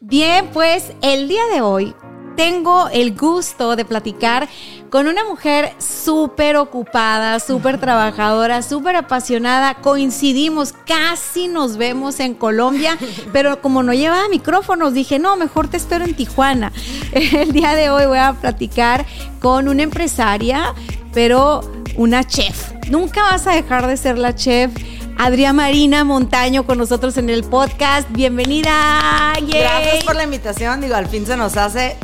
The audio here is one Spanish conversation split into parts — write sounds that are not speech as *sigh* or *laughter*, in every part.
Bien, pues el día de hoy tengo el gusto de platicar con una mujer súper ocupada, súper trabajadora, súper apasionada. Coincidimos, casi nos vemos en Colombia, *laughs* pero como no llevaba micrófonos, dije, no, mejor te espero en Tijuana. *laughs* El día de hoy voy a platicar con una empresaria, pero una chef. Nunca vas a dejar de ser la chef. Adriana Marina Montaño con nosotros en el podcast. Bienvenida. Gracias por la invitación. Digo, al fin se nos hace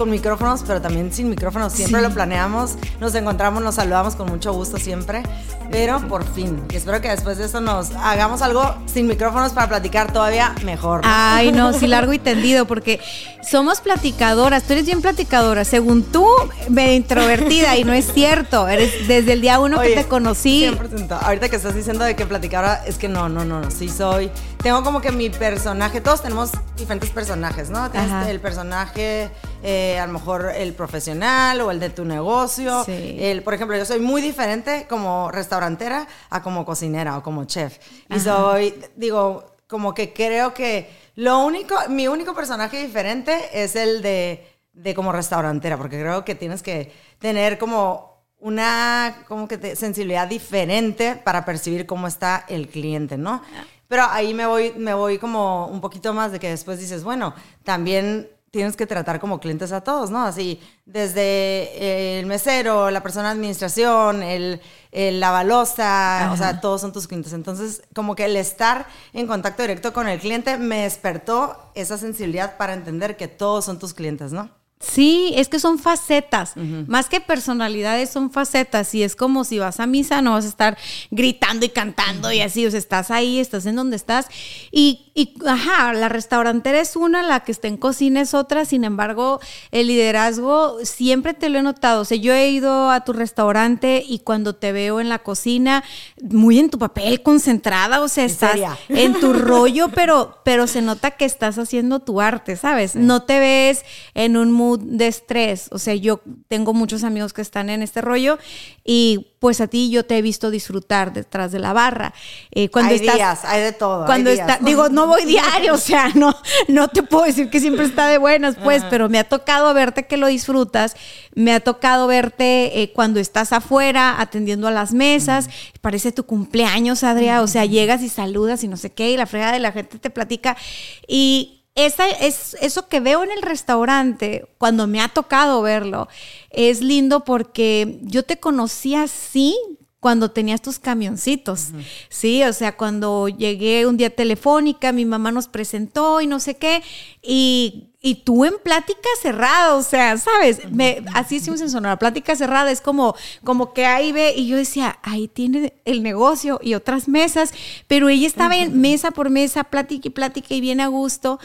con micrófonos, pero también sin micrófonos. Siempre Sí. lo planeamos, nos encontramos, nos saludamos con mucho gusto siempre, pero por fin. Y espero que después de eso nos hagamos algo sin micrófonos para platicar todavía mejor. Ay, no, sí, *laughs* largo y tendido, porque somos platicadoras. Tú eres bien platicadora. Según tú, medio introvertida, y no es cierto. Eres desde el día uno que te conocí. 100%. Ahorita que estás diciendo de que platicadora, es que no, no, no, no, sí soy. Tengo como que mi personaje, todos tenemos diferentes personajes, ¿no? Tienes Ajá. el personaje, eh, a lo mejor el profesional o el de tu negocio. Sí. El, por ejemplo, yo soy muy diferente como restaurantera a como cocinera o como chef. Y soy, digo, como que creo que lo único, mi único personaje diferente es el de, de como restaurantera, porque creo que tienes que tener como una como que te- sensibilidad diferente para percibir cómo está el cliente, ¿no? Pero ahí me voy, me voy como un poquito más de que después dices, bueno, también tienes que tratar como clientes a todos, ¿no? Así, desde el mesero, la persona de administración, el, el lavalosa, o sea, todos son tus clientes. Entonces, como que el estar en contacto directo con el cliente me despertó esa sensibilidad para entender que todos son tus clientes, ¿no? Sí, es que son facetas. Más que personalidades, son facetas. Y es como si vas a misa, no vas a estar gritando y cantando y así. O sea, estás ahí, estás en donde estás. Y, y, ajá, la restaurantera es una, la que está en cocina es otra. Sin embargo, el liderazgo siempre te lo he notado. O sea, yo he ido a tu restaurante y cuando te veo en la cocina, muy en tu papel, concentrada. O sea, estás seria. en tu *laughs* rollo, pero, pero se nota que estás haciendo tu arte, ¿sabes? No te ves en un mood de estrés. O sea, yo tengo muchos amigos que están en este rollo y pues a ti yo te he visto disfrutar detrás de la barra. Eh, cuando hay estás, días, hay de todo. Cuando está, digo, no voy diario, *laughs* o sea, no, no te puedo decir que siempre está de buenas, pues, pero me ha tocado verte que lo disfrutas, me ha tocado verte eh, cuando estás afuera atendiendo a las mesas, parece tu cumpleaños, Adria, o sea, llegas y saludas y no sé qué, y la fregada de la gente te platica. Y esa, es, eso que veo en el restaurante, cuando me ha tocado verlo, es lindo porque yo te conocí así cuando tenías tus camioncitos, ¿sí? O sea, cuando llegué un día telefónica, mi mamá nos presentó y no sé qué, y, y tú en plática cerrada, o sea, ¿sabes? Me, así hicimos en Sonora, plática cerrada, es como, como que ahí ve, y yo decía, ahí tiene el negocio y otras mesas, pero ella estaba en mesa por mesa, plática y plática y bien a gusto,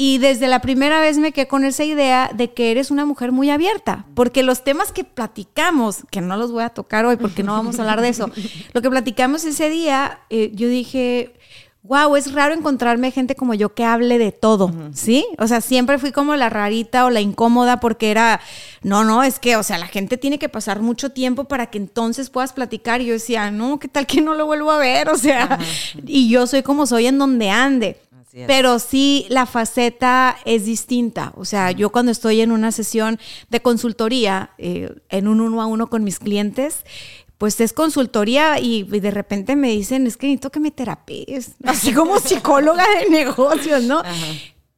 y desde la primera vez me quedé con esa idea de que eres una mujer muy abierta, porque los temas que platicamos, que no los voy a tocar hoy porque no vamos a hablar de eso, *laughs* lo que platicamos ese día, eh, yo dije, wow, es raro encontrarme gente como yo que hable de todo, ¿sí? O sea, siempre fui como la rarita o la incómoda porque era, no, no, es que, o sea, la gente tiene que pasar mucho tiempo para que entonces puedas platicar. Y yo decía, no, ¿qué tal que no lo vuelvo a ver? O sea, y yo soy como soy en donde ande. Así es. Pero sí, la faceta es distinta. O sea, yo cuando estoy en una sesión de consultoría, eh, en un uno a uno con mis clientes, pues es consultoría y, de repente me dicen, es que necesito que me terapies, *laughs* así como psicóloga de negocios, ¿no?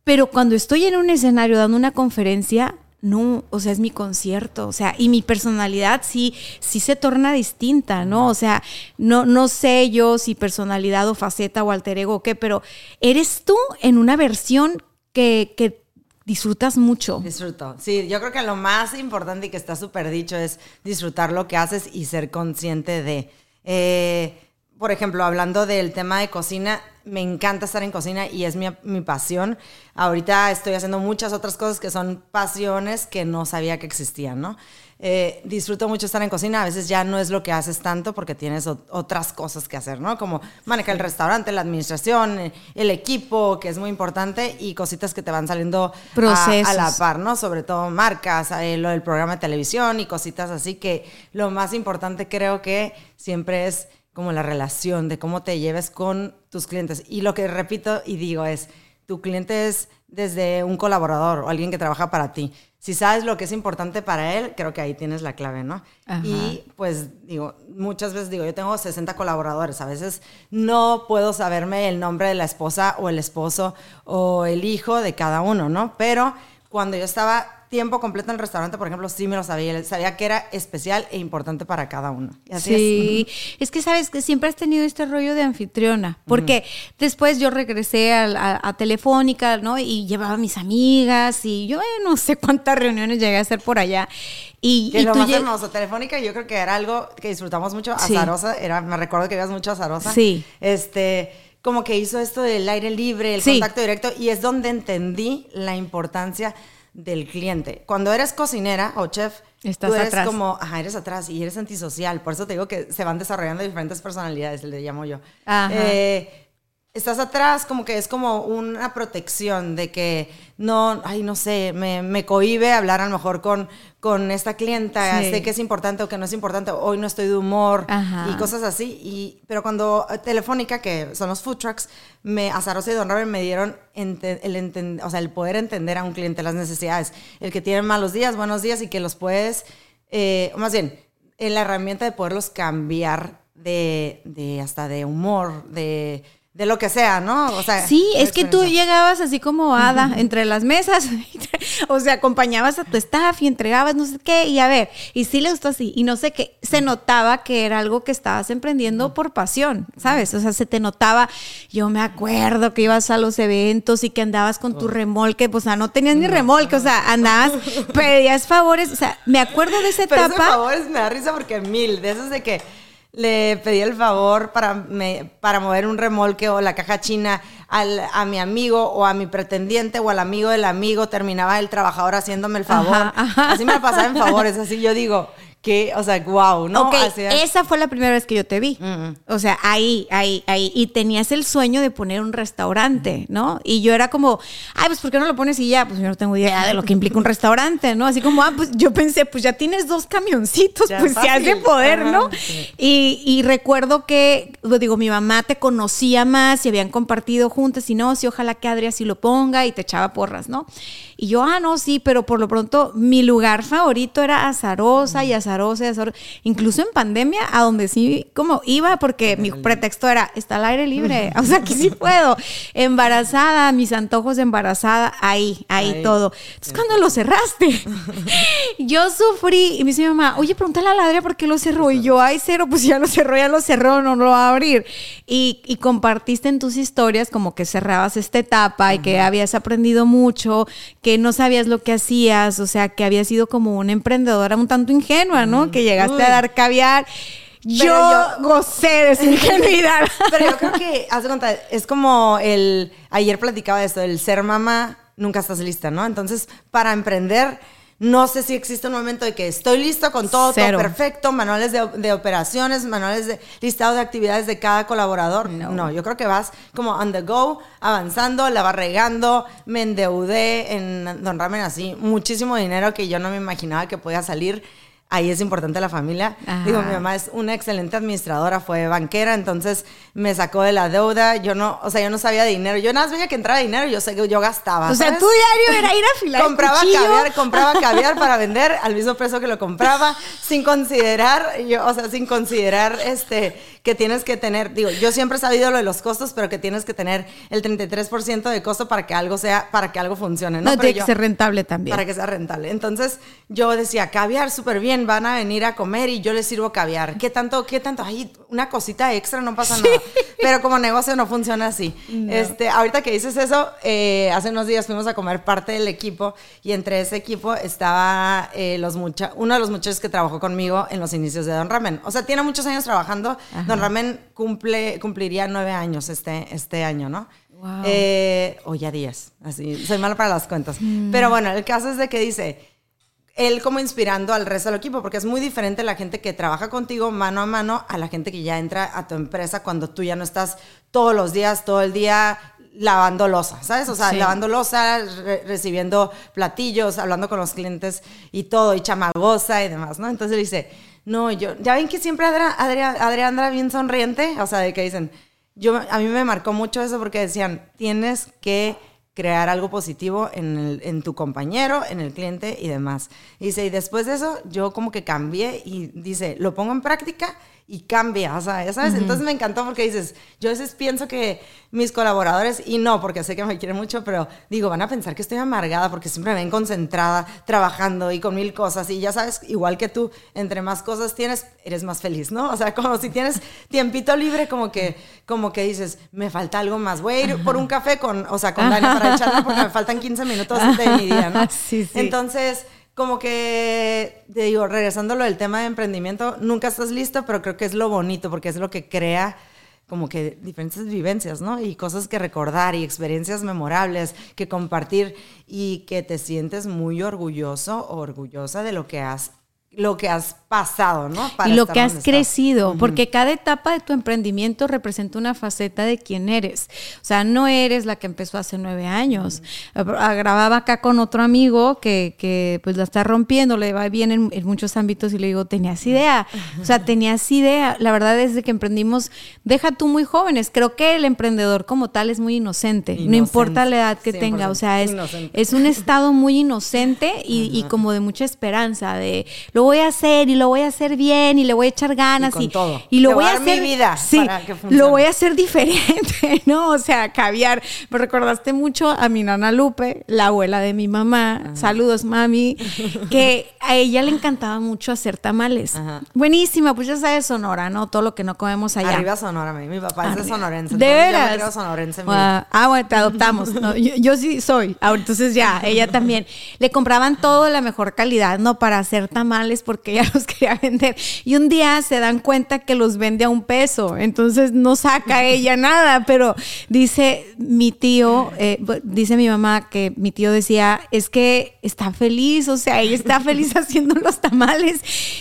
Pero cuando estoy en un escenario dando una conferencia, no, o sea, es mi concierto, o sea, y mi personalidad sí, sí se torna distinta, ¿no? O sea, no, no sé yo si personalidad o faceta o alter ego o qué, pero eres tú en una versión que, que disfrutas mucho. Disfruto. Sí, yo creo que lo más importante y que está súper dicho es disfrutar lo que haces y ser consciente de. Eh, por ejemplo, hablando del tema de cocina, me encanta estar en cocina y es mi, mi, pasión. Ahorita estoy haciendo muchas otras cosas que son pasiones que no sabía que existían, ¿no? Eh, disfruto mucho estar en cocina, a veces ya no es lo que haces tanto porque tienes otras cosas que hacer, ¿no? Como manejar el restaurante, la administración, eh, el equipo, que es muy importante, y cositas que te van saliendo a, a, la par, ¿no? Sobre todo marcas, eh, lo del programa de televisión y cositas así que lo más importante creo que siempre es como la relación de cómo te lleves con tus clientes. Y lo que repito y digo es, tu cliente es desde un colaborador o alguien que trabaja para ti. Si sabes lo que es importante para él, creo que ahí tienes la clave, ¿no? Y pues digo, muchas veces digo, yo tengo 60 colaboradores, a veces no puedo saberme el nombre de la esposa o el esposo o el hijo de cada uno, ¿no? Pero cuando yo estaba tiempo completo en el restaurante, por ejemplo, sí me lo sabía. Sabía que era especial e importante para cada uno. sí, es. que sabes que siempre has tenido este rollo de anfitriona, porque después yo regresé a, Telefónica, ¿no? Y llevaba a mis amigas y yo no sé cuántas reuniones llegué a hacer por allá. Y, que lo más hermoso, Telefónica yo creo que era algo que disfrutamos mucho. Azarosa, era, me recuerdo que ibas mucho a Azarosa. Sí. Este como que hizo esto del aire libre, el contacto directo, y es donde entendí la importancia del cliente. Cuando eres cocinera o chef, Estás tú eres como, ajá, eres atrás y eres antisocial. Por eso te digo que se van desarrollando diferentes personalidades, le llamo yo. Eh, estás atrás, como que es como una protección de que no, ay, no sé, me, me cohibe hablar a lo mejor con, con esta clienta, sé que es importante o que no es importante, hoy no estoy de humor y cosas así. Y, pero cuando eh, Telefónica, que son los food trucks, me, Azarosa y Don Robert me dieron el, o sea, el poder entender a un cliente las necesidades. El que tiene malos días, buenos días y que los puedes, eh, más bien, en la herramienta de poderlos cambiar de, de hasta de humor, de de lo que sea, ¿no? O sea, sí, es que tú llegabas así como hada entre las mesas, *laughs* o sea, acompañabas a tu staff y entregabas no sé qué, y a ver, y sí le gustó así, y no sé qué, se notaba que era algo que estabas emprendiendo por pasión, ¿sabes? O sea, se te notaba, yo me acuerdo que ibas a los eventos y que andabas con tu remolque, pues, o sea, no tenías ni remolque, o sea, *laughs* andabas, pedías favores, o sea, me acuerdo de esa etapa. Pero favores me da risa porque mil, de esos de que le pedí el favor para, para mover un remolque o la caja china al, a mi amigo o a mi pretendiente o al amigo del amigo, terminaba el trabajador haciéndome el favor. Así me pasaba en favores, así yo digo, que, o sea, wow, ¿no? Ok, esa fue la primera vez que yo te vi. O sea, ahí, ahí, ahí. Y tenías el sueño de poner un restaurante, ¿no? Y yo era como, ay, pues ¿por qué no lo pones y ya? Pues yo no tengo idea de lo que implica un restaurante, ¿no? Así como, ah, pues yo pensé, pues ya tienes dos camioncitos, pues se hace poder, ¿no? Y, y, recuerdo que, digo, mi mamá te conocía más y habían compartido juntas y no, sí, ojalá que Adri así lo ponga y te echaba porras, ¿no? Y yo, ah, no, sí, pero por lo pronto mi lugar favorito era Azarosa y Azarosa y Azarosa. Incluso en pandemia, a donde sí como iba, porque mi pretexto era, está al aire libre, *laughs* o sea, aquí sí puedo. Embarazada, mis antojos de embarazada, ahí, ahí, todo. Entonces, cuando lo cerraste, *laughs* yo sufrí y me dice mi mamá, oye, pregúntale a la Adria por qué lo cerró. Y yo, ay, cero, pues ya lo cerró, ya lo cerró, no lo va a abrir. Y, y compartiste en tus historias como que cerrabas esta etapa y que habías aprendido mucho, que no sabías lo que hacías, o sea, que habías sido como una emprendedora un tanto ingenua, ¿no? Que llegaste a dar caviar. Yo, gocé de esa *laughs* ingenuidad. Pero yo creo que, haz de cuenta, es como el, ayer platicaba de esto, el ser mamá, nunca estás lista, ¿no? Entonces, para emprender no sé si existe un momento de que estoy listo con todo, todo perfecto, manuales de, operaciones, manuales de listado de actividades de cada colaborador. No. yo creo que vas como on the go, avanzando, la va regando, me endeudé en Don Ramen así, muchísimo dinero que yo no me imaginaba que podía salir ahí es importante la familia. Digo, mi mamá es una excelente administradora, fue banquera, entonces me sacó de la deuda. Yo no, o sea, yo no sabía de dinero. Yo nada más veía que entraba dinero, yo sé que yo gastaba. O sea, tu diario era ir a filar compraba caviar, compraba *laughs* caviar para vender al mismo precio que lo compraba, sin considerar, yo, o sea, sin considerar este que tienes que tener, digo, yo siempre he sabido lo de los costos, pero que tienes que tener el 33% de costo para que algo sea, para que algo funcione, ¿no? no tiene que ser rentable también. Para que sea rentable. Entonces, yo decía, caviar súper bien, van a venir a comer y yo les sirvo caviar. ¿Qué tanto, qué tanto? Ay, una cosita extra, no pasa nada. Pero como negocio no funciona así. Este, ahorita que dices eso, eh, hace unos días fuimos a comer parte del equipo y entre ese equipo estaba eh, los mucha uno de los muchachos que trabajó conmigo en los inicios de Don Ramen. O sea, tiene muchos años trabajando. Don Ramen cumple, cumpliría nueve años este, este año, ¿no? Wow. Eh, o ya días, así, soy mala para las cuentas. Pero bueno, el caso es de que dice, él como inspirando al resto del equipo, porque es muy diferente la gente que trabaja contigo mano a mano a la gente que ya entra a tu empresa cuando tú ya no estás todos los días, todo el día lavando losa, ¿sabes? O sea, Sí. lavando losa, re- recibiendo platillos, hablando con los clientes y todo, y chamagosa y demás, ¿no? Entonces él dice, no, yo, ya ven que siempre Adrián Adrián anda bien sonriente, o sea, de que dicen, yo, a mí me marcó mucho eso porque decían, tienes que crear algo positivo en, el- en tu compañero, en el cliente y demás. Y dice, y después de eso, yo como que cambié y dice, lo pongo en práctica y cambia, o sea, ya sabes, entonces me encantó porque dices, yo a veces pienso que mis colaboradores, y no, porque sé que me quieren mucho, pero digo, van a pensar que estoy amargada porque siempre me ven concentrada, trabajando y con mil cosas, y ya sabes, igual que tú, entre más cosas tienes, eres más feliz, ¿no? O sea, *laughs* como si tienes tiempito libre, como que, como que dices, me falta algo más, voy a ir por un café con, o sea, con Dani para echarla porque me faltan 15 minutos de mi día, ¿no? *laughs* Sí, sí. Entonces, como que, te digo, regresando a lo del tema de emprendimiento, nunca estás listo, pero creo que es lo bonito, porque es lo que crea como que diferentes vivencias, ¿no? Y cosas que recordar y experiencias memorables que compartir y que te sientes muy orgulloso o orgullosa de lo que has, lo que has pasado, ¿no? Para y lo que has crecido, porque cada etapa de tu emprendimiento representa una faceta de quién eres. O sea, no eres la que empezó hace nueve años. Ah, Grababa acá con otro amigo que, que, pues la está rompiendo, le va bien en, en muchos ámbitos y le digo, tenías idea. O sea, tenías idea. La verdad es de que emprendimos, deja tú muy jóvenes. Creo que el emprendedor como tal es muy inocente. no importa la edad que tenga. O 100% sea, es, inocente. es un estado muy inocente y, y como de mucha esperanza, de lo voy a hacer y lo voy a hacer bien y le voy a echar ganas Y con y, todo. y lo voy voy a dar mi hacer vida sí, para que funcione. lo voy a hacer diferente, *laughs* ¿no? O sea, caviar. Me recordaste mucho a mi nana Lupe, la abuela de mi mamá. Saludos, mami. Que a ella le encantaba mucho hacer tamales. Ajá. Buenísima, pues ya sabes Sonora, ¿no? Todo lo que no comemos allá. Arriba Sonora, mi, mi papá es de sonorense. ¿De entonces yo me veras? sonorense. Ah, ah, bueno, te adoptamos. No, *laughs* yo, yo sí soy. Ah, Entonces ya, ella también. Le compraban todo de la mejor calidad, ¿no? Para hacer tamales porque ella *laughs* los quería vender. Y un día se dan cuenta que los vende a un peso. Entonces no saca *laughs* ella nada. Pero dice mi tío, eh, dice mi mamá que mi tío decía, es que está feliz. O sea, ella está feliz *laughs* haciendo los tamales.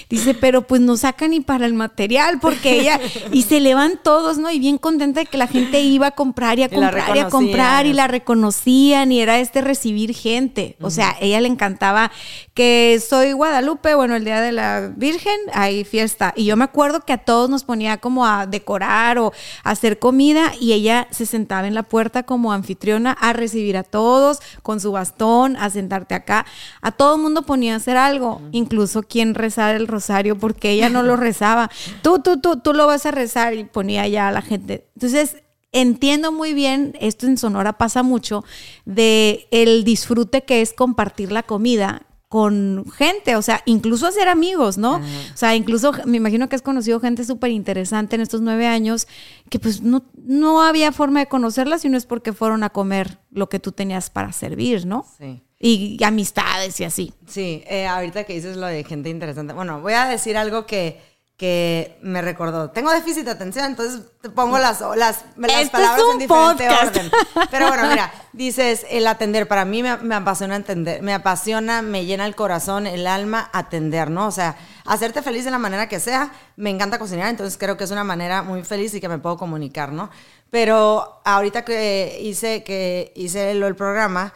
Dice, pero pues no saca ni para el material porque ella... Y se le van todos, ¿no? Y bien contenta de que la gente iba a comprar y a comprar y a comprar y la reconocían y era este recibir gente. O sea, ella le encantaba que soy Guadalupe, bueno, el día de la Virgen, hay fiesta. Y yo me acuerdo que a todos nos ponía como a decorar o a hacer comida y ella se sentaba en la puerta como anfitriona a recibir a todos con su bastón, a sentarte acá. A todo el mundo ponía a hacer algo, incluso quien rezar el rosario porque ella no lo *laughs* rezaba. Tú, tú, tú, tú lo vas a rezar y ponía ya a la gente. Entonces, entiendo muy bien, esto en Sonora pasa mucho, de el disfrute que es compartir la comida con gente, o sea, incluso hacer amigos, ¿no? O sea, incluso me imagino que has conocido gente súper interesante en estos nueve años que pues no, no había forma de conocerla si no es porque fueron a comer lo que tú tenías para servir, ¿no? Sí. Y, y amistades y así. Sí, eh, ahorita que dices lo de gente interesante. Bueno, voy a decir algo que, que me recordó. Tengo déficit de atención, entonces te pongo las, las, las Este es palabras en diferente podcast. orden. Pero bueno, mira, dices el atender. Para mí me, me apasiona entender, me apasiona, me llena el corazón, el alma, atender, ¿no? O sea, hacerte feliz de la manera que sea. Me encanta cocinar, entonces creo que es una manera muy feliz y que me puedo comunicar, ¿no? Pero ahorita que hice, que hice lo, el programa,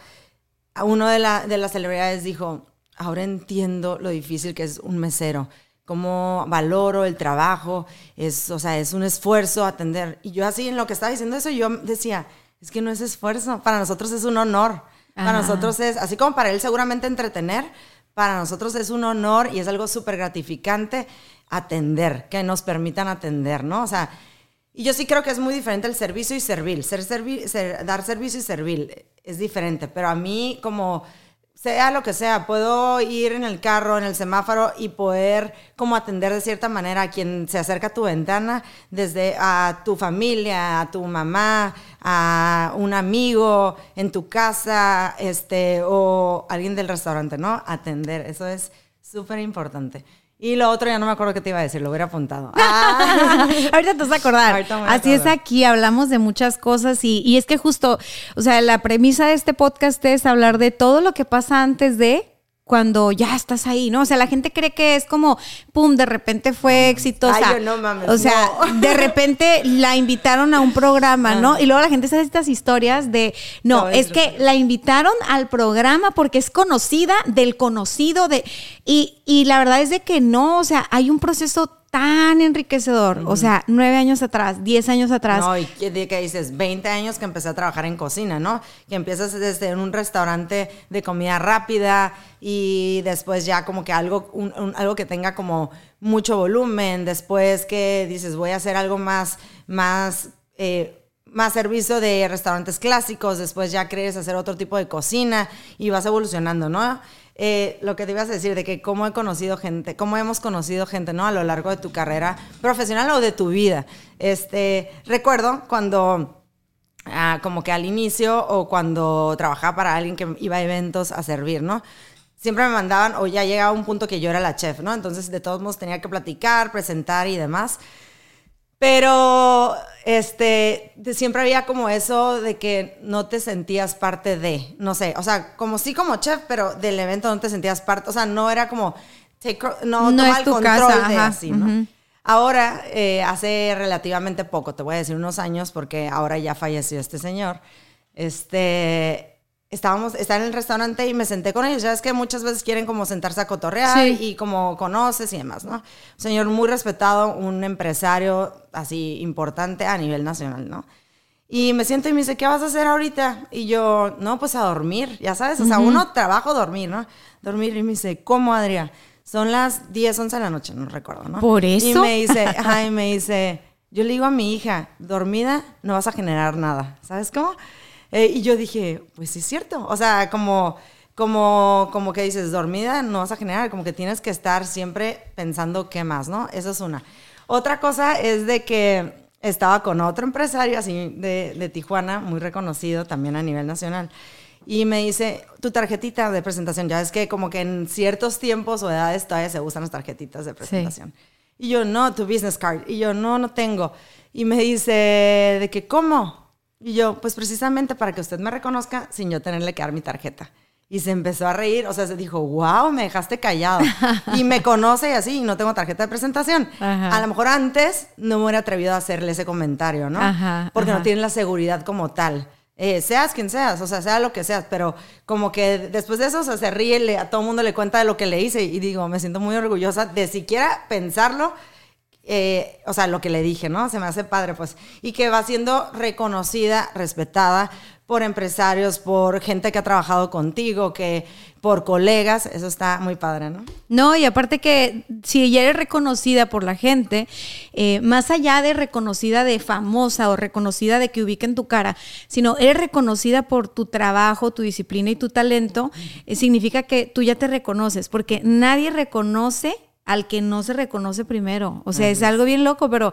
uno de, la- de las celebridades dijo, ahora entiendo lo difícil que es un mesero, cómo valoro el trabajo, es, o sea, es un esfuerzo atender. Y yo así, en lo que estaba diciendo eso, yo decía, es que no es esfuerzo, para nosotros es un honor, para nosotros es, así como para él seguramente entretener, para nosotros es un honor y es algo súper gratificante atender, que nos permitan atender, ¿no? O sea, y yo sí creo que es muy diferente el servicio y servir. Ser servi- ser- dar servicio y servir es diferente, pero a mí como sea lo que sea, puedo ir en el carro, en el semáforo y poder como atender de cierta manera a quien se acerca a tu ventana, desde a tu familia, a tu mamá, a un amigo en tu casa, este, o alguien del restaurante, ¿no? Atender, eso es súper importante. Y lo otro ya no me acuerdo qué te iba a decir, lo hubiera apuntado. Ah. *laughs* Ahorita te vas a acordar. Así es aquí, hablamos de muchas cosas y, y es que justo, o sea, la premisa de este podcast es hablar de todo lo que pasa antes de cuando ya estás ahí, ¿no? O sea, la gente cree que es como, pum, de repente fue exitosa. Ay, yo no mames, O sea, no. de repente la invitaron a un programa, ¿no? Y luego la gente sabe estas historias de, no, No, es es que la invitaron al programa porque es conocida del conocido de... Y, y la verdad es de que no, o sea, hay un proceso tan enriquecedor. O sea, nueve años atrás, diez años atrás. No, y que, de que dices, 20 años que empecé a trabajar en cocina, ¿no? Que empiezas desde un restaurante de comida rápida y después ya como que algo, un- un- algo que tenga como mucho volumen, después que dices, voy a hacer algo más, más, eh, más servicio de restaurantes clásicos, después ya quieres hacer otro tipo de cocina y vas evolucionando, ¿no? Eh, lo que te ibas a decir de que cómo he conocido gente, cómo hemos conocido gente, ¿no? A lo largo de tu carrera profesional o de tu vida. Este, recuerdo cuando, ah, como que al inicio o cuando trabajaba para alguien que iba a eventos a servir, ¿no? Siempre me mandaban, o ya llegaba un punto que yo era la chef, ¿no? Entonces, de todos modos, tenía que platicar, presentar y demás. Pero este, de- siempre había como eso de que no te sentías parte de, no sé, o sea, como sí como chef, pero del evento no te sentías parte, o sea, no era como, take no, No toma es el control casa, de ajá, así, ¿no? ujú. Ahora, eh, hace relativamente poco, te voy a decir unos años, porque ahora ya falleció este señor, este, estábamos, estaba en el restaurante y me senté con ellos. Ya es que muchas veces quieren como sentarse a cotorrear Sí. y como conoces y demás, ¿no? Un señor muy respetado, un empresario así importante a nivel nacional, ¿no? Y me siento y me dice, ¿qué vas a hacer ahorita? Y yo, no, pues a dormir, ya sabes, o sea, uno trabajo, dormir, ¿no? Dormir y me dice, ¿cómo, Adrián? Son las 10, 11 de la noche, no recuerdo, ¿no? ¿Por Y eso? me dice, *laughs* ajá, y me dice, yo le digo a mi hija, dormida no vas a generar nada, ¿sabes cómo? Eh, y yo dije, pues sí es cierto, o sea, como, como, como que dices, dormida no vas a generar, como que tienes que estar siempre pensando qué más, ¿no? Eso es una. Otra cosa es de que estaba con otro empresario así de, de Tijuana, muy reconocido también a nivel nacional. Y me dice, tu tarjetita de presentación, ya es que como que en ciertos tiempos o edades todavía se usan las tarjetitas de presentación. Y yo, no, tu business card. Y yo, no, no tengo. Y me dice, ¿de que cómo? Y yo, pues precisamente para que usted me reconozca sin yo tenerle que dar mi tarjeta. Y se empezó a reír, o sea, se dijo, wow, me dejaste callado. *laughs* y me conoce y así, y no tengo tarjeta de presentación. Ajá. A lo mejor antes no me hubiera atrevido a hacerle ese comentario, ¿no? Ajá, Porque ajá. no tienen la seguridad como tal. Eh, seas quien seas, o sea, sea lo que seas, pero como que después de eso, o sea, se ríe, le- a todo el mundo le cuenta de lo que le hice y digo, me siento muy orgullosa de siquiera pensarlo, eh, o sea, lo que le dije, ¿no? Se me hace padre, pues, y que va siendo reconocida, respetada por empresarios, por gente que ha trabajado contigo, que por colegas, eso está muy padre, ¿no? No, y aparte que si ya eres reconocida por la gente, eh, más allá de reconocida de famosa o reconocida de que ubiquen tu cara, sino eres reconocida por tu trabajo, tu disciplina y tu talento, eh, significa que tú ya te reconoces, porque nadie reconoce al que no se reconoce primero. O sea, es algo bien loco, pero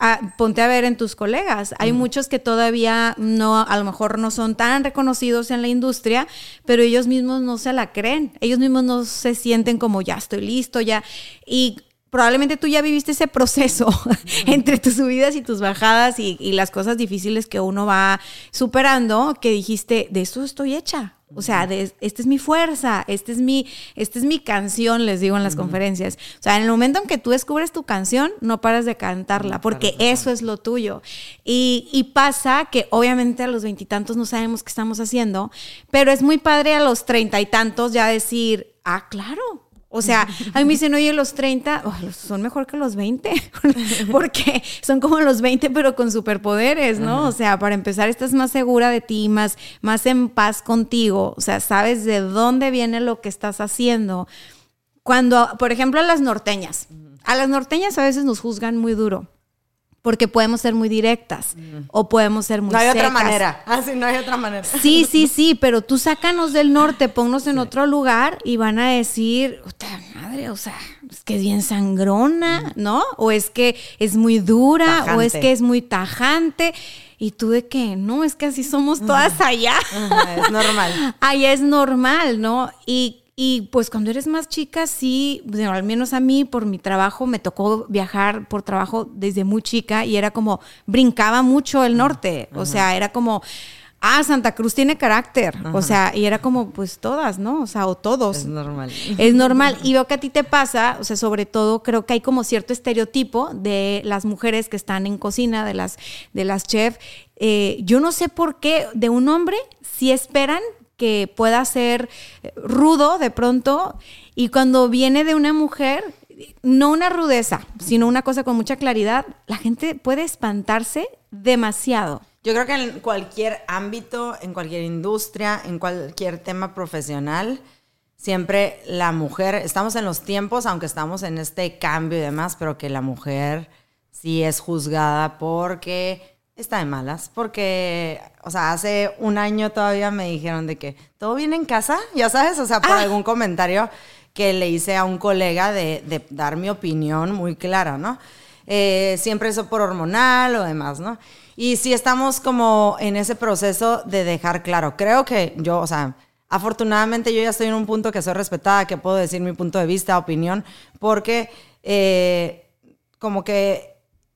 ah, ponte a ver en tus colegas. Hay muchos que todavía no, a lo mejor no son tan reconocidos en la industria, pero ellos mismos no se la creen. Ellos mismos no se sienten como ya estoy listo, ya. Y probablemente tú ya viviste ese proceso *laughs* entre tus subidas y tus bajadas y, y las cosas difíciles que uno va superando, que dijiste, de esto estoy hecha. O sea, de, esta es mi fuerza, esta es mi, esta es mi canción, les digo en las conferencias. O sea, en el momento en que tú descubres tu canción, no paras de cantarla, porque eso es lo tuyo. Y, y pasa que obviamente a los veintitantos no sabemos qué estamos haciendo, pero es muy padre a los treinta y tantos ya decir, ah, claro, o sea, a mí me dicen, oye, los 30 oh, los- son mejor que los 20, *laughs* porque son como los 20, pero con superpoderes, ¿no? O sea, para empezar, estás más segura de ti, más, más en paz contigo, o sea, sabes de dónde viene lo que estás haciendo. Cuando, por ejemplo, a las norteñas, a las norteñas a veces nos juzgan muy duro. Porque podemos ser muy directas o podemos ser muy No hay otra manera. Ah, sí, no hay otra manera. Sí, sí, sí, pero tú sácanos del norte, ponnos en otro lugar y van a decir, "Puta madre, o sea, es que es bien sangrona, ¿no? O es que es muy dura, o es que es muy tajante. Y tú de que, no, es que así somos todas allá. Ajá, es normal. *laughs* Allá es normal, ¿no? Y, y, pues cuando eres más chica, sí, bueno, al menos a mí por mi trabajo me tocó viajar por trabajo desde muy chica y era como, brincaba mucho el norte, o sea, era como, ah, Santa Cruz tiene carácter, o sea, y era como, pues todas, ¿no? O sea, o todos. Es normal. Es normal. *laughs* Y veo que a ti te pasa, o sea, sobre todo creo que hay como cierto estereotipo de las mujeres que están en cocina, de las, de las chefs. Eh, yo no sé por qué de un hombre si esperan que pueda ser eh, rudo de pronto y cuando viene de una mujer, no una rudeza, sino una cosa con mucha claridad, la gente puede espantarse demasiado. Yo creo que en cualquier ámbito, en cualquier industria, en cualquier tema profesional, siempre la mujer, estamos en los tiempos, aunque estamos en este cambio y demás, pero que la mujer sí es juzgada porque está de malas, porque, o sea, hace un año todavía me dijeron de que todo viene en casa, ya sabes, o sea, por algún comentario que le hice a un colega de, de dar mi opinión muy clara, ¿no? Eh, siempre eso por hormonal o demás, ¿no? Y sí estamos como en ese proceso de dejar claro. Creo que yo, o sea, afortunadamente yo ya estoy en un punto que soy respetada, que puedo decir mi punto de vista, opinión, porque eh, como que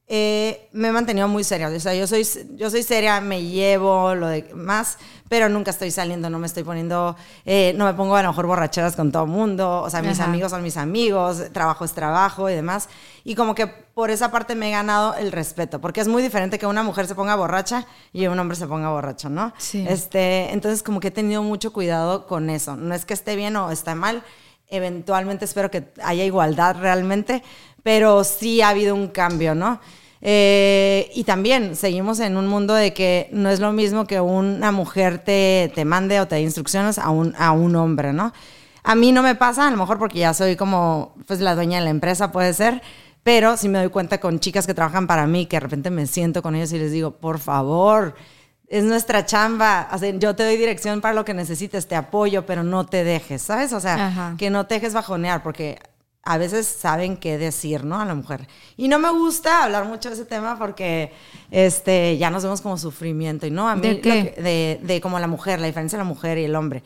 eh, me he mantenido muy seria. O sea, yo soy, yo soy seria, me llevo lo de más, pero nunca estoy saliendo, no me estoy poniendo, eh, no me pongo a lo mejor borracheras con todo el mundo. O sea, mis Ajá. amigos son mis amigos, trabajo es trabajo y demás. Y como que por esa parte me he ganado el respeto, porque es muy diferente que una mujer se ponga borracha y un hombre se ponga borracho, ¿no? Sí. Este, entonces como que he tenido mucho cuidado con eso. No es que esté bien o esté mal, eventualmente espero que haya igualdad realmente, pero sí ha habido un cambio, ¿no? Eh, y también seguimos en un mundo de que no es lo mismo que una mujer te, te mande o te dé instrucciones a un, a un hombre, ¿no? A mí no me pasa, a lo mejor porque ya soy como pues la dueña de la empresa, puede ser, pero sí me doy cuenta con chicas que trabajan para mí, que de repente me siento con ellos y les digo, por favor, es nuestra chamba, o sea, yo te doy dirección para lo que necesites, te apoyo, pero no te dejes, ¿sabes? O sea, Ajá. que no te dejes bajonear, porque a veces saben qué decir, ¿no? A la mujer. Y no me gusta hablar mucho de ese tema porque este, ya nos vemos como sufrimiento. Y no, a mí, ¿De qué? que- de, de como la mujer, la diferencia de la mujer y el hombre.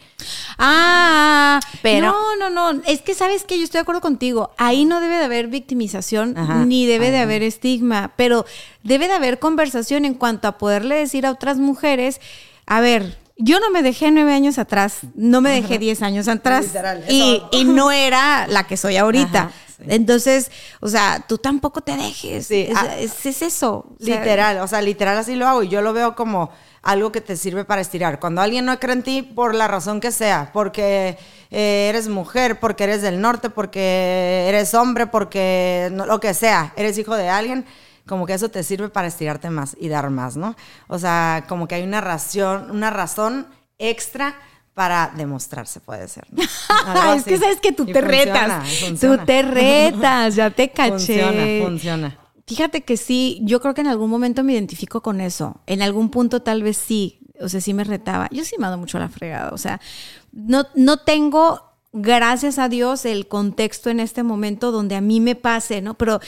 Ah, Pero- no, no, no. Es que sabes que yo estoy de acuerdo contigo. Ahí no debe de haber victimización Ajá. ni debe de haber estigma, pero debe de haber conversación en cuanto a poderle decir a otras mujeres, a ver. Yo no me dejé nueve años atrás, no me dejé diez años atrás Literal, y, no era la que soy ahorita. Ajá, sí. Entonces, o sea, tú tampoco te dejes. Sí, es, ah, es- es eso. O sea, Literal, o sea, literal así lo hago y yo lo veo como algo que te sirve para estirar. Cuando alguien no cree en ti por la razón que sea, porque eh, eres mujer, porque eres del norte, porque eres hombre, porque no- lo que sea, eres hijo de alguien, como que eso te sirve para estirarte más y dar más, ¿no? O sea, como que hay una razón, una razón extra para demostrarse, puede ser. ¿no? *laughs* Es que sabes que tú Y te funciona, retas. funciona. Tú te retas, ya te *laughs* caché. Funciona, funciona. Fíjate que sí, yo creo que en algún momento me identifico con eso. En algún punto tal vez sí, o sea, sí me retaba. Yo sí me ando mucho a la fregada, o sea, no, no tengo, gracias a Dios, el contexto en este momento donde a mí me pase, ¿no? Pero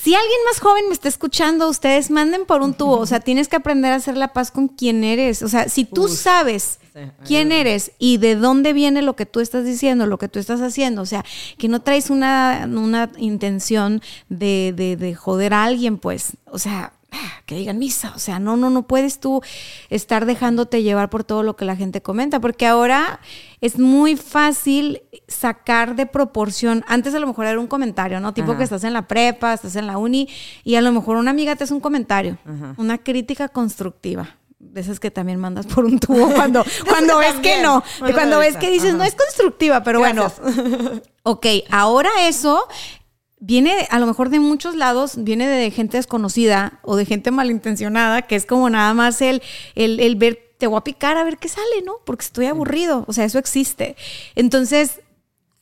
si alguien más joven me está escuchando, ustedes manden por un tubo, o sea, tienes que aprender a hacer la paz con quien eres. O sea, si tú sabes quién eres y de dónde viene lo que tú estás diciendo, lo que tú estás haciendo, o sea, que no traes una, una intención de, de, de joder a alguien, pues, o sea, que digan misa, o sea, no, no, no puedes tú estar dejándote llevar por todo lo que la gente comenta, porque ahora es muy fácil sacar de proporción, antes a lo mejor era un comentario, ¿no? Tipo Ajá. que estás en la prepa, estás en la uni, y a lo mejor una amiga te hace un comentario, una crítica constructiva. De esas que también mandas por un tubo *laughs* cuando, cuando ves que no. Cuando ves que dices, ajá. no es constructiva, pero bueno. Ok, ahora eso viene a lo mejor de muchos lados, viene de gente desconocida o de gente malintencionada, que es como nada más el, el, el ver, te voy a picar a ver qué sale, ¿no? Porque estoy aburrido, o sea, eso existe. Entonces,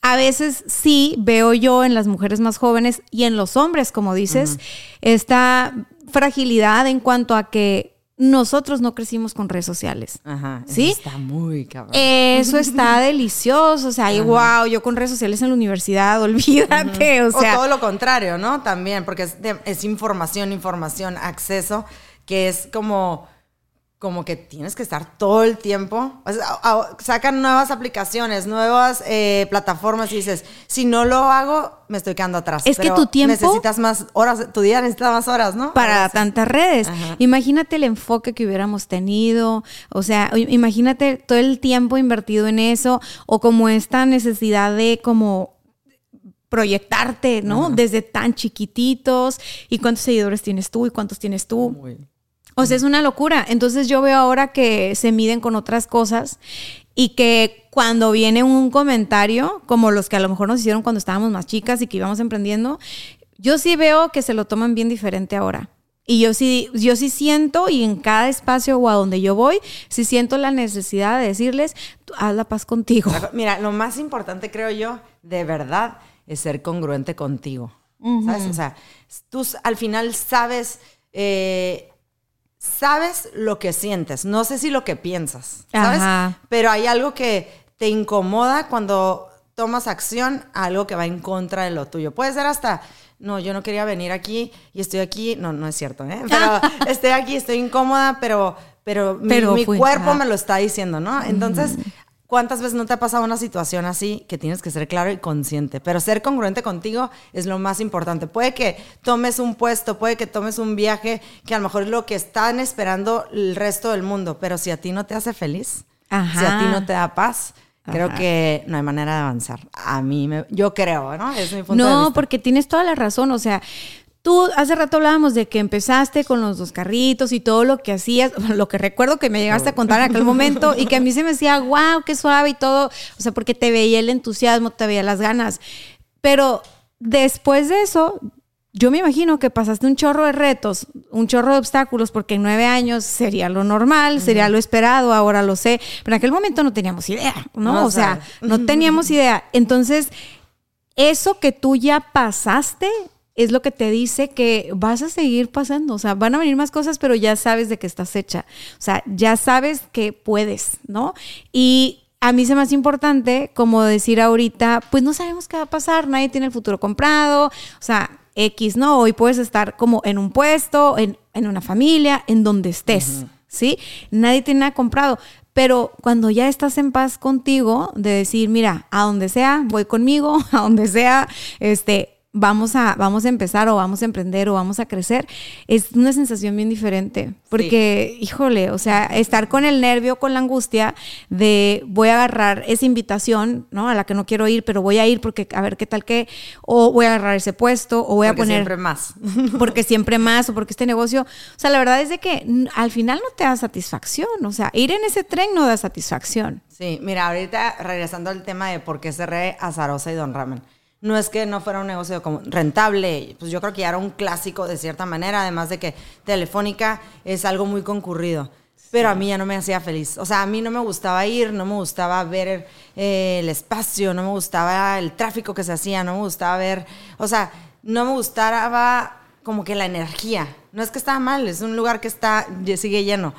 a veces sí veo yo en las mujeres más jóvenes y en los hombres, como dices, esta fragilidad en cuanto a que nosotros no crecimos con redes sociales. Ajá. eso ¿Sí? Está muy cabrón. Eso *laughs* está delicioso, o sea, y wow, yo con redes sociales en la universidad, *laughs* olvídate, o O, sea, todo lo contrario, ¿no? También, porque es información, información, acceso, que es como, como que tienes que estar todo el tiempo. O sea, sacan nuevas aplicaciones, nuevas eh, plataformas y dices, si no lo hago, me estoy quedando atrás. Es que tu tiempo- Necesitas más horas, tu día necesita más horas, ¿no? para así. tantas redes. Ajá. Imagínate el enfoque que hubiéramos tenido, o sea, imagínate todo el tiempo invertido en eso, o como esta necesidad de como proyectarte, ¿no? Desde tan chiquititos, y cuántos seguidores tienes tú y cuántos tienes tú. Muy- O sea, es una locura. Entonces yo veo ahora que se miden con otras cosas y que cuando viene un comentario, como los que a lo mejor nos hicieron cuando estábamos más chicas y que íbamos emprendiendo, yo sí veo que se lo toman bien diferente ahora. Y yo sí, yo sí siento, y en cada espacio o a donde yo voy, sí siento la necesidad de decirles, "Tú, haz la paz contigo. Mira, lo más importante, creo yo, de verdad, es ser congruente contigo. ¿Sabes? O sea, tú al final sabes, eh, sabes lo que sientes. No sé si lo que piensas, ¿sabes? Ajá. Pero hay algo que te incomoda cuando tomas acción a algo que va en contra de lo tuyo. Puede ser hasta, no, yo no quería venir aquí y estoy aquí. No, no es cierto, ¿eh? *laughs* Pero estoy aquí, estoy incómoda, pero, pero, mi- Pero mi, fui, cuerpo me lo está diciendo, ¿no? Entonces, ¿cuántas veces no te ha pasado una situación así que tienes que ser claro y consciente? Pero ser congruente contigo es lo más importante. Puede que tomes un puesto, puede que tomes un viaje que a lo mejor es lo que están esperando el resto del mundo, pero si a ti no te hace feliz, Ajá. si a ti no te da paz, creo Ajá. que no hay manera de avanzar. A mí, me, yo creo, ¿no? Es mi punto de No, vista. porque tienes toda la razón. O sea, tú hace rato hablábamos de que empezaste con los dos carritos y todo lo que hacías, *laughs* lo que recuerdo que me llegaste a contar en aquel momento y que a mí se me decía, wow, *laughs* qué suave y todo. O sea, porque te veía el entusiasmo, te veía las ganas. Pero después de eso, yo me imagino que pasaste un chorro de retos, un chorro de obstáculos, porque en nueve años sería lo normal, sería lo esperado, ahora lo sé, pero en aquel momento no teníamos idea, ¿no? No o sea, sabes. no teníamos *laughs* idea. Entonces, eso que tú ya pasaste es lo que te dice que vas a seguir pasando. O sea, van a venir más cosas, pero ya sabes de que estás hecha. O sea, ya sabes que puedes, ¿no? Y a mí se me hace importante como decir ahorita, pues no sabemos qué va a pasar, nadie tiene el futuro comprado. O sea, X, ¿no? Hoy puedes estar como en un puesto, en, en una familia, en donde estés, ¿sí? Nadie tiene nada comprado. Pero cuando ya estás en paz contigo, de decir, mira, a donde sea, voy conmigo, *laughs* a donde sea, este, vamos a, vamos a empezar o vamos a emprender o vamos a crecer, es una sensación bien diferente. Porque, híjole, o sea, estar con el nervio, con la angustia de voy a agarrar esa invitación, ¿no? A la que no quiero ir, pero voy a ir porque a ver qué tal que, o voy a agarrar ese puesto, o voy Porque a poner siempre más. *laughs* porque siempre más o porque este negocio, o sea, la verdad es de que al final no te da satisfacción, o sea, ir en ese tren no da satisfacción. Sí, mira, ahorita regresando al tema de por qué cerré Azarosa y Don Ramen. No es que no fuera un negocio como rentable, pues yo creo que ya era un clásico de cierta manera, además de que Telefónica es algo muy concurrido. Pero a mí ya no me hacía feliz. O sea, a mí no me gustaba ir, no me gustaba ver eh, el espacio, no me gustaba el tráfico que se hacía, no me gustaba ver, o sea, no me gustaba como que la energía. No es que estaba mal, es un lugar que está, sigue lleno.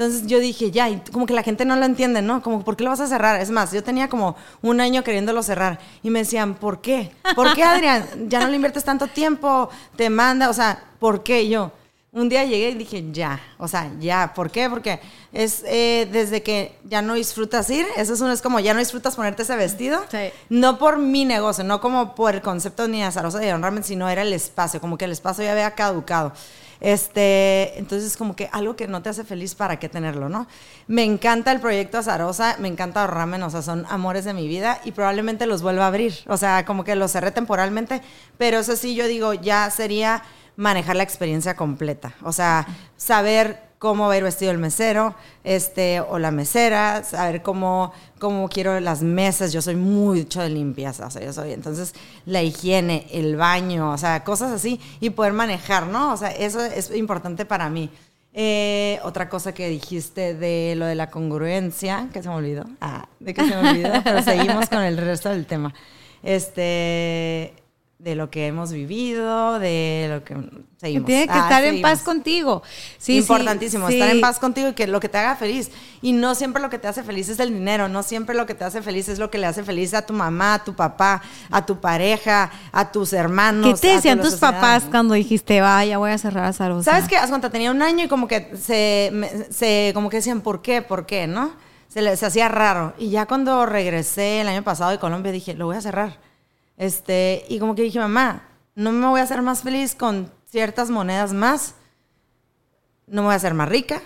Entonces yo dije, ya, y como que la gente no lo entiende, ¿no? Como, ¿por qué lo vas a cerrar? Es más, yo tenía como un año queriéndolo cerrar y me decían, ¿por qué? ¿Por qué, Adrián? Ya no le inviertes tanto tiempo, te manda, o sea, ¿por qué Y yo? Un día llegué y dije, ya, o sea, ya, ¿por qué? Porque es eh, desde que ya no disfrutas ir, eso es, un, es como ya no disfrutas ponerte ese vestido, Sí. no por mi negocio, no como por el concepto ni ni de Don Ramen, sino era el espacio, como que el espacio ya había caducado. Este, entonces como que algo que no te hace feliz, ¿para qué tenerlo, no? Me encanta el proyecto Azarosa, me encanta Ramen, o sea, son amores de mi vida y probablemente los vuelva a abrir, o sea, como que los cerré temporalmente, pero eso sí, yo digo, ya sería manejar la experiencia completa, o sea, saber cómo va a ir vestido el mesero, este, o la mesera, saber cómo, cómo quiero las mesas, yo soy mucho de limpieza, o sea, yo soy, entonces, la higiene, el baño, o sea, cosas así, y poder manejar, ¿no? O sea, eso es importante para mí. Eh, otra cosa que dijiste de lo de la congruencia, que se me olvidó, ah, de que se me olvidó, pero *laughs* seguimos con el resto del tema. Este, de lo que hemos vivido, de lo que seguimos. Tiene que Ah, estar en paz contigo. Sí, Importantísimo, sí, estar sí. en paz contigo y que lo que te haga feliz. Y no siempre lo que te hace feliz es el dinero, no siempre lo que te hace feliz es lo que le hace feliz a tu mamá, a tu papá, a tu pareja, a tus hermanos. ¿Qué te decían tu tus sociedad. papás cuando dijiste, vaya, voy a cerrar a Zarosa? ¿Sabes qué? Haz cuenta, tenía un año y como que se, me- se como que decían, ¿por qué? ¿Por qué? ¿No? Se les hacía raro. Y ya cuando regresé el año pasado de Colombia dije, lo voy a cerrar. Este, y como que dije, mamá, no me voy a hacer más feliz con ciertas monedas más. No me voy a hacer más rica,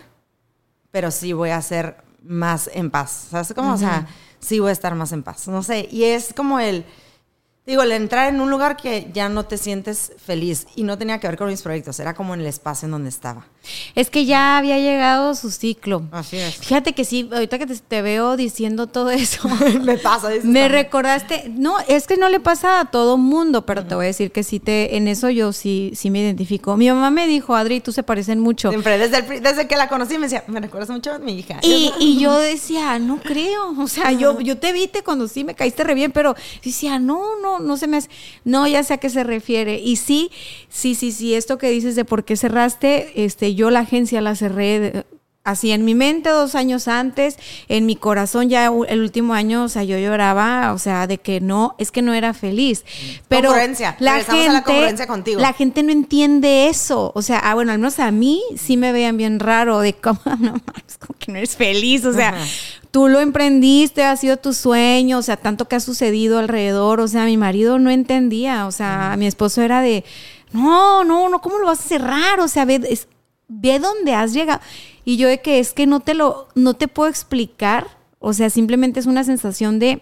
pero sí voy a ser más en paz. ¿Sabes cómo? O sea, sí voy a estar más en paz. No sé. Y es como el, digo, el entrar en un lugar que ya no te sientes feliz. Y no tenía que ver con mis proyectos, era como en el espacio en donde estaba. Es que ya había llegado su ciclo. Así es. Fíjate que sí, ahorita que te, te veo diciendo todo eso. *laughs* me pasa. dices, Me también. recordaste, no, es que no le pasa a todo mundo, pero te voy a decir que sí te, en eso yo sí, sí me identifico. Mi mamá me dijo, Adri, tú se parecen mucho. Siempre, desde, el desde que la conocí me decía, me recuerdas mucho a mi hija. Y, y yo decía, no creo. *laughs* O sea, yo, yo te vi, te conocí, me caíste re bien, pero decía, no, no, no se me hace. No, ya sé a qué se refiere. Y sí, sí, sí, sí, esto que dices de por qué cerraste, este, yo la agencia la cerré. de- Así en mi mente dos años antes, en mi corazón ya el último año, o sea, yo lloraba, o sea, de que no, es que no era feliz. Pero Congruencia, la regresamos gente, la contigo. la gente no entiende eso. O sea, ah, bueno, al menos a mí sí me veían bien raro de cómo, *laughs* no mames, como que no eres feliz. O sea, Ajá. tú lo emprendiste, ha sido tu sueño, o sea, tanto que ha sucedido alrededor. O sea, mi marido no entendía. O sea, mi esposo era de, no, no, no, ¿cómo lo vas a cerrar? O sea, ve, es- ve dónde has llegado. Y yo de que es que no te lo, no te puedo explicar. O sea, simplemente es una sensación de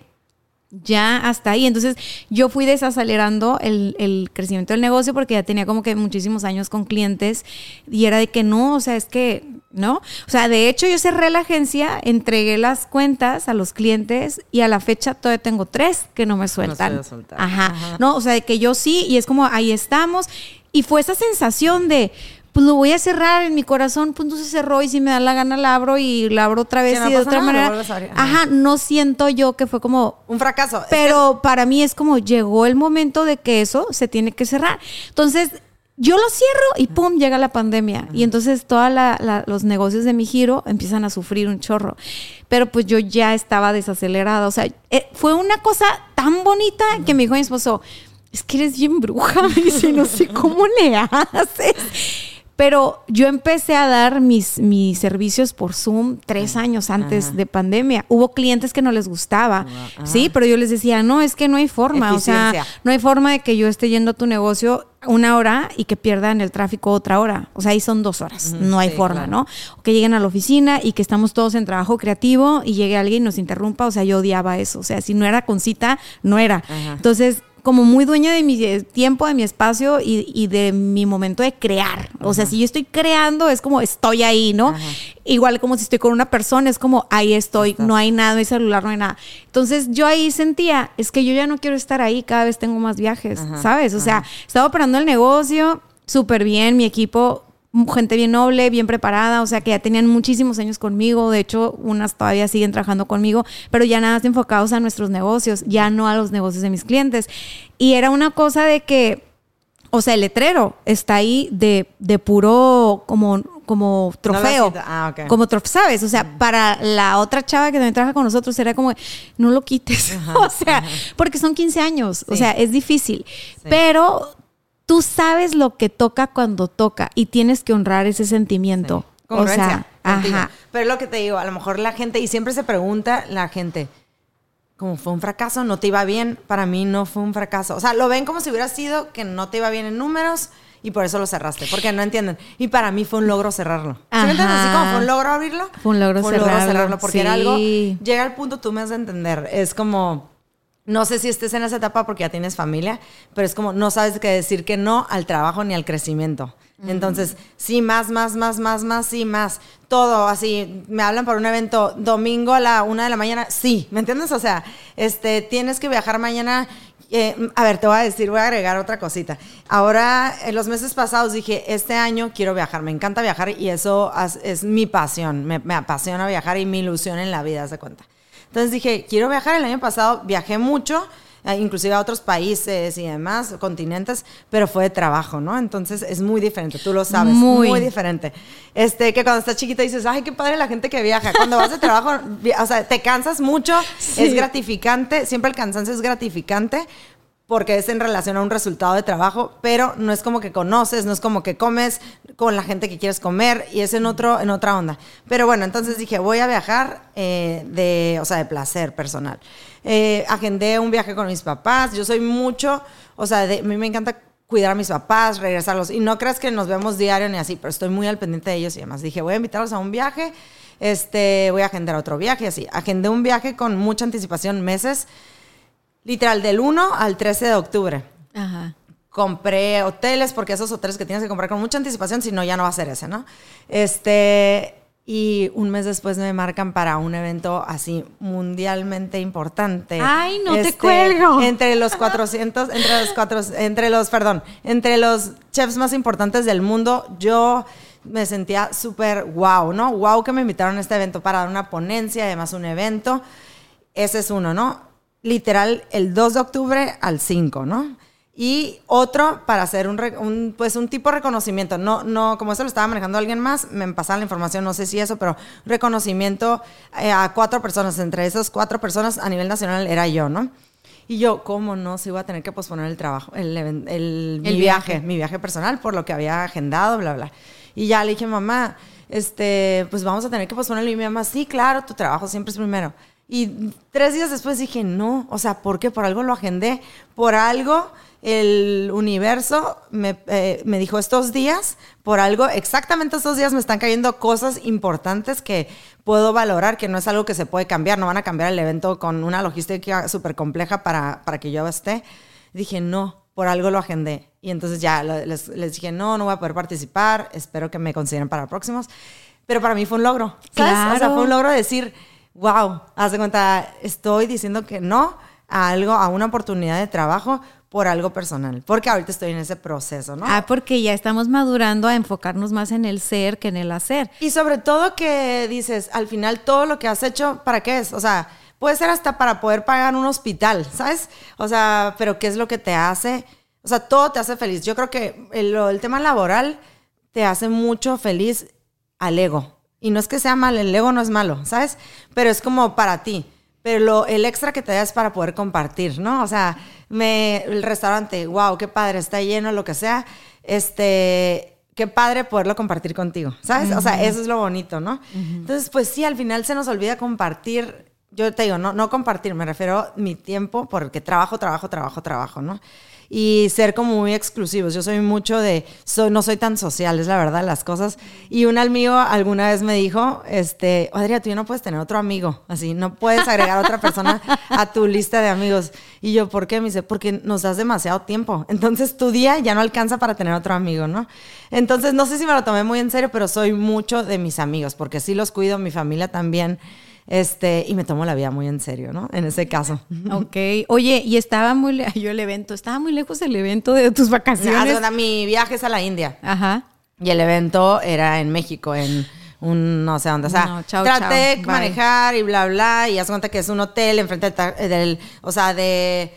ya hasta ahí. Entonces yo fui desacelerando el, el crecimiento del negocio porque ya tenía como que muchísimos años con clientes y era de que no, o sea, es que no. O sea, de hecho yo cerré la agencia, entregué las cuentas a los clientes y a la fecha todavía tengo tres que no me sueltan. soltar. Ajá. Ajá. No, o sea, de que yo sí y es como ahí estamos. Y fue esa sensación de... Pues lo voy a cerrar en mi corazón, punto se cerró y si me da la gana la abro y la abro otra vez no y de otra nada, manera. Ajá. No siento yo que fue como Un fracaso. Es que- pero para mí es como llegó el momento de que eso se tiene que cerrar. Entonces, yo lo cierro y pum, llega la pandemia. Y entonces todos los negocios de mi giro empiezan a sufrir un chorro. Pero pues yo ya estaba desacelerada. O sea, eh, fue una cosa tan bonita que me dijo mi esposo, es que eres bien bruja. *laughs* Me dice, no sé cómo le haces. Pero yo empecé a dar mis, mis servicios por Zoom tres años antes de pandemia. Hubo clientes que no les gustaba, sí, pero yo les decía, no, es que no hay forma, o sea, no hay forma de que yo esté yendo a tu negocio una hora y que pierdan el tráfico otra hora. O sea, ahí son dos horas, no hay sí, forma, claro. ¿no? O que lleguen a la oficina y que estamos todos en trabajo creativo y llegue alguien y nos interrumpa, o sea, yo odiaba eso. O sea, si no era con cita, no era. Ajá. Entonces, como muy dueña de mi eh, tiempo, de mi espacio y, y de mi momento de crear. O sea, si yo estoy creando, es como estoy ahí, ¿no? Igual como si estoy con una persona, es como ahí estoy, no hay nada, no hay celular, no hay nada. Entonces yo ahí sentía, es que yo ya no quiero estar ahí, cada vez tengo más viajes, ¿sabes? O sea, estaba operando el negocio súper bien, mi equipo, gente bien noble, bien preparada, o sea, que ya tenían muchísimos años conmigo, de hecho, unas todavía siguen trabajando conmigo, pero ya nada más enfocados a nuestros negocios, ya no a los negocios de mis clientes. Y era una cosa de que, o sea, el letrero está ahí de, de puro como, como trofeo. Ah, ok. Como trofeo, ¿sabes? O sea, para la otra chava que también trabaja con nosotros era como, no lo quites. *laughs* o sea, porque son 15 años. O sea, es difícil. Pero tú sabes lo que toca cuando toca y tienes que honrar ese sentimiento. O Congruencia sea, ajá. Pero es lo que te digo, a lo mejor la gente, y siempre se pregunta la gente, como fue un fracaso, no te iba bien, para mí no fue un fracaso. O sea, lo ven como si hubiera sido que no te iba bien en números y por eso lo cerraste, porque no entienden. Y para mí fue un logro cerrarlo. ¿Sí me entiendes? Así como fue un logro abrirlo. Fue un logro cerrarlo, porque era algo, sí. llega al punto, tú me has de entender, es como... No sé si estés en esa etapa porque ya tienes familia, pero es como no sabes qué decir que no al trabajo ni al crecimiento. Entonces, sí, más, más, más, más, más, sí, más. Todo así. Me hablan para un evento domingo a la una de la mañana. Sí, ¿me entiendes? O sea, este, tienes que viajar mañana. eh, a ver, te voy a decir, voy a agregar otra cosita. Ahora, en los meses pasados dije, este año quiero viajar. Me encanta viajar y eso es mi pasión. Me, me apasiona viajar y mi ilusión en la vida, se cuenta. Entonces dije, quiero viajar. El año pasado viajé mucho. Eh, inclusive a otros países y demás, continentes, pero fue de trabajo, ¿no? Entonces es muy diferente, tú lo sabes, Muy. muy, diferente. Este, que cuando estás chiquita dices, ay, qué padre la gente que viaja. Cuando vas de trabajo, o sea, te cansas mucho, Sí. es gratificante, siempre el cansancio es gratificante, porque es en relación a un resultado de trabajo, pero no es como que conoces, no es como que comes con la gente que quieres comer y es en otro en otra onda. Pero bueno, entonces dije, voy a viajar eh, de, o sea, de placer personal. Eh, agendé un viaje con mis papás, yo soy mucho, o sea, de- a mí me encanta cuidar a mis papás, regresarlos. Y no creas que nos vemos diario ni así, pero estoy muy al pendiente de ellos y demás. Dije, voy a invitarlos a un viaje, este, voy a agendar otro viaje así. Agendé un viaje con mucha anticipación, meses, literal, del 1 al 13 de octubre. Ajá. Compré hoteles, porque esos hoteles que tienes que comprar con mucha anticipación, si no, ya no va a ser ese, ¿no? Este, y un mes después me marcan para un evento así mundialmente importante. Ay, no te Este, cuelgo. Entre los 400, entre los cuatro, entre los, perdón, entre los chefs más importantes del mundo, yo me sentía súper wow, ¿no? Wow que me invitaron a este evento para dar una ponencia, además un evento. Ese es uno, ¿no? Literal, el 2 de octubre al 5, ¿no? Y otro para hacer un, pues un tipo de reconocimiento. No, no, como eso lo estaba manejando alguien más, me pasaron la información, no sé si eso, pero reconocimiento eh, a cuatro personas. Entre esas cuatro personas a nivel nacional era yo, ¿no? Y yo, ¿cómo no? Si iba a tener que posponer el trabajo, el, el, mi El viaje, viaje. mi viaje personal, por lo que había agendado, bla, bla. Y ya le dije, mamá, este, pues vamos a tener que posponerlo. Y mi mamá, sí, claro, tu trabajo siempre es primero. Y tres días después dije, no, o sea, ¿por qué? Por algo lo agendé, por algo el universo me, eh, me dijo estos días, por algo, exactamente estos días me están cayendo cosas importantes que puedo valorar, que no es algo que se puede cambiar, no van a cambiar el evento con una logística súper compleja para, para que yo esté. Dije, no, por algo lo agendé. Y entonces ya les, les dije, no, no voy a poder participar, espero que me consideren para próximos. Pero para mí fue un logro, ¿sabes? O sea, Claro. fue un logro decir, wow, haz de cuenta, estoy diciendo que no a algo, a una oportunidad de trabajo por algo personal, porque ahorita estoy en ese proceso, ¿no? Ah, porque ya estamos madurando a enfocarnos más en el ser que en el hacer. Y sobre todo que dices, al final todo lo que has hecho, ¿para qué es? O sea, puede ser hasta para poder pagar un hospital, ¿sabes? O sea, pero ¿qué es lo que te hace? O sea, todo te hace feliz. Yo creo que el, el tema laboral te hace mucho feliz al ego. Y no es que sea mal, el ego no es malo, ¿sabes? Pero es como para ti. Pero lo, el extra que te da es para poder compartir, ¿no? O sea, me, el restaurante, wow, qué padre, está lleno, lo que sea. Este, qué padre poderlo compartir contigo, ¿sabes? O sea, eso es lo bonito, ¿no? Entonces, pues sí, al final se nos olvida compartir. Yo te digo, no, no compartir, me refiero a mi tiempo porque trabajo, trabajo, trabajo, trabajo, ¿no? Y ser como muy exclusivos. Yo soy mucho de, soy, no soy tan social, es la verdad, las cosas. Y un amigo alguna vez me dijo, este, Adriana, tú ya no puedes tener otro amigo, así, no puedes agregar otra persona a tu lista de amigos. Y yo, ¿por qué? Me dice, porque nos das demasiado tiempo. Entonces tu día ya no alcanza para tener otro amigo, ¿no? Entonces, no sé si me lo tomé muy en serio, pero soy mucho de mis amigos, porque sí los cuido, mi familia también. Este, y me tomo la vida muy en serio, ¿no? En ese caso. *laughs* Ok. Oye, y estaba muy lejos, *laughs* yo el evento, estaba muy lejos el evento de tus vacaciones. cuenta, mi viaje es a la India Ajá. y el evento era en México, en un no sé dónde. O sea, No, chao, traté chao, de bye. manejar y bla, bla, y haz cuenta que es un hotel enfrente del o sea, de,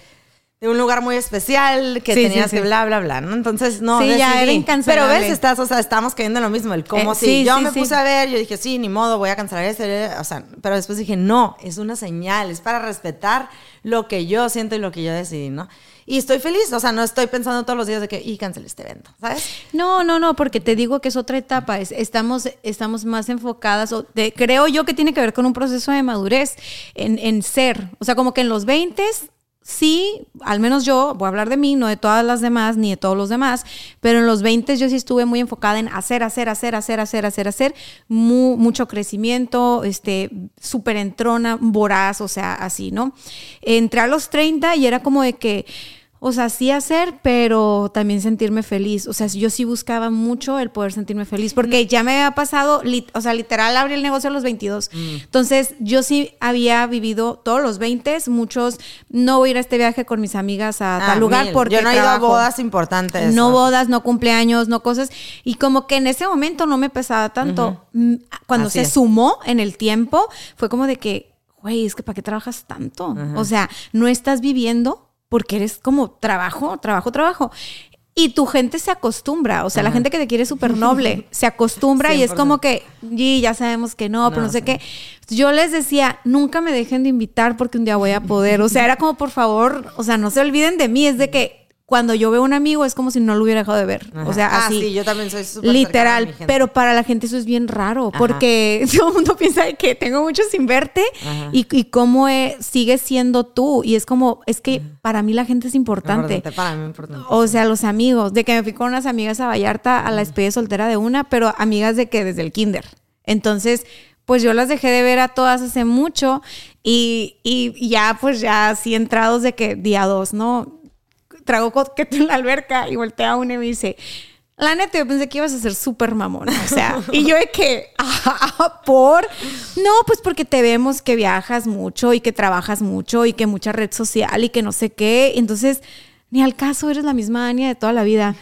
de un lugar muy especial que Sí, tenías sí. que bla, bla, bla, ¿no? Entonces, no, Sí, ya era incancelable. Pero ves, estás, o sea, estamos cayendo en lo mismo, el cómo Eh, sí. sí, Yo me puse a ver, yo dije, sí, ni modo, voy a cancelar este, o sea, pero después dije, no, es una señal, es para respetar lo que yo siento y lo que yo decidí, ¿no? Y estoy feliz, o sea, no estoy pensando todos los días de que, y cancelé este evento, ¿sabes? No, no, no, porque te digo que es otra etapa. es- estamos, estamos más enfocadas, o de- creo yo que tiene que ver con un proceso de madurez en, en ser. O sea, como que en los 20 sí, al menos yo, voy a hablar de mí, no de todas las demás, ni de todos los demás, pero en los 20 yo sí estuve muy enfocada en hacer, hacer, hacer, hacer, hacer, hacer, hacer, mu- mucho crecimiento, este, súper entrona, voraz, o sea, así, ¿no? Entré a los 30 y era como de que... O sea, sí hacer, pero también sentirme feliz. O sea, yo sí buscaba mucho el poder sentirme feliz, porque ya me había pasado, o sea, literal, abrí el negocio a los 22. Entonces, yo sí había vivido todos los 20, muchos, no voy a ir a este viaje con mis amigas a Ah, tal lugar mil. porque Yo no he ido a bodas importantes. No bodas, no cumpleaños, no cosas. Y como que en ese momento no me pesaba tanto. Mm, Cuando Así se es. sumó en el tiempo, fue como de que, güey, es que ¿para qué trabajas tanto? O sea, no estás viviendo porque eres como trabajo, trabajo, trabajo. Y tu gente se acostumbra, o sea, la gente que te quiere súper noble *laughs* se acostumbra y es como que, y ya sabemos que no, pero no, sé qué. Yo les decía, nunca me dejen de invitar porque un día voy a poder. O sea, era como, por favor, o sea, no se olviden de mí, es de que cuando yo veo a un amigo es como si no lo hubiera dejado de ver. O sea, Ah, así. sí, yo también soy súper Literal, pero para la gente eso es bien raro, porque *laughs* todo el mundo piensa que tengo mucho sin verte y, y cómo eh, sigues siendo tú. Y es como, es que para mí la gente es importante. Importante, para mí importante. O sea, los amigos, de que me fui con unas amigas a Vallarta a la despedida soltera de una, pero amigas de que desde el kinder. Entonces, pues yo las dejé de ver a todas hace mucho y, y ya, pues ya así entrados de que día dos, ¿no? Trago coqueto en la alberca y voltea a una y me dice, la neta, yo pensé que ibas a ser súper mamona. O sea, y yo de que, *laughs* "Ah, por. No, pues porque te vemos que viajas mucho y que trabajas mucho y que mucha red social y que no sé qué. Entonces, ni al caso eres la misma Ania de toda la vida.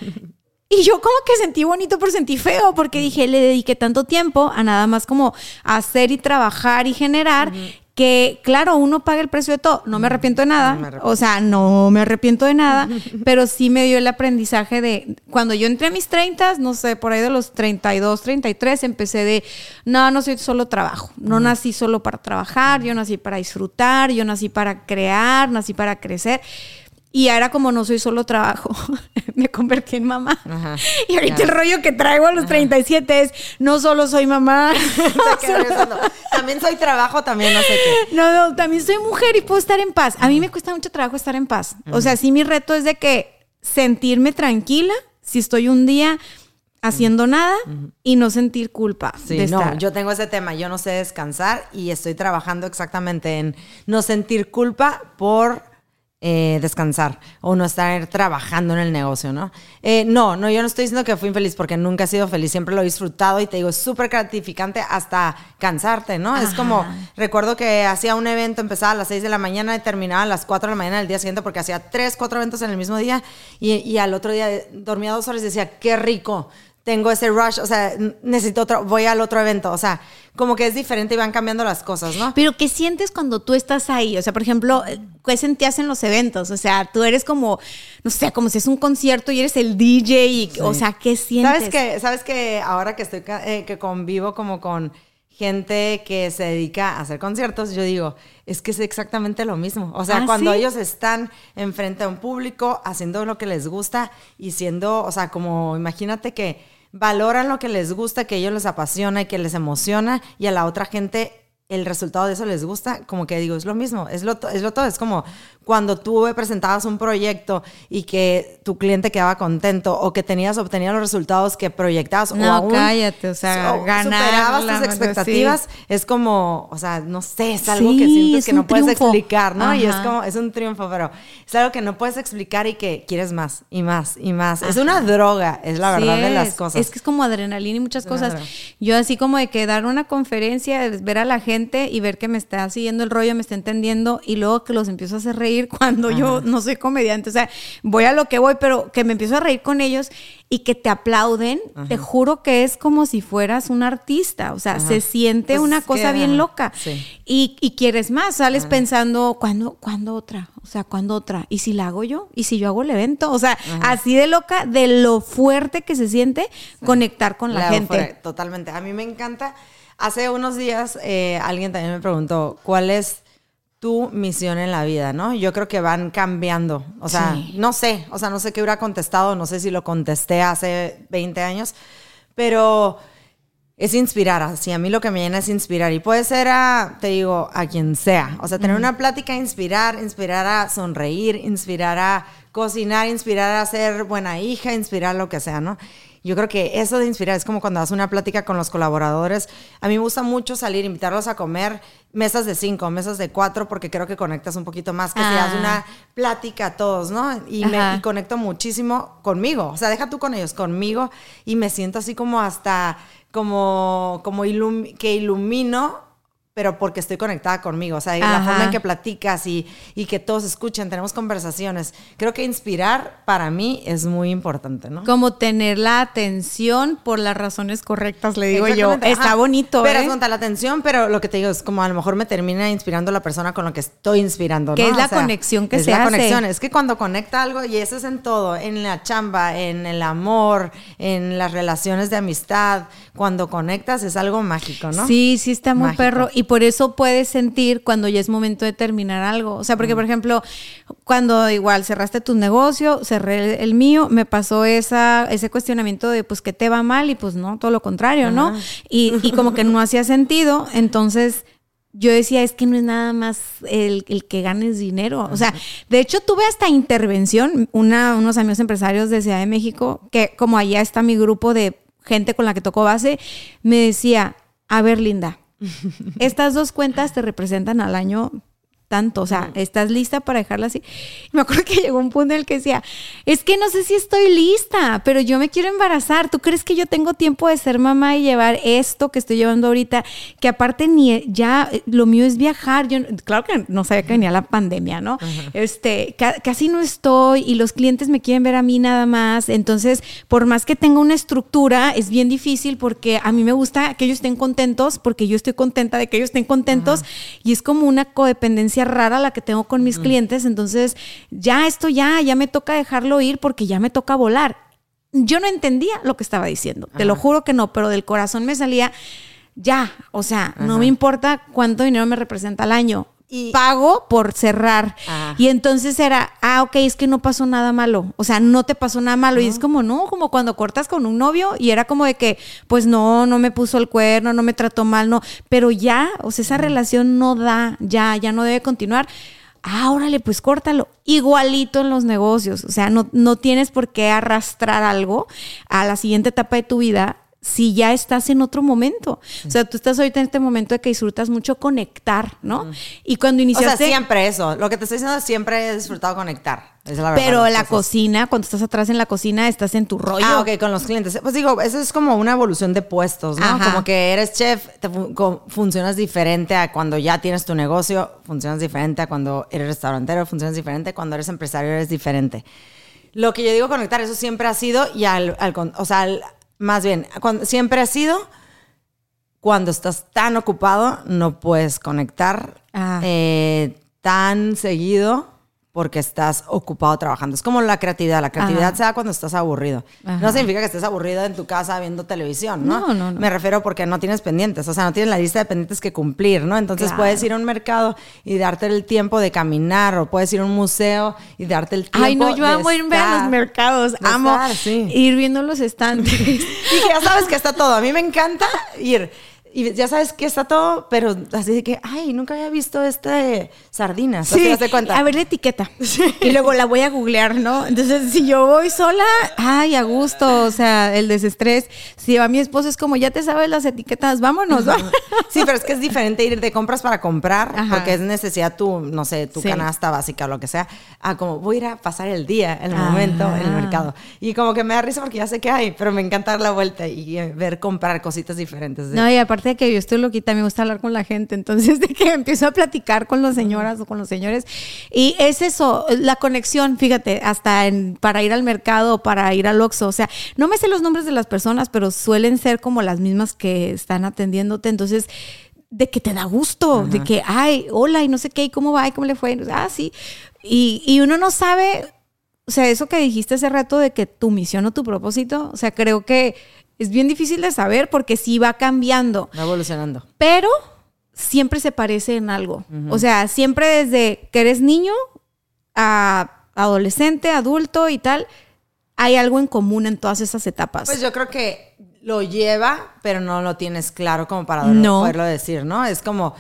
Y yo como que sentí bonito, pero sentí feo, porque dije, le dediqué tanto tiempo a nada más como hacer y trabajar y generar, que claro, uno paga el precio de todo. No me arrepiento de nada. No me arrepiento. o sea, no me arrepiento de nada, *laughs* pero sí me dio el aprendizaje de cuando yo entré a mis 30, no sé, por ahí de los 32, 33, empecé de, no, no soy solo trabajo. No nací solo para trabajar, yo nací para disfrutar, yo nací para crear, nací para crecer. Y ahora como no soy solo trabajo, *laughs* me convertí en mamá. Ajá. *laughs* Y ahorita el rollo que traigo a los 37 es, no solo soy mamá. *laughs* Regresando. También soy trabajo, también no sé qué. No, no, también soy mujer y puedo estar en paz. A mí me cuesta mucho trabajo estar en paz. O sea, sí mi reto es de que sentirme tranquila si estoy un día haciendo nada y no sentir culpa Sí, de no, estar. yo tengo ese tema, yo no sé descansar y estoy trabajando exactamente en no sentir culpa por eh, descansar o no estar trabajando en el negocio, ¿no? Eh, no, no, yo no estoy diciendo que fui infeliz porque nunca he sido feliz, siempre lo he disfrutado y te digo, es súper gratificante hasta cansarte, ¿no? Es como, recuerdo que hacía un evento, empezaba a las 6 de la mañana y terminaba a las 4 de la mañana del día siguiente porque hacía 3, 4 eventos en el mismo día y, y al otro día dormía dos horas y decía, qué rico tengo ese rush, o sea, necesito otro, voy al otro evento, o sea, como que es diferente y van cambiando las cosas, ¿no? Pero ¿qué sientes cuando tú estás ahí? O sea, por ejemplo, ¿qué sentías en los eventos? O sea, tú eres como, no sé, como si es un concierto y eres el DJ y, o sea, ¿qué sientes? ¿Sabes que ¿Sabes que ahora que estoy, eh, que convivo como con gente que se dedica a hacer conciertos, yo digo, es que es exactamente lo mismo. O sea, ¿Ah, cuando sí? ellos están enfrente a un público, haciendo lo que les gusta y siendo, o sea, como imagínate que valoran lo que les gusta, que a ellos les apasiona y que les emociona y a la otra gente el resultado de eso les gusta, como que digo, es lo mismo, es lo, es lo todo, es como cuando tú presentabas un proyecto y que tu cliente quedaba contento o que tenías, obtenías los resultados que proyectabas o No, aún cállate, o sea, o ganar superabas tus expectativas, es como, o sea, no sé, es algo Sí, que sientes es que no puedes triunfo. explicar, ¿no? Y es Ajá. como, es un triunfo, pero es algo que no puedes explicar y que quieres más y más y más. Es una droga, es la Sí verdad de las cosas. Es que es como adrenalina y muchas cosas. droga. Yo así como de que dar una conferencia, ver a la gente y ver que me está siguiendo el rollo, me está entendiendo y luego que los empiezo a hacer reír cuando yo no soy comediante. O sea, voy a lo que voy, pero que me empiezo a reír con ellos y que te aplauden, te juro que es como si fueras un artista. O sea, se siente Pues una cosa que, bien loca. sí. Y, y quieres más, sales pensando, ¿cuándo, ¿cuándo otra? O sea, ¿cuándo otra? ¿Y si la hago yo? ¿Y si yo hago el evento? O sea, así de loca, de lo fuerte que se siente conectar con la, gente. totalmente. A mí me encanta. Hace unos días eh, alguien también me preguntó, ¿cuál es tu misión en la vida, no? Yo creo que van cambiando. O sea, Sí. no sé, o sea, no sé qué hubiera contestado, no sé si lo contesté hace 20 años, pero es inspirar. Así, a mí lo que me llena es inspirar. Y puede ser a, te digo, a quien sea. O sea, tener una plática, inspirar, inspirar a sonreír, inspirar a cocinar, inspirar a ser buena hija, inspirar lo que sea, ¿no? Yo creo que eso de inspirar es como cuando das una plática con los colaboradores. A mí me gusta mucho salir, invitarlos a comer mesas de cinco, mesas de cuatro, porque creo que conectas un poquito más, que si das Ah. una plática a todos, ¿no? Y, me, y conecto muchísimo conmigo. O sea, deja tú con ellos, conmigo. Y me siento así como hasta, como, como ilum- que ilumino pero porque estoy conectada conmigo. O sea, la Ajá. forma en que platicas y, y que todos escuchan, tenemos conversaciones. Creo que inspirar para mí es muy importante, ¿no? Como tener la atención por las razones correctas, le digo yo. Está Ajá. bonito, Pero ¿eh? es la atención, pero lo que te digo es como a lo mejor me termina inspirando la persona con la que estoy inspirando. Que ¿no? es la conexión que es se la hace. conexión. Es que cuando conecta algo, y eso es en todo, en la chamba, en el amor, en las relaciones de amistad, cuando conectas es algo mágico, ¿no? Sí, sí está muy Mágico. perro y por eso puedes sentir cuando ya es momento de terminar algo. O sea, porque por ejemplo, cuando igual cerraste tu negocio, cerré el mío, me pasó esa, ese cuestionamiento de pues que te va mal y pues no, todo lo contrario, ¿no? Y, y como que no hacía sentido, entonces yo decía, es que no es nada más el, el que ganes dinero. O sea, de hecho tuve hasta intervención, una, unos amigos empresarios de Ciudad de México, que como allá está mi grupo de gente con la que tocó base, me decía, a ver, Linda, estas dos cuentas te representan al año tanto, o sea, ¿estás lista para dejarla así? Y me acuerdo que *laughs* llegó un punto en el que decía, es que no sé si estoy lista, pero yo me quiero embarazar. ¿Tú crees que yo tengo tiempo de ser mamá y llevar esto que estoy llevando ahorita? Que aparte ni ya lo mío es viajar. Yo claro que no sabía que venía la pandemia, ¿no? Este, ca- casi no estoy y los clientes me quieren ver a mí nada más. Entonces, por más que tenga una estructura, es bien difícil porque a mí me gusta que ellos estén contentos porque yo estoy contenta de que ellos estén contentos y es como una codependencia rara la que tengo con mis clientes. Entonces, ya esto ya, ya me toca dejarlo ir porque ya me toca volar. Yo no entendía lo que estaba diciendo, te lo juro que no, pero del corazón me salía ya, o sea, no me importa cuánto dinero me representa al año. Y- pago por cerrar. Ah. Y entonces era, ah, ok, es que no pasó nada malo. O sea, no te pasó nada malo. Y es como, no, como cuando cortas con un novio y era como de que, pues no, no me puso el cuerno, no me trató mal, no. Pero ya, o sea, esa relación no da, ya, ya no debe continuar. Ah, órale, pues córtalo. Igualito en los negocios. O sea, no, no tienes por qué arrastrar algo a la siguiente etapa de tu vida si ya estás en otro momento. O sea, tú estás ahorita en este momento de que disfrutas mucho conectar, ¿no? Y cuando O sea, iniciaste... siempre eso. Lo que te estoy diciendo siempre he disfrutado conectar. Es la verdad. Pero la cocina, cuando estás atrás en la cocina, estás en tu rollo. Ah, ok, con los clientes. Pues digo, eso es como una evolución de puestos, ¿no? Ajá. Como que eres chef, te funcionas diferente a cuando ya tienes tu negocio, funcionas diferente a cuando eres restaurantero, funcionas diferente, cuando eres empresario eres diferente. Lo que yo digo conectar, eso siempre ha sido, y al, al o sea, al- más bien, cuando, siempre ha sido cuando estás tan ocupado, no puedes conectar Ah. eh, tan seguido porque estás ocupado trabajando. Es como la creatividad. La creatividad Ajá. se da cuando estás aburrido. Ajá. No significa que estés aburrido en tu casa viendo televisión, ¿no? No, no, no. Me refiero porque no tienes pendientes, o sea, no tienes la lista de pendientes que cumplir, ¿no? Entonces Claro. puedes ir a un mercado y darte el tiempo de caminar o puedes ir a un museo y darte el tiempo Ay, no, yo de amo irme a los mercados. Amo estar, sí. ir viendo los estantes. *laughs* Y que ya sabes que está todo. A mí me encanta ir. Y ya sabes que está todo, pero así de que, ay, nunca había visto este sardinas. Cuenta. a ver la etiqueta. *laughs* Y luego la voy a googlear, ¿no? Entonces, si yo voy sola, ay, a gusto, o sea, el desestrés. Si va mi esposo es como, ya te sabes las etiquetas, vámonos. ¿no? *laughs* Sí, pero es que es diferente ir de compras para comprar, Ajá. porque es necesidad tu, no sé, tu Sí. canasta básica o lo que sea, a como voy a ir a pasar el día, el Ah. momento, en el mercado. Y como que me da risa porque ya sé que hay, pero me encanta dar la vuelta y ver comprar cositas diferentes. No, y aparte de que yo estoy loquita, me gusta hablar con la gente. Entonces, *laughs* de que empiezo a platicar con las señoras o con los señores. Y es eso, la conexión, fíjate, hasta en, para ir al mercado para ir al Oxxo. O sea, no me sé los nombres de las personas, pero suelen ser como las mismas que están atendiéndote. Entonces, de que te da gusto, de que, ay, hola, y no sé qué, y cómo va, y cómo le fue. Ah, sí. Y, y uno no sabe, o sea, eso que dijiste hace rato de que tu misión o tu propósito, o sea, creo que es bien difícil de saber porque sí va cambiando, Va evolucionando. pero siempre se parece en algo. O sea, siempre desde que eres niño a adolescente, adulto y tal, hay algo en común en todas esas etapas. Pues yo creo que lo lleva, pero no lo tienes claro como para No. poderlo decir, ¿no? Es como,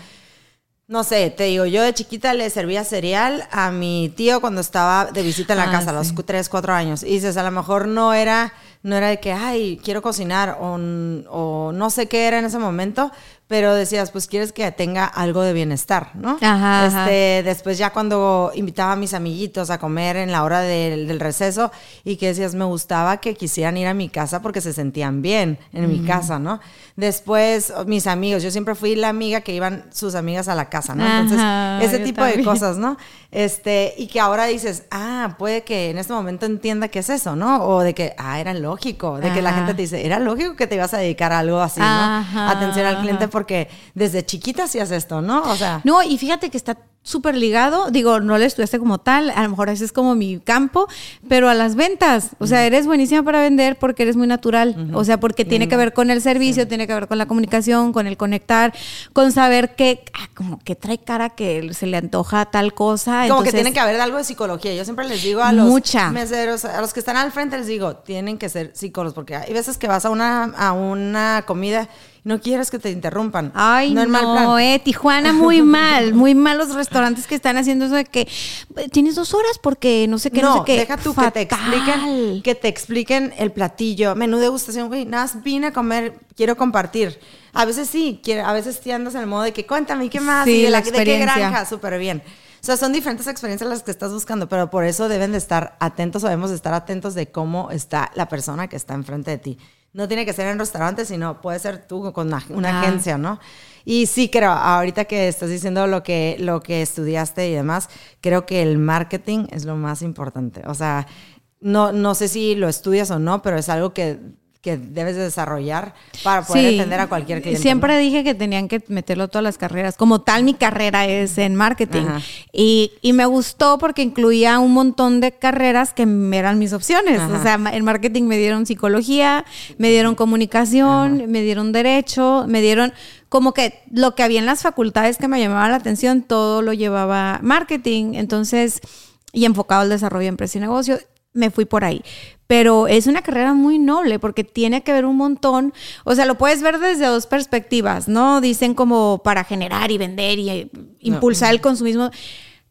no sé, te digo, yo de chiquita le servía cereal a mi tío cuando estaba de visita en la Ah, casa, a los sí. 3, 4 años. Y dices, a lo mejor no era no era de que, ay, quiero cocinar o, o no sé qué era en ese momento, pero decías, pues quieres que tenga algo de bienestar, ¿no? Ajá, ajá. este, Después ya cuando invitaba a mis amiguitos a comer en la hora del, del receso y que decías, me gustaba que quisieran ir a mi casa porque se sentían bien en mi casa, ¿no? Después mis amigos, yo siempre fui la amiga que iban sus amigas a la casa, ¿no? Entonces, Ajá, ese tipo de cosas, ¿no? Este, y que ahora dices, ah, puede que en este momento entienda qué es eso, ¿no? O de que, ah, era lógico, de que la gente te dice, era lógico que te ibas a dedicar a algo así, ¿no? Atención al cliente ajá. Porque desde chiquita hacías esto, ¿no? O sea, No, y fíjate que está súper ligado, digo, no le estudiaste como tal, a lo mejor ese es como mi campo, pero a las ventas, o sea, eres buenísima para vender porque eres muy natural, o sea, porque tiene que ver con el servicio, tiene que ver con la comunicación, con el conectar, con saber que, ah, como que trae cara que se le antoja tal cosa. como que tiene que haber algo de psicología. Yo siempre les digo a los Mucha. meseros, a los que están al frente, les digo, tienen que ser psicólogos, porque hay veces que vas a una, a una comida no quieres que te interrumpan. Ay, no, plan. eh, Tijuana muy *laughs* mal, muy mal los restaurantes que están haciendo eso de que eh, tienes dos horas porque no sé qué, no, no, sé qué. deja tú que te Fatal. expliquen, que te expliquen el platillo, menú degustación, güey, nada, más vine a comer, quiero compartir. A veces sí, a veces sí andas en el modo de que cuéntame, ¿y ¿qué más? Sí, ¿Y de, la la, de qué granja? Súper bien. O sea, son diferentes experiencias las que estás buscando, pero por eso deben de estar atentos o debemos de estar atentos de cómo está la persona que está enfrente de ti. No tiene que ser en restaurantes, sino puede ser tú con una, una Ah. agencia, ¿no? Y sí creo, ahorita que estás diciendo lo que, lo que estudiaste y demás, creo que el marketing es lo más importante. O sea, no, no sé si lo estudias o no, pero es algo que, que debes de desarrollar para poder Sí. entender a cualquier cliente. Siempre dije que tenían que meterlo todas las carreras. Como tal, mi carrera es en marketing. Y, y me gustó porque incluía un montón de carreras que eran mis opciones. Ajá. O sea, en marketing me dieron psicología, me dieron comunicación, me dieron derecho, me dieron como que lo que había en las facultades que me llamaba la atención, todo lo llevaba marketing. Entonces, y enfocado al desarrollo de empresa y negocio, me fui por ahí. Pero es una carrera muy noble porque tiene que ver un montón, o sea, lo puedes ver desde dos perspectivas, ¿no? Dicen como para generar y vender y eh, impulsar el consumismo.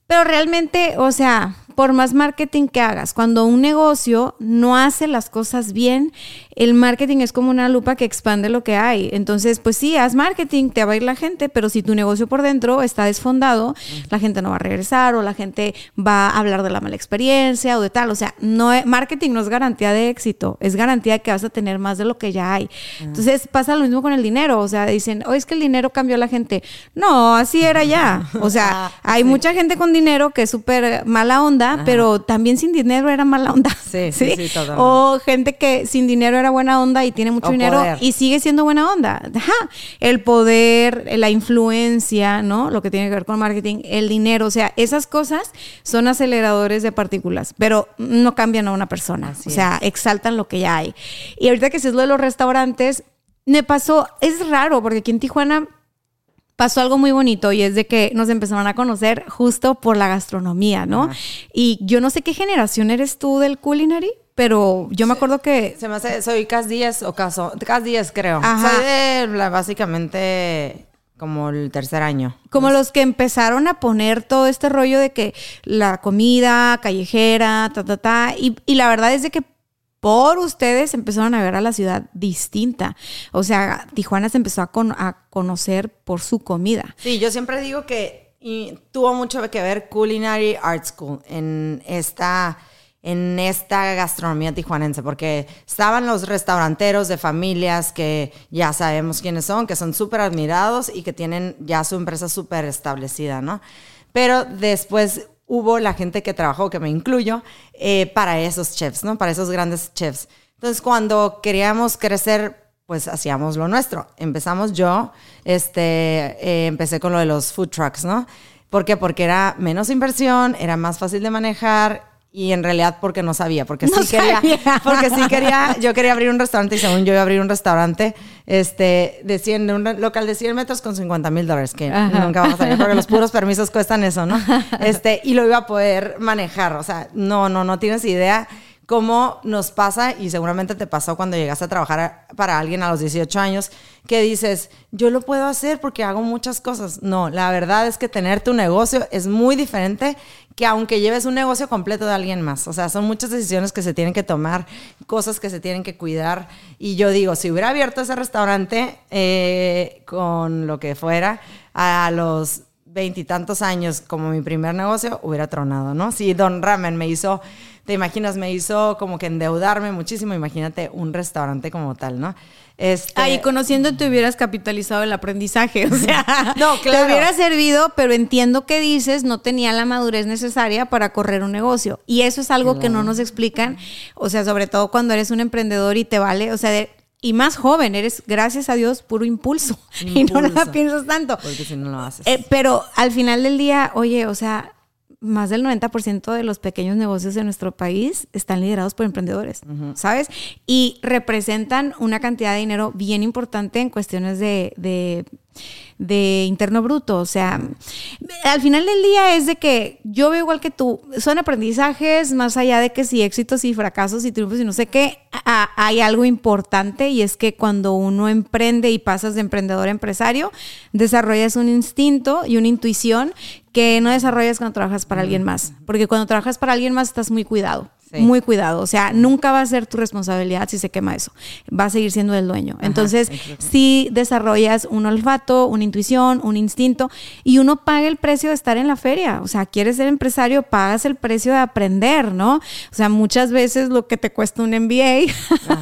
Pero realmente, o sea, por más marketing que hagas, cuando un negocio no hace las cosas bien, el marketing es como una lupa que expande lo que hay. Entonces, pues sí, haz marketing, te va a ir la gente, pero si tu negocio por dentro está desfondado, la gente no va a regresar o la gente va a hablar de la mala experiencia o de tal. O sea, no marketing no es garantía de éxito, es garantía de que vas a tener más de lo que ya hay. Entonces, pasa lo mismo con el dinero. O sea, dicen, oh, es que el dinero cambió a la gente. No, así era ya. O sea, Ah, *laughs* hay mucha gente con dinero que es súper mala onda, pero también sin dinero era mala onda. Sí, sí. O gente que sin dinero era buena onda y tiene mucho O dinero poder. y sigue siendo buena onda. Ajá. El poder, la influencia, ¿no? Lo que tiene que ver con marketing, el dinero, o sea, esas cosas son aceleradores de partículas, pero no cambian a una persona. Así o sea, exaltan lo que ya hay. Y ahorita que se es lo de los restaurantes, me pasó, es raro, porque aquí en Tijuana pasó algo muy bonito y es de que nos empezaron a conocer justo por la gastronomía, ¿no? Ajá. Y yo no sé qué generación eres tú del culinary, pero yo me acuerdo que Se me hace, soy Cas 10 o Caso, Cas 10 creo. Ajá. Soy de la- básicamente como el tercer año. como los que empezaron a poner todo este rollo de que la comida callejera, ta, ta, ta, y, y la verdad es de que por ustedes empezaron a ver a la ciudad distinta. O sea, Tijuana se empezó a, con- a conocer por su comida. Sí, yo siempre digo que tuvo mucho que ver Culinary Art School en esta, en esta gastronomía tijuanense, porque estaban los restauranteros de familias que ya sabemos quiénes son, que son súper admirados y que tienen ya su empresa súper establecida, ¿no? Pero después hubo la gente que trabajó, que me incluyo, eh, para esos chefs, ¿no? Para esos grandes chefs. Entonces, cuando queríamos crecer pues hacíamos lo nuestro. Empezamos yo, este, eh, empecé con lo de los food trucks, ¿no? ¿Por qué? Porque era menos inversión, era más fácil de manejar y en realidad porque no sabía, porque No sí quería, porque sí quería, yo quería abrir un restaurante y según yo iba a abrir un restaurante, este, de 100, de un local de 100 metros con 50 mil dólares, que Ajá. nunca vamos a salir porque los puros permisos cuestan eso, ¿no? *laughs* Este, y lo iba a poder manejar, o sea, no, no, no tienes idea cómo nos pasa, y seguramente te pasó cuando llegaste a trabajar para alguien a los 18 años, que dices, yo lo puedo hacer porque hago muchas cosas. No, la verdad es que tener tu negocio es muy diferente que aunque lleves un negocio completo de alguien más. O sea, son muchas decisiones que se tienen que tomar, cosas que se tienen que cuidar. Y yo digo, si hubiera abierto ese restaurante eh, con lo que fuera a los veintitantos años como mi primer negocio, hubiera tronado, ¿no? Si Don Ramen me hizo, te imaginas, me hizo como que endeudarme muchísimo, imagínate un restaurante como tal, ¿no? Este... Ahí conociéndote hubieras capitalizado el aprendizaje, o sea, *laughs* no, claro. te hubiera servido, pero entiendo que dices, no tenía la madurez necesaria para correr un negocio. Y eso es algo que no nos explican, o sea, sobre todo cuando eres un emprendedor y te vale, o sea, de, y más joven, eres, gracias a Dios, puro impulso, *laughs* y no la piensas tanto. Porque si no lo haces. Eh, pero al final del día, oye, o sea, más del 90% de los pequeños negocios de nuestro país están liderados por emprendedores, ¿sabes? Y representan una cantidad de dinero bien importante en cuestiones de, de de interno bruto. O sea, al final del día es de que yo veo igual que tú, son aprendizajes más allá de que si éxitos y fracasos y triunfos y no sé qué, hay algo importante y es que cuando uno emprende y pasas de emprendedor a empresario, desarrollas un instinto y una intuición que no desarrollas cuando trabajas para alguien más. Porque cuando trabajas para alguien más estás muy cuidado. Muy cuidado. O sea, nunca va a ser tu responsabilidad si se quema eso. Va a seguir siendo el dueño. Entonces, si desarrollas un olfato, una intuición, un instinto y uno paga el precio de estar en la feria. O sea, quieres ser empresario, pagas el precio de aprender, ¿no? O sea, muchas veces lo que te cuesta un MBA,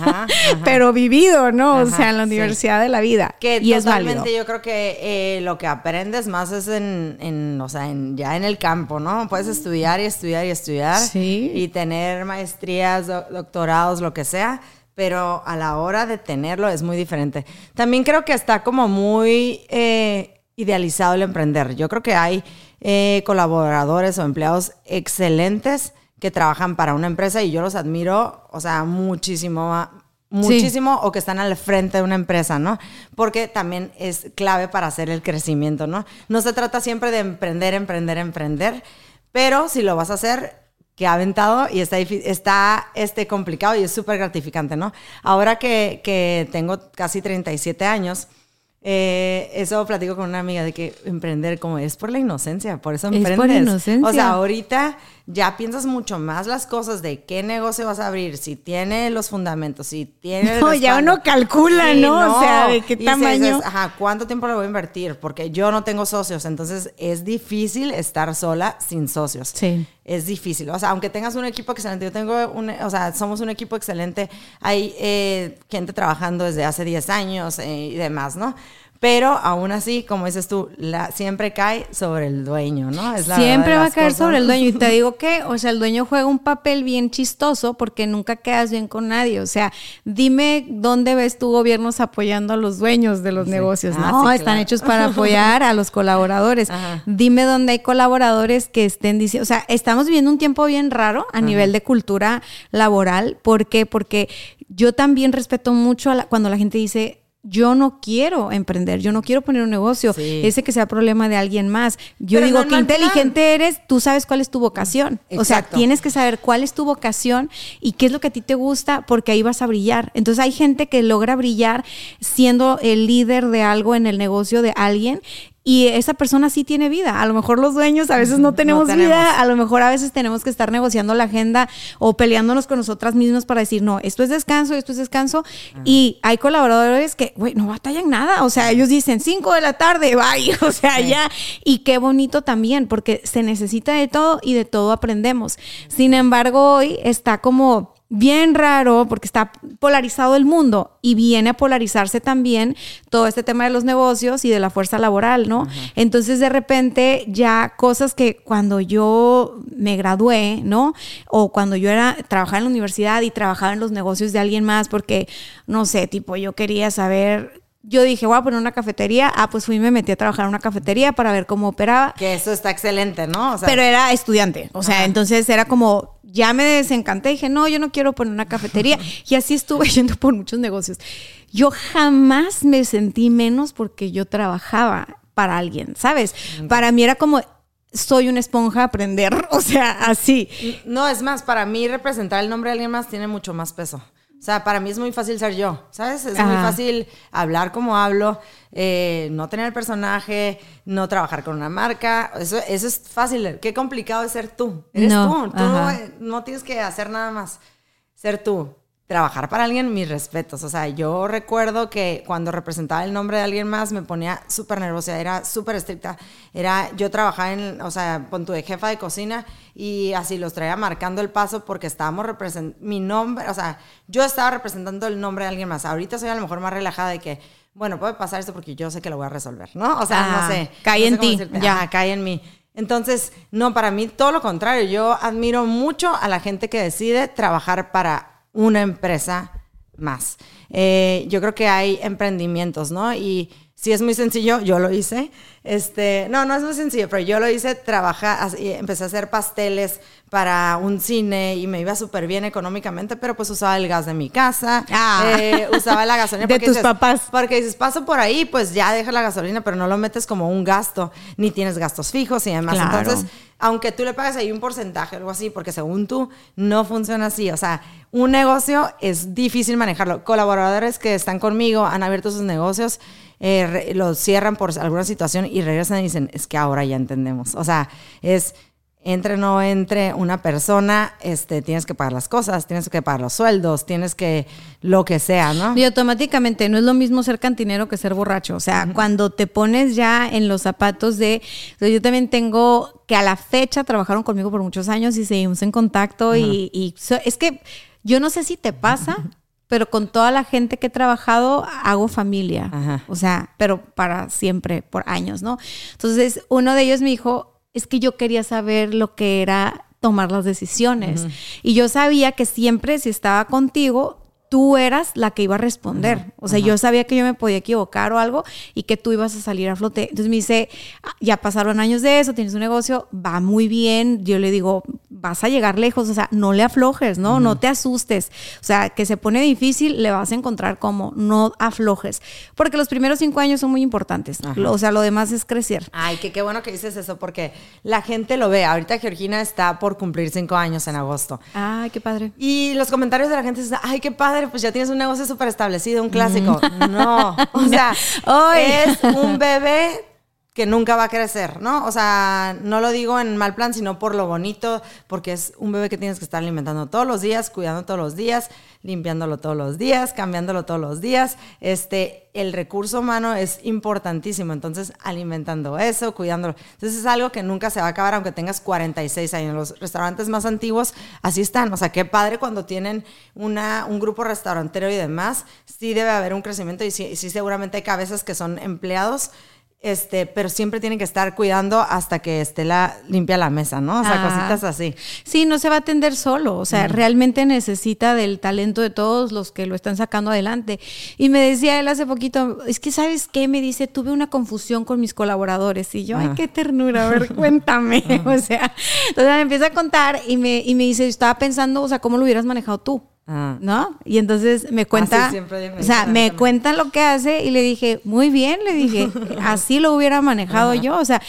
*laughs* pero vivido, ¿no? o sea, en la universidad de la vida. Que y totalmente yo creo que eh, lo que aprendes más es en, o sea, en, ya en el campo, ¿no? Puedes estudiar y estudiar y estudiar y tener maestrías, doctorados, lo que sea, pero a la hora de tenerlo es muy diferente. También creo que está como muy eh, idealizado el emprender. Yo creo que hay eh, colaboradores o empleados excelentes que trabajan para una empresa y yo los admiro, o sea, muchísimo, muchísimo o que están al frente de una empresa, ¿no? Porque también es clave para hacer el crecimiento, ¿no? No se trata siempre de emprender, emprender, emprender, pero si lo vas a hacer, que ha aventado y está, está este, complicado y es súper gratificante, ¿no? Ahora que, que, tengo casi 37 años, eh, eso platico con una amiga de que emprender como es por la inocencia, por eso emprendes. Es por inocencia. O sea, ahorita ya piensas mucho más las cosas de qué negocio vas a abrir, si tiene los fundamentos, si tiene... No, ya uno calcula, ¿no? O sea, de qué tamaño. ajá, ¿cuánto tiempo le voy a invertir? Porque yo no tengo socios, entonces es difícil estar sola sin socios. Sí. Es difícil. O sea, aunque tengas un equipo excelente, yo tengo un, o sea, somos un equipo excelente, hay eh, gente trabajando desde hace 10 años eh, y demás, ¿no? Pero aún así, como dices tú, la, siempre cae sobre el dueño, ¿no? Es siempre va a caer sobre el dueño. Y te digo que, o sea, el dueño juega un papel bien chistoso porque nunca quedas bien con nadie. O sea, dime dónde ves tu gobiernos apoyando a los dueños de los negocios. Ah, no, están hechos para apoyar a los *laughs* colaboradores. Dime dónde hay colaboradores que estén diciendo, o sea, estamos viviendo un tiempo bien raro a nivel de cultura laboral. ¿Por qué? Porque yo también respeto mucho a cuando la gente dice, yo no quiero emprender, yo no quiero poner un negocio, ese que sea problema de alguien más. Yo digo, que inteligente eres, tú sabes cuál es tu vocación. O sea, tienes que saber cuál es tu vocación y qué es lo que a ti te gusta, porque ahí vas a brillar. Entonces hay gente que logra brillar siendo el líder de algo en el negocio de alguien y esa persona sí tiene vida. A lo mejor los dueños a veces no tenemos, vida, a lo mejor a veces tenemos que estar negociando la agenda o peleándonos con nosotras mismas para decir, no, esto es descanso, esto es descanso. Y hay colaboradores que, güey, no batallan nada. O sea, ellos dicen 5 de la tarde, bye. *laughs* O sea, ya. Y qué bonito también, porque se necesita de todo y de todo aprendemos. Sin embargo, hoy está como bien raro porque está polarizado el mundo y viene a polarizarse también todo este tema de los negocios y de la fuerza laboral, ¿no? Entonces de repente ya cosas que cuando yo me gradué, ¿no? O cuando yo era trabajaba en la universidad y trabajaba en los negocios de alguien más porque no sé, tipo yo quería saber yo dije, voy a poner una cafetería. Ah, pues fui y me metí a trabajar en una cafetería para ver cómo operaba. Que eso está excelente, ¿no? Pero era estudiante. O sea, entonces era como, ya me desencanté. Dije, no, yo no quiero poner una cafetería. *laughs* y así estuve yendo por muchos negocios. Yo jamás me sentí menos porque yo trabajaba para alguien, ¿sabes? Para mí era como, soy una esponja a aprender, *laughs* o sea, así. No, es más, para mí representar el nombre de alguien más tiene mucho más peso. O sea, para mí es muy fácil ser yo, ¿sabes? Es muy fácil hablar como hablo, eh, no tener el personaje, no trabajar con una marca. Eso, eso es fácil. Qué complicado es ser tú. Eres No, tú. Tú no tienes que hacer nada más. Ser tú. Trabajar para alguien, mis respetos. O sea, yo recuerdo que cuando representaba el nombre de alguien más me ponía súper nerviosa, era súper estricta. Era, yo trabajaba en, o sea, con tu jefa de cocina y así los traía marcando el paso porque estábamos representando, mi nombre, o sea, yo estaba representando el nombre de alguien más. Ahorita soy a lo mejor más relajada de que, bueno, puede pasar esto porque yo sé que lo voy a resolver, ¿no? O sea, Ah, no sé. cae no en ti, ya. Ajá, cae en mí. Entonces, no, para mí todo lo contrario. Yo admiro mucho a la gente que decide trabajar para una empresa más. Eh, yo creo que hay emprendimientos, ¿no? Y si es muy sencillo, yo lo hice. Este, no, no es muy sencillo, pero yo lo hice, trabajar, empecé a hacer pasteles para un cine y me iba súper bien económicamente, pero pues usaba el gas de mi casa, Ah. eh, usaba la gasolina. *laughs* De tus dices- papás. porque dices, paso por ahí, pues ya deja la gasolina, pero no lo metes como un gasto, ni tienes gastos fijos y demás. Claro. Entonces, aunque tú le pagues ahí un porcentaje o algo así, porque según tú no funciona así. O sea, un negocio es difícil manejarlo. Colaboradores que están conmigo han abierto sus negocios, eh, los cierran por alguna situación y regresan y dicen, es que ahora ya entendemos. O sea, es entre o no entre una persona, este, tienes que pagar las cosas, tienes que pagar los sueldos, tienes que lo que sea, ¿no? Y automáticamente no es lo mismo ser cantinero que ser borracho. O sea, cuando te pones ya en los zapatos de. o sea, yo también tengo que a la fecha trabajaron conmigo por muchos años y seguimos en contacto. Y, y so- es que yo no sé si te pasa, pero con toda la gente que he trabajado hago familia. Ajá. O sea, pero para siempre, por años, ¿no? Entonces, uno de ellos me dijo: Es que yo quería saber lo que era tomar las decisiones. Y yo sabía que siempre, si estaba contigo, tú eras la que iba a responder. o sea, yo sabía que yo me podía equivocar o algo y que tú ibas a salir a flote. Entonces me dice, "Ah, ya pasaron años de eso, tienes un negocio, va muy bien. Yo le digo, vas a llegar lejos, o sea, no le aflojes, ¿no? No te asustes. O sea, que se pone difícil, le vas a encontrar como, no aflojes. Porque los primeros cinco años son muy importantes. O sea, lo demás es crecer. Ay, que qué bueno que dices eso, porque la gente lo ve. Ahorita Georgina está por cumplir cinco años en agosto. Ay, qué padre. Y los comentarios de la gente es, ay, qué padre, pues ya tienes un negocio súper establecido, un clásico. No, o *laughs* sea, Ay. es un bebé que nunca va a crecer, ¿no? O sea, no lo digo en mal plan, sino por lo bonito, porque es un bebé que tienes que estar alimentando todos los días, cuidando todos los días, limpiándolo todos los días, cambiándolo todos los días. Este, el recurso humano es importantísimo, entonces alimentando eso, cuidándolo. Entonces es algo que nunca se va a acabar aunque tengas 46 años. Los restaurantes más antiguos así están, o sea, qué padre cuando tienen una, un grupo restaurantero y demás, sí debe haber un crecimiento y sí, sí seguramente hay cabezas que son empleados. Este, pero siempre tienen que estar cuidando hasta que esté la, limpia la mesa, ¿no? O sea, Ah. cositas así. Sí, no se va a atender solo, o sea, realmente necesita del talento de todos los que lo están sacando adelante. Y me decía él hace poquito, es que sabes qué, me dice, tuve una confusión con mis colaboradores y yo, ay, qué ternura, a ver, *laughs* cuéntame, o sea, entonces me empieza a contar y me, y me dice, estaba pensando, o sea, ¿cómo lo hubieras manejado tú? Ah. ¿No? Y entonces me cuenta, me o sea, me cuenta lo que hace y le dije, muy bien, le dije, *laughs* así lo hubiera manejado yo, o sea,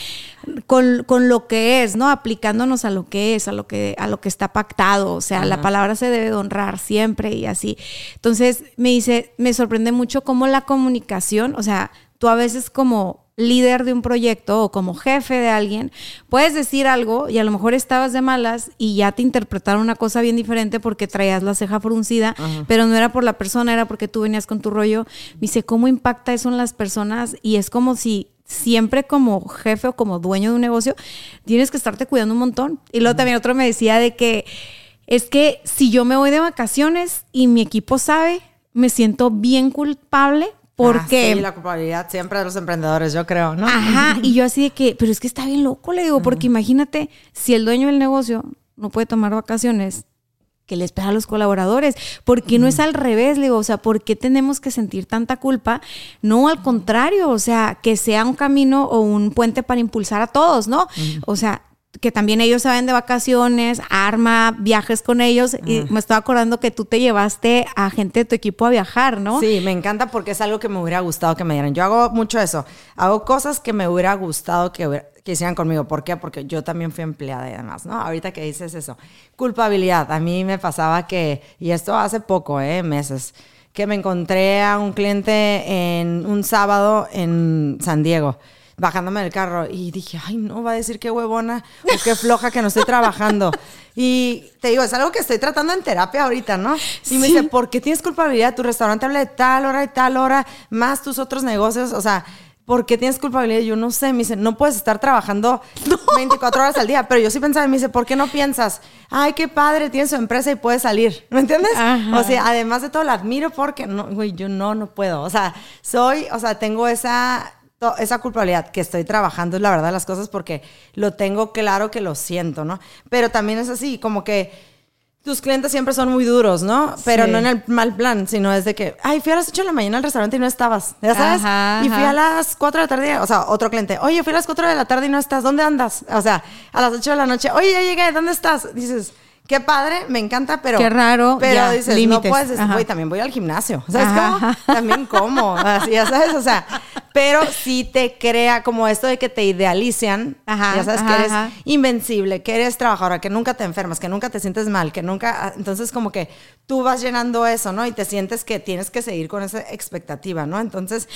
con, con lo que es, ¿no? Aplicándonos a lo que es, a lo que, a lo que está pactado, o sea, la palabra se debe de honrar siempre y así. Entonces, me dice, me sorprende mucho cómo la comunicación, o sea, tú a veces como líder de un proyecto o como jefe de alguien, puedes decir algo y a lo mejor estabas de malas y ya te interpretaron una cosa bien diferente porque traías la ceja fruncida, pero no era por la persona, era porque tú venías con tu rollo. Me dice, ¿cómo impacta eso en las personas? Y es como si siempre como jefe o como dueño de un negocio tienes que estarte cuidando un montón. Y luego también otro me decía de que es que si yo me voy de vacaciones y mi equipo sabe, me siento bien culpable porque... Ah, sí, la culpabilidad siempre de los emprendedores, yo creo, ¿no? Ajá, *laughs* y yo así de que, pero es que está bien loco, le digo, porque imagínate, si el dueño del negocio no puede tomar vacaciones, que le espera a los colaboradores, ¿por qué no es al revés? Le digo, o sea, ¿por qué tenemos que sentir tanta culpa? No, al contrario, o sea, que sea un camino o un puente para impulsar a todos, ¿no? O sea, que también ellos se van de vacaciones, arma viajes con ellos. Y me estaba acordando que tú te llevaste a gente de tu equipo a viajar, ¿no? Sí, me encanta porque es algo que me hubiera gustado que me dieran. Yo hago mucho eso. Hago cosas que me hubiera gustado que, hubiera- que hicieran conmigo. ¿Por qué? Porque yo también fui empleada y demás, ¿no? Ahorita que dices eso. Culpabilidad. A mí me pasaba que, y esto hace poco, ¿eh? Meses, que me encontré a un cliente en un sábado en San Diego bajándome del carro y dije, ay, no, va a decir qué huevona o qué floja que no estoy trabajando. Y te digo, es algo que estoy tratando en terapia ahorita, ¿no? Y me Sí. dice, ¿por qué tienes culpabilidad? Tu restaurante habla de tal hora y tal hora, más tus otros negocios, o sea... ¿Por qué tienes culpabilidad? Yo no sé, me dice, no puedes estar trabajando *laughs* 24 horas al día. Pero yo sí pensaba, me dice, ¿por qué no piensas? Ay, qué padre, tiene su empresa y puede salir. ¿Me entiendes? Ajá. O sea, además de todo, la admiro porque, no, güey, yo no, no puedo. O sea, soy, o sea, tengo esa, esa culpabilidad que estoy trabajando, es la verdad de las cosas, porque lo tengo claro que lo siento, ¿no? Pero también es así, como que tus clientes siempre son muy duros, ¿no? Pero Sí. no en el mal plan, sino es de que, ay, fui a las 8 de la mañana al restaurante y no estabas, ¿ya sabes? Ajá, y fui ajá. a las 4 de la tarde, o sea, otro cliente, oye, fui a las 4 de la tarde y no estás, ¿dónde andas? O sea, a las 8 de la noche, oye, ya llegué, ¿dónde estás? Dices, qué padre, me encanta, pero... Qué raro, Pero ya, dices, no puedes decir, güey, también voy al gimnasio, ¿sabes Ajá. cómo? También como, así, ya sabes, o sea, pero sí te crea como esto de que te idealizan, Ajá, ya sabes, que eres ajá. invencible, que eres trabajadora, que nunca te enfermas, que nunca te sientes mal, que nunca, ah, entonces como que tú vas llenando eso, ¿no? Y te sientes que tienes que seguir con esa expectativa, ¿no? Entonces,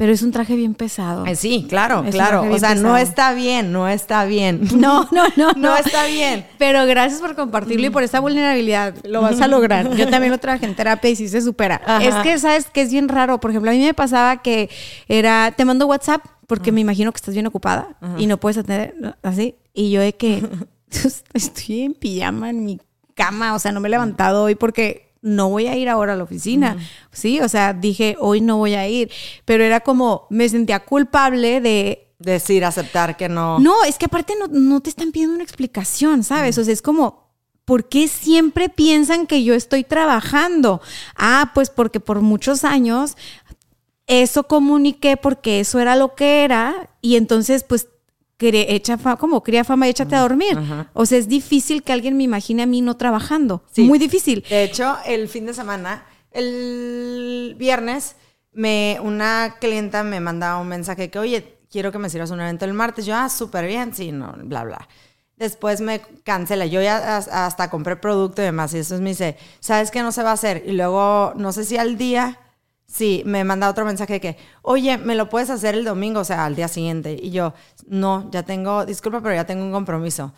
Pero es un traje bien pesado. eh, sí, claro, Es claro, traje o sea, no está bien, no está bien. *laughs* No, no, *laughs* no, No está bien. Pero gracias por compartirlo y por esta vulnerabilidad. Lo vas a lograr. Yo también lo trabajé en terapia y sí se supera. Ajá. Es que, ¿sabes que Es bien raro. Por ejemplo, a mí me pasaba que era, te mando WhatsApp porque me imagino que estás bien ocupada y no puedes atender así. Y yo de que *laughs* estoy en pijama en mi cama, o sea, no me he levantado hoy porque no voy a ir ahora a la oficina. Sí, o sea, dije, hoy no voy a ir. Pero era como, me sentía culpable de Decir, aceptar que no. no, es que aparte no, no te están pidiendo una explicación, ¿sabes? O sea, es como, ¿por qué siempre piensan que yo estoy trabajando? Ah, pues porque por muchos años eso comuniqué porque eso era lo que era y entonces pues echa como cría fama y échate a dormir. Ajá. O sea, es difícil que alguien me imagine a mí no trabajando. Sí. Muy difícil. De hecho, el fin de semana, el viernes, me, una clienta me mandaba un mensaje que, oye, quiero que me sirvas un evento el martes. Yo, ah, súper bien, sí, no, bla, bla. Después me cancela. Yo ya as- hasta compré producto y demás. Y eso me dice, ¿sabes qué no se va a hacer? Y luego, no sé si al día, sí, me manda otro mensaje de que, oye, ¿me lo puedes hacer el domingo? O sea, al día siguiente. Y yo, no, ya tengo, disculpa, pero ya tengo un compromiso.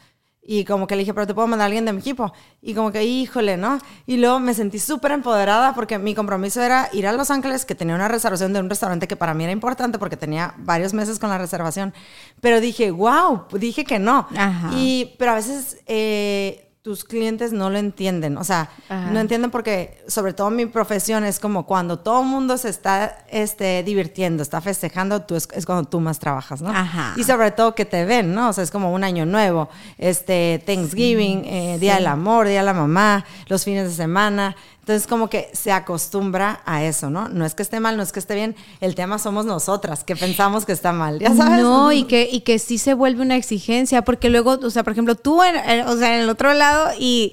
Y como que le dije, pero te puedo mandar a alguien de mi equipo. Y como que, híjole, ¿no? Y luego me sentí súper empoderada porque mi compromiso era ir a Los Ángeles, que tenía una reservación de un restaurante que para mí era importante porque tenía varios meses con la reservación. Pero dije, wow, dije que no. Ajá. Y, pero a veces eh, tus clientes no lo entienden. O sea, Ajá. no entienden porque, sobre todo mi profesión, es como cuando todo el mundo se está este, divirtiendo, está festejando, tú es, es cuando tú más trabajas, ¿no? Ajá. Y sobre todo que te ven, ¿no? O sea, es como un año nuevo, este, Thanksgiving, eh, Día del Amor, Día de la Mamá, los fines de semana. Entonces, como que se acostumbra a eso, ¿no? No es que esté mal, no es que esté bien. El tema somos nosotras, que pensamos que está mal, ¿ya sabes? No, y que, y que sí se vuelve una exigencia, porque luego, o sea, por ejemplo, tú, en, en- o sea, en el otro lado y,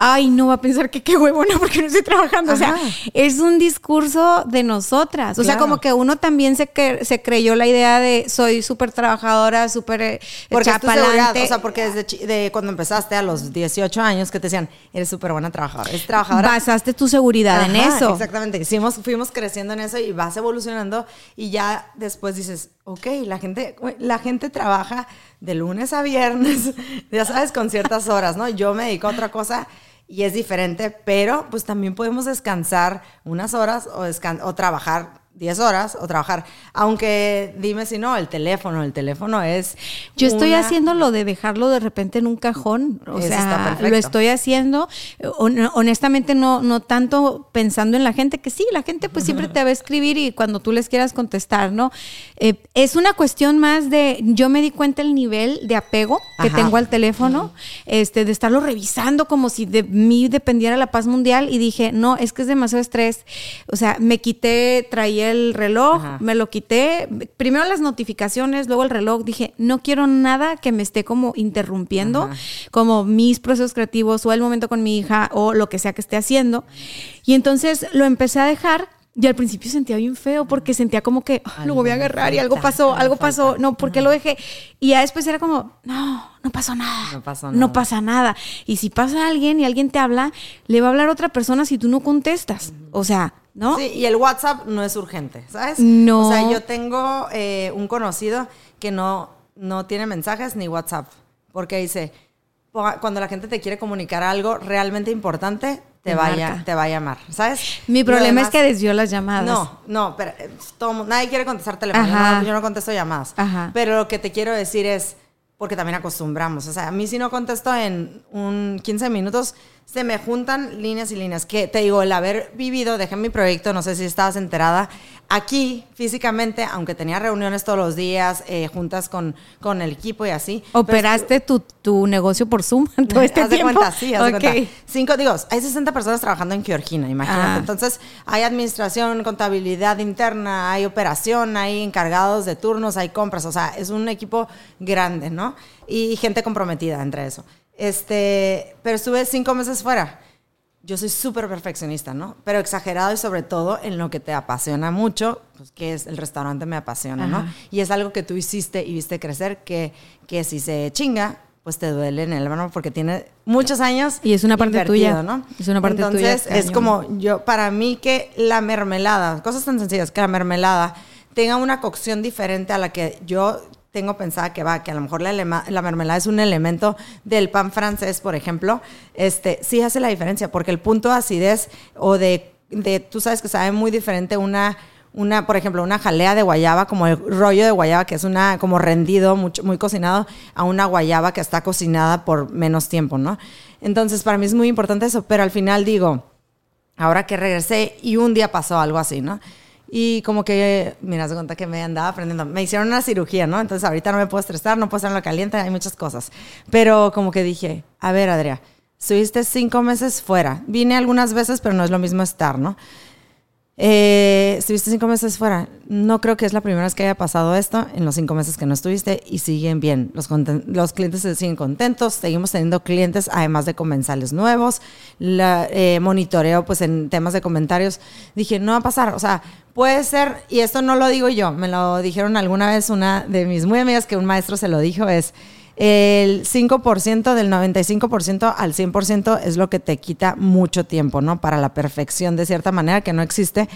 ay, no va a pensar que qué huevona porque no estoy trabajando. O sea, es un discurso de nosotras. O sea, como que uno también se, cre- se creyó la idea de soy súper trabajadora, súper eh, Porque es tu o sea, porque desde de cuando empezaste a los 18 años que te decían, eres súper buena trabajadora, eres trabajadora. basaste tu seguridad en eso. Exactamente. Hicimos, fuimos creciendo en eso y vas evolucionando y ya después dices, ok, la gente, la gente trabaja de lunes a viernes, *laughs* ya sabes, con ciertas horas, ¿no? Yo me dedico a otra cosa y es diferente, pero pues también podemos descansar unas horas o, descan- o trabajar 10 horas o trabajar, aunque dime si no, el teléfono, el teléfono es... Yo estoy una- haciendo lo de dejarlo de repente en un cajón. O Eso sea, lo estoy haciendo. hon- honestamente, no, no tanto pensando en la gente, que sí, la gente pues siempre te va a escribir y cuando tú les quieras contestar, ¿no? Eh, es una cuestión más de, yo me di cuenta el nivel de apego que Ajá. tengo al teléfono, este, de estarlo revisando como si de mí dependiera la paz mundial y dije, no, es que es demasiado estrés. O sea, me quité, traía el reloj, Ajá. me lo quité. Primero las notificaciones, luego el reloj. Dije, no quiero nada que me esté como interrumpiendo, Ajá. como mis procesos creativos o el momento con mi hija o lo que sea que esté haciendo. Y entonces lo empecé a dejar. Y al principio sentía bien feo porque sentía como que "Ah, lo voy a agarrar y algo pasó, algo pasó. No, ¿por qué lo dejé? Y ya después era como, no, no pasó nada. No pasó No nada. pasa nada. Y si pasa alguien y alguien te habla, le va a hablar otra persona si tú no contestas. O sea, ¿no? Sí, y el WhatsApp no es urgente, ¿sabes? No. O sea, yo tengo eh, un conocido que no, no tiene mensajes ni WhatsApp, porque dice, "Po- cuando la gente te quiere comunicar algo realmente importante, te, Te vaya, marca. te va a llamar, ¿sabes? Mi problema demás- es que desvió las llamadas. No, no, pero eh, todo nadie quiere contestar teléfono. No, yo no contesto llamadas. Ajá. Pero lo que te quiero decir es, porque también acostumbramos. O sea, a mí si no contesto en un 15 minutos, se me juntan líneas y líneas. Que te digo, el haber vivido, dejé mi proyecto, no sé si estabas enterada, aquí físicamente, aunque tenía reuniones todos los días, eh, juntas con, con el equipo y así. ¿Operaste tu, tu negocio por Zoom *laughs* todo este haz de tiempo? cuenta, sí, haz de cuenta. Cinco, digo, hay 60 personas trabajando en Georgina, imagínate. Ah. Entonces, hay administración, contabilidad interna, hay operación, hay encargados de turnos, hay compras. O sea, es un equipo grande, ¿no? Y gente comprometida entre eso. Este, pero estuve cinco meses fuera. Yo soy súper perfeccionista, ¿no? Pero exagerado y sobre todo en lo que te apasiona mucho, pues que es el restaurante me apasiona, ¿no? Y es algo que tú hiciste y viste crecer, que, que si se chinga, pues te duele en el alma porque tiene muchos años. Y es una parte tuya. ¿no? Es una parte tuya, Entonces, es como yo, para mí que la mermelada, cosas tan sencillas, que la mermelada tenga una cocción diferente a la que yo tengo pensada que va, que a lo mejor la, la mermelada es un elemento del pan francés, por ejemplo, este, sí hace la diferencia, porque el punto de acidez o de, de tú sabes que sabe muy diferente una, una, por ejemplo, una jalea de guayaba, como el rollo de guayaba, que es una, como rendido, mucho, muy cocinado, a una guayaba que está cocinada por menos tiempo, ¿no? Entonces, para mí es muy importante eso, pero al final digo, ahora que regresé y un día pasó algo así, ¿no? Y como que, mira, se cuenta que me andaba aprendiendo. Me hicieron una cirugía, ¿no? Entonces ahorita no me puedo estresar, no puedo estar lo caliente, hay muchas cosas. Pero como que dije, a ver, Adrià, estuviste cinco meses fuera. Vine algunas veces, pero no es lo mismo estar, ¿no? Eh, estuviste cinco meses fuera. No creo que es la primera vez que haya pasado esto en los cinco meses que no estuviste y siguen bien. Los, clientes se siguen contentos. Seguimos teniendo clientes, además de comensales nuevos. Eh, monitoreo, pues en temas de comentarios. Dije, no va a pasar. O sea, puede ser, y esto no lo digo yo, me lo dijeron alguna vez una de mis muy amigas que un maestro se lo dijo, es el 5% del 95% al 100% es lo que te quita mucho tiempo, ¿no? Para la perfección de cierta manera que no existe.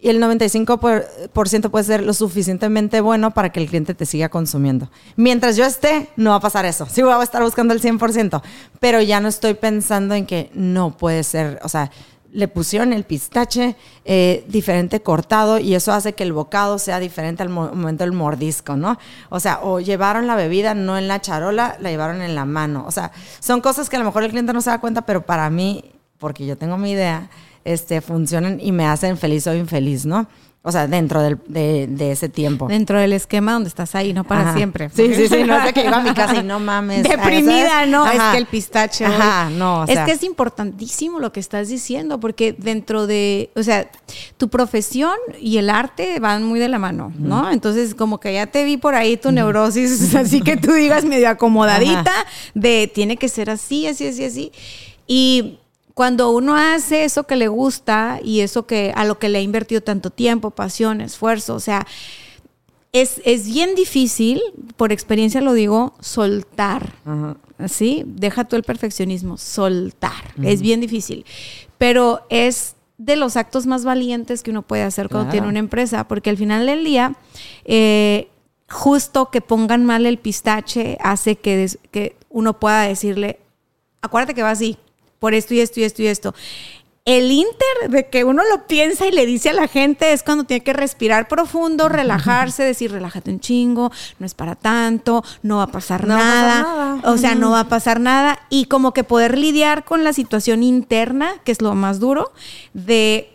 Y el 95% por, por ciento puede ser lo suficientemente bueno para que el cliente te siga consumiendo. Mientras yo esté, no va a pasar eso. Sí voy a estar buscando el 100%, pero ya no estoy pensando en que no puede ser, o sea, le pusieron el pistache eh, diferente cortado y eso hace que el bocado sea diferente al mo- momento del mordisco, ¿no? O sea, o llevaron la bebida no en la charola, la llevaron en la mano. O sea, son cosas que a lo mejor el cliente no se da cuenta, pero para mí, porque yo tengo mi idea, este, funcionan y me hacen feliz o infeliz, ¿no? O sea, dentro del- de, de ese tiempo. Dentro del esquema donde estás ahí, no para Ajá. siempre. Sí, sí, sí, no es de que llego a mi casa y no mames. Deprimida, ¿sabes? no, es que el pistache. Ajá, no, o sea. es que es importantísimo lo que estás diciendo, porque dentro de, o sea, tu profesión y el arte van muy de la mano, ¿no? Entonces, como que ya te vi por ahí tu neurosis, *laughs* así que tú digas medio acomodadita, de tiene que ser así, así, así, así. Y cuando uno hace eso que le gusta y eso que a lo que le ha invertido tanto tiempo, pasión, esfuerzo, o sea, es, es bien difícil, por experiencia lo digo, soltar. ¿Sí? Deja tú el perfeccionismo, soltar. Es bien difícil. Pero es de los actos más valientes que uno puede hacer cuando Claro. tiene una empresa, porque al final del día, eh, justo que pongan mal el pistache hace que, des- que uno pueda decirle, acuérdate que va así, por esto y esto y esto y esto. El inter de que uno lo piensa y le dice a la gente es cuando tiene que respirar profundo, relajarse, decir, relájate un chingo, no es para tanto, no va a pasar No va a pasar nada. nada. O sea, no va a pasar nada. Y como que poder lidiar con la situación interna, que es lo más duro, de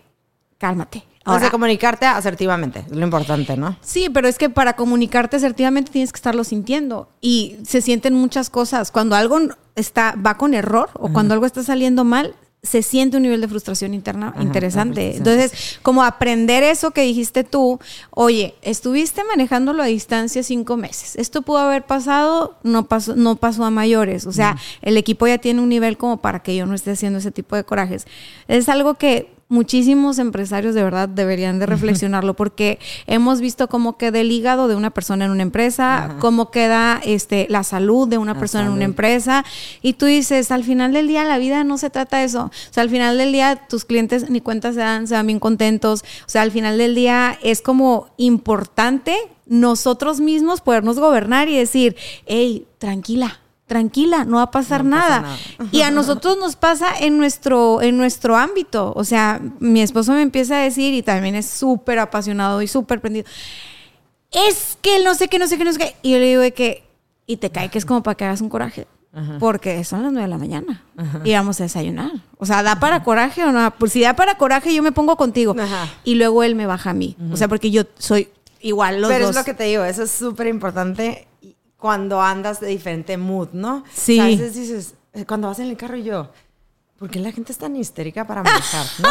cálmate. o sea, Ahora, comunicarte asertivamente, es lo importante, ¿no? Sí, pero es que para comunicarte asertivamente tienes que estarlo sintiendo y se sienten muchas cosas. Cuando algo está va con error o cuando algo está saliendo mal, se siente un nivel de frustración interna Ajá, interesante. Entonces, como aprender eso que dijiste tú, oye, estuviste manejándolo a distancia cinco meses. Esto pudo haber pasado, no pasó, no pasó a mayores. O sea, el equipo ya tiene un nivel como para que yo no esté haciendo ese tipo de corajes. Es algo que muchísimos empresarios de verdad deberían de reflexionarlo porque hemos visto cómo queda el hígado de una persona en una empresa, cómo queda este, la salud de una La persona en una empresa y tú dices, al final del día la vida no se trata de eso. O sea, al final del día tus clientes ni cuentas se dan, se dan bien contentos. O sea, al final del día es como importante nosotros mismos podernos gobernar y decir, hey, tranquila. Tranquila, no va a pasar No nada. nada. Y a nosotros nos pasa en nuestro, en nuestro ámbito. O sea, mi esposo me empieza a decir, y también es súper apasionado y súper prendido, es que no sé qué, no sé qué, no sé qué. Y yo le digo de que, y te cae que es como para que hagas un coraje. Porque son las nueve de la mañana y vamos a desayunar. O sea, ¿da para coraje o no? Pues si da para coraje, yo me pongo contigo. Y luego él me baja a mí. O sea, porque yo soy igual los Pero dos. es lo que te digo, eso es súper importante cuando andas de diferente mood, ¿no? Sí. O sea, a veces dices, eh, cuando vas en el carro y yo, ¿por qué la gente es tan histérica para manejar, no?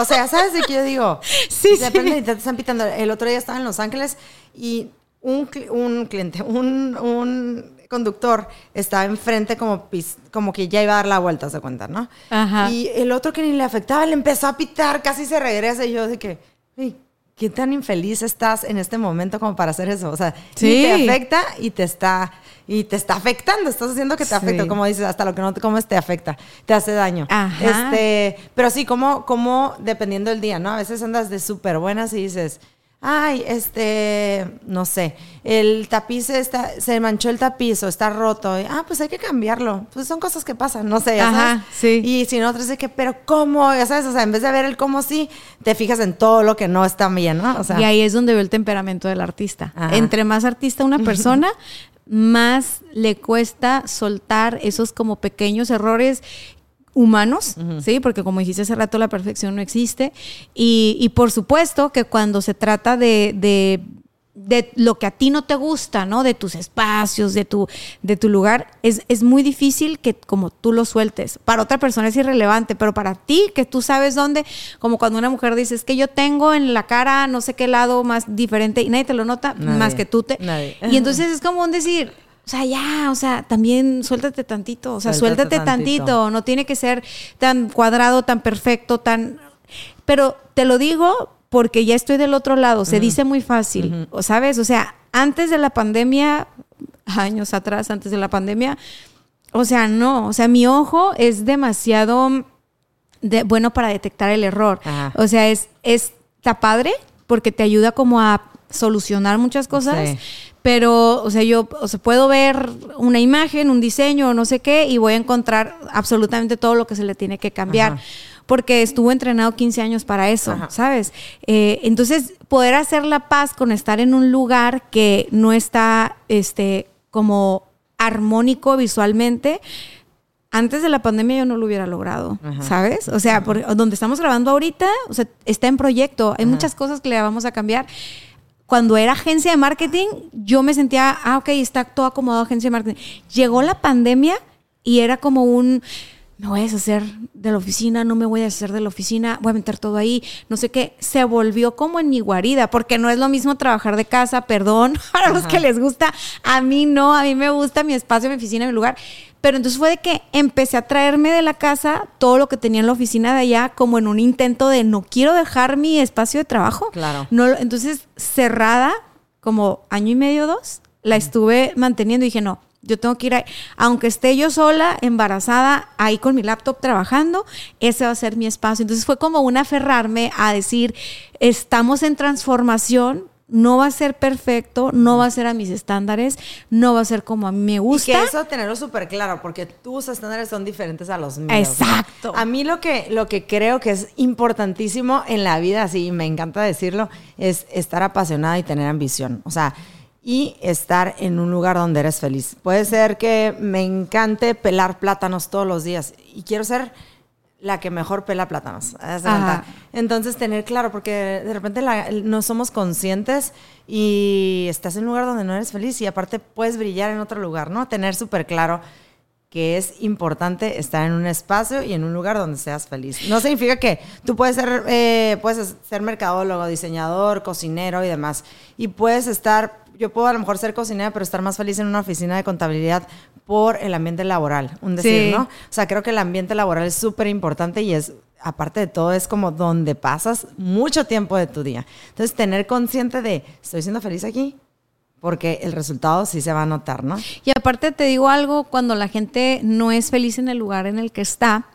O sea, ¿sabes de qué yo digo? *laughs* Sí, Depende, sí. y te están pitando. El otro día estaba en Los Ángeles y un, un cliente, un, un conductor estaba enfrente como, pis- como que ya iba a dar la vuelta, se cuenta, ¿no? Ajá. Y el otro que ni le afectaba le empezó a pitar, casi se regresa y yo de que, "Ey, ¿qué tan infeliz estás en este momento como para hacer eso? O sea, Sí. te afecta y te está y te está afectando, estás haciendo que te Sí. afecte, como dices, hasta lo que no te comes te afecta, te hace daño. Ajá. Este, pero sí, como, como dependiendo del día, ¿no? A veces andas de súper buenas y dices, ay, este, no sé, el tapiz está, se manchó el tapiz o está roto. Y, ah, pues hay que cambiarlo. Pues son cosas que pasan, no sé, ya Ajá, sabes. sí. Y si no, otros de que, pero ¿cómo? Ya sabes, o sea, en vez de ver el cómo sí, te fijas en todo lo que no está bien, ¿no? O sea, y ahí es donde veo el temperamento del artista. Ajá. Entre más artista una persona, más le cuesta soltar esos como pequeños errores humanos, ¿sí? Porque como dijiste hace rato, la perfección no existe. Y, y por supuesto que cuando se trata de, de, de lo que a ti no te gusta, ¿no? De tus espacios, de tu, de tu lugar, es, es muy difícil que como tú lo sueltes. Para otra persona es irrelevante, pero para ti, que tú sabes dónde, como cuando una mujer dice, es que yo tengo en la cara no sé qué lado más diferente y nadie te lo nota Nadie. más que tú te... Nadie. Y entonces es como un decir... O sea, ya, o sea, también suéltate tantito, o sea, Suéltate suéltate tantito. tantito. no tiene que ser tan cuadrado, tan perfecto, tan... Pero te lo digo porque ya estoy del otro lado, se dice muy fácil, o ¿sabes? O sea, antes de la pandemia, años atrás, antes de la pandemia, o sea, no, o sea, mi ojo es demasiado de- bueno para detectar el error. Ajá. O sea, es, es, está padre porque te ayuda como a solucionar muchas cosas. Sí. Pero, o sea, yo o sea, puedo ver una imagen, un diseño o no sé qué y voy a encontrar absolutamente todo lo que se le tiene que cambiar. Ajá. Porque estuvo entrenado 15 años para eso, Ajá. ¿sabes? Eh, entonces, poder hacer la paz con estar en un lugar que no está este, como armónico visualmente, antes de la pandemia yo no lo hubiera logrado, ¿sabes? O sea, por, donde estamos grabando ahorita, o sea, está en proyecto. Hay muchas cosas que le vamos a cambiar. Cuando era agencia de marketing, yo me sentía, ah, ok, está todo acomodado agencia de marketing. Llegó la pandemia y era como un, me voy a deshacer de la oficina, no me voy a deshacer de la oficina, voy a meter todo ahí, no sé qué. Se volvió como en mi guarida, porque no es lo mismo trabajar de casa, perdón, *laughs* para los que les gusta. A mí no, a mí me gusta mi espacio, mi oficina, mi lugar. Pero entonces fue de que empecé a traerme de la casa todo lo que tenía en la oficina de allá, como en un intento de no quiero dejar mi espacio de trabajo. Claro. No, entonces, cerrada, como año y medio, dos, la estuve manteniendo y dije, no, yo tengo que ir ahí. Aunque esté yo sola, embarazada, ahí con mi laptop trabajando, ese va a ser mi espacio. Entonces fue como un aferrarme a decir, estamos en transformación, no va a ser perfecto, no va a ser a mis estándares, no va a ser como a mí me Y gusta. que eso tenerlo súper claro, porque tus estándares son diferentes a los míos. ¿no? Exacto. A mí lo que, lo que creo que es importantísimo en la vida, así me encanta decirlo, es estar apasionada y tener ambición. O sea, y estar en un lugar donde eres feliz. Puede ser que me encante pelar plátanos todos los días y quiero ser la que mejor pela plátanos. Entonces, tener claro, porque de repente la- no somos conscientes y estás en un lugar donde no eres feliz y aparte puedes brillar en otro lugar, ¿no? Tener súper claro que es importante estar en un espacio y en un lugar donde seas feliz. No significa que tú puedes ser, eh, puedes ser mercadólogo, diseñador, cocinero y demás. Y puedes estar, yo puedo a lo mejor ser cocinera, pero estar más feliz en una oficina de contabilidad por el ambiente laboral, un decir, Sí. ¿no? O sea, creo que el ambiente laboral es súper importante y es, aparte de todo, es como donde pasas mucho tiempo de tu día. Entonces, tener consciente de, estoy siendo feliz aquí, porque el resultado sí se va a notar, ¿no? Y aparte te digo algo, cuando la gente no es feliz en el lugar en el que está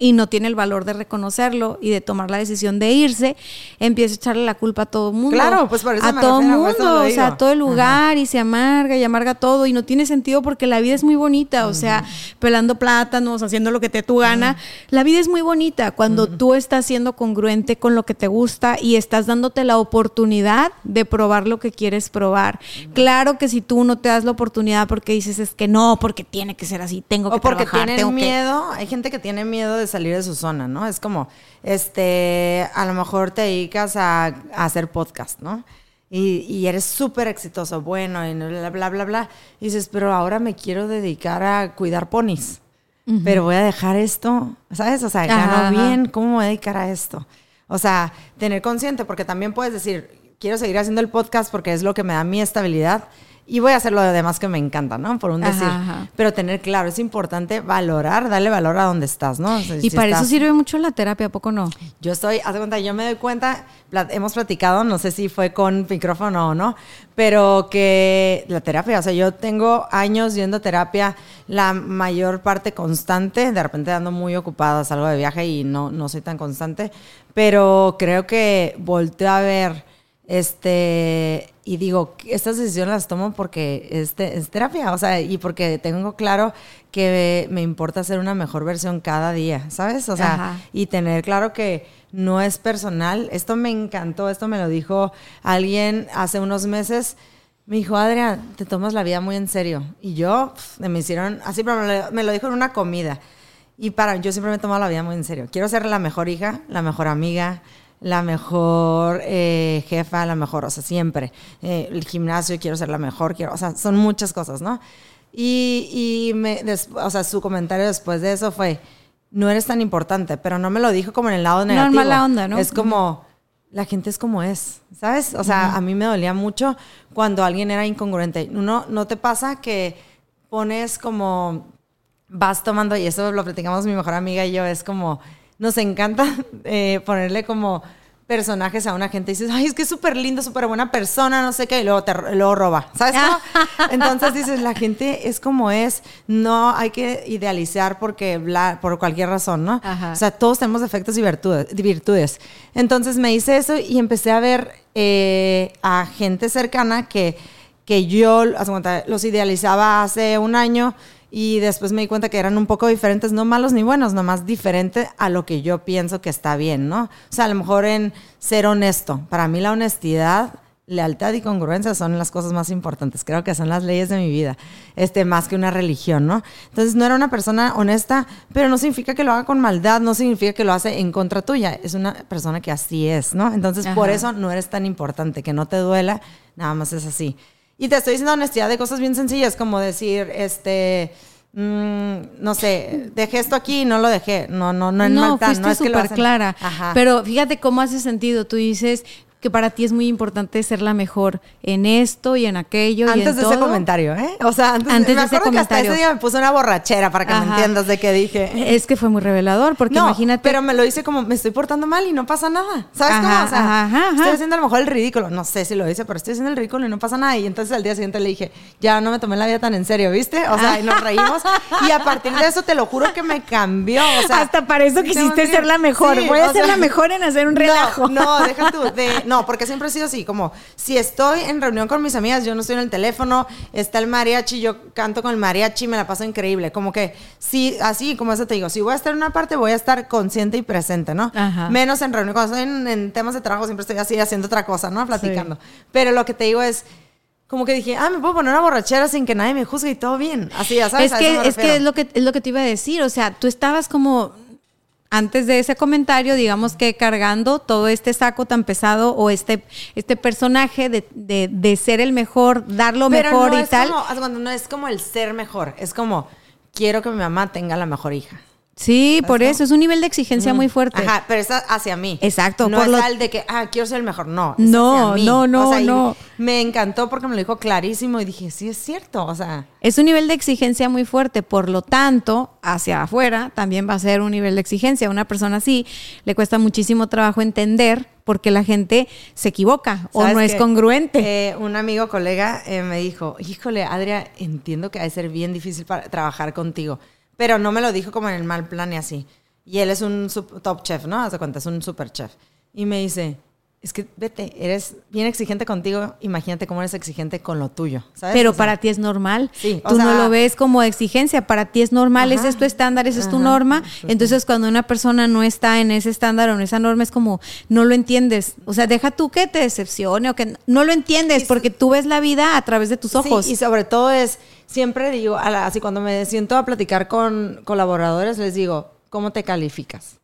y no tiene el valor de reconocerlo y de tomar la decisión de irse, empieza a echarle la culpa a todo el mundo. Claro, pues por eso a me todo el eso mundo, o sea, a todo el lugar y se amarga y amarga todo y no tiene sentido porque la vida es muy bonita, o sea, pelando plátanos, haciendo lo que te tu gana, la vida es muy bonita cuando tú estás siendo congruente con lo que te gusta y estás dándote la oportunidad de probar lo que quieres probar. Claro que si tú no te das la oportunidad porque dices es que no, porque tiene que ser así, tengo que O porque trabajar, tienen tengo que- miedo, hay gente que tiene miedo de salir de su zona, ¿no? Es como, este, a lo mejor te dedicas a, a hacer podcast, ¿no? Y, y eres súper exitoso, bueno, y bla, bla, bla, bla. Y dices, pero ahora me quiero dedicar a cuidar ponis. Pero voy a dejar esto, ¿sabes? O sea, gano bien, ¿cómo me voy a dedicar a esto? O sea, tener consciente, porque también puedes decir, quiero seguir haciendo el podcast porque es lo que me da mi estabilidad y voy a hacer lo demás que me encanta, ¿no? Por un decir. ajá. Pero tener claro, es importante valorar, darle valor a donde estás, ¿no? O sea, Y si para eso sirve mucho la terapia, ¿a poco no? Yo estoy, haz de cuenta, yo me doy cuenta, hemos platicado, no sé si fue con micrófono o no, pero que la terapia, o sea, yo tengo años yendo a terapia, la mayor parte constante, de repente ando muy ocupada, salgo de viaje y no, no soy tan constante, pero creo que volteo a ver este y digo estas decisiones las tomo porque este es terapia o sea y porque tengo claro que me importa ser una mejor versión cada día sabes o sea Ajá. y tener claro que no es personal. Esto me encantó esto me lo dijo alguien hace unos meses. Me dijo Adrián te tomas la vida muy en serio y yo me hicieron así pero me lo, me lo dijo en una comida. Y para yo siempre me he tomado la vida muy en serio. Quiero ser la mejor hija la mejor amiga la mejor eh, jefa, la mejor, o sea, siempre. Eh, el gimnasio, quiero ser la mejor, quiero, o sea, son muchas cosas, ¿no? Y, y me, des- o sea, su comentario después de eso fue, no eres tan importante, pero no me lo dijo como en el lado No, en negativo. mala onda, ¿no? Es como, la gente es como es, ¿sabes? O sea, a mí me dolía mucho cuando alguien era incongruente. Uno, ¿no te pasa que pones como vas tomando, y eso lo platicamos mi mejor amiga y yo, es como, nos encanta eh, ponerle como personajes a una gente y dices, ay, es que es súper lindo, súper buena persona, no sé qué, y luego te luego roba, ¿sabes cómo? *laughs* Entonces dices, la gente es como es, no hay que idealizar porque bla- por cualquier razón, ¿no? Ajá. O sea, todos tenemos defectos y virtudes. virtudes. Entonces me hice eso y empecé a ver eh, a gente cercana que, que yo cuenta, los idealizaba hace un año y después me di cuenta que eran un poco diferentes, no malos ni buenos, nomás diferente a lo que yo pienso que está bien, ¿no? O sea, a lo mejor en ser honesto. Para mí la honestidad, lealtad y congruencia son las cosas más importantes. Creo que son las leyes de mi vida, este, más que una religión, ¿no? Entonces no era una persona honesta, pero no significa que lo haga con maldad, no significa que lo hace en contra tuya. Es una persona que así es, ¿no? Entonces por Ajá. eso no eres tan importante, que no te duela, nada más es así. Y te estoy diciendo honestidad de cosas bien sencillas, como decir, este, mm, no sé, dejé esto aquí y no lo dejé. No, no, no en no, no es que lo hacen- clara. Ajá. Pero fíjate cómo hace sentido. Tú dices que para ti es muy importante ser la mejor en esto y en aquello y antes en de todo. ese comentario, ¿eh? O sea, antes, Antes me de ese acuerdo que hasta comentario. ese día me puse una borrachera para que me entiendas de qué dije. Es que fue muy revelador, porque no, imagínate. pero me lo hice como me estoy portando mal y no pasa nada. ¿Sabes Ajá, cómo? O sea, ajá, estoy haciendo a lo mejor el ridículo. No sé si lo hice, pero estoy haciendo el ridículo y no pasa nada. Y entonces al día siguiente le dije, ya no me tomé la vida tan en serio, ¿viste? O sea, y nos reímos. *laughs* y a partir de eso te lo juro que me cambió. O sea, Hasta para eso quisiste ser la mejor. sí, Voy a ser sea, la mejor en hacer un relajo. No, no, deja tú. de- no, porque siempre he sido así, como si estoy en reunión con mis amigas, yo no estoy en el teléfono, está el mariachi, yo canto con el mariachi, me la paso increíble. Como que, sí, así como eso te digo, si voy a estar en una parte, voy a estar consciente y presente, ¿no? Ajá. Menos en reunión, cuando estoy en, en temas de trabajo, siempre estoy así haciendo otra cosa, ¿no? Platicando. Pero lo que te digo es. Como que dije, ah, me puedo poner una borrachera sin que nadie me juzgue y todo bien. Así, ya sabes. es que, es que es lo que es lo que te iba a decir. O sea, tú estabas como antes de ese comentario, digamos que cargando todo este saco tan pesado o este, este personaje de, de- de ser el mejor, dar lo Pero mejor no y es tal. Como, no es como el ser mejor, es como quiero que mi mamá tenga la mejor hija. Sí, por eso es un nivel de exigencia muy fuerte. Ajá, pero es hacia mí. Exacto, No por es lo- al de que, ah, quiero ser el mejor. No. es No, hacia mí. no, no, O sea, y no. Me encantó porque me lo dijo clarísimo y dije, sí, es cierto. O sea, Es un nivel de exigencia muy fuerte, por lo tanto, hacia afuera también va a ser un nivel de exigencia. A una persona así le cuesta muchísimo trabajo entender porque la gente se equivoca o ¿sabes no es congruente. Eh, un amigo, colega, eh, me dijo, híjole, Adria, entiendo que ha de ser bien difícil para trabajar contigo. Pero no me lo dijo como en el mal plan y así. Y él es un top chef, ¿no? Haz de cuenta, es un super chef. Y me dice, es que vete, eres bien exigente contigo, imagínate cómo eres exigente con lo tuyo, ¿sabes? Pero O sea, para ti es normal. Sí, o Tú no lo ves como exigencia, para ti es normal, ese es tu estándar, esa es tu norma. Entonces, cuando una persona no está en ese estándar o en esa norma, es como, no lo entiendes. O sea, deja tú que te decepcione o que no lo entiendes porque tú ves la vida a través de tus ojos. Sí, y sobre todo es, siempre digo, así cuando me siento a platicar con colaboradores, les digo, ¿cómo te calificas?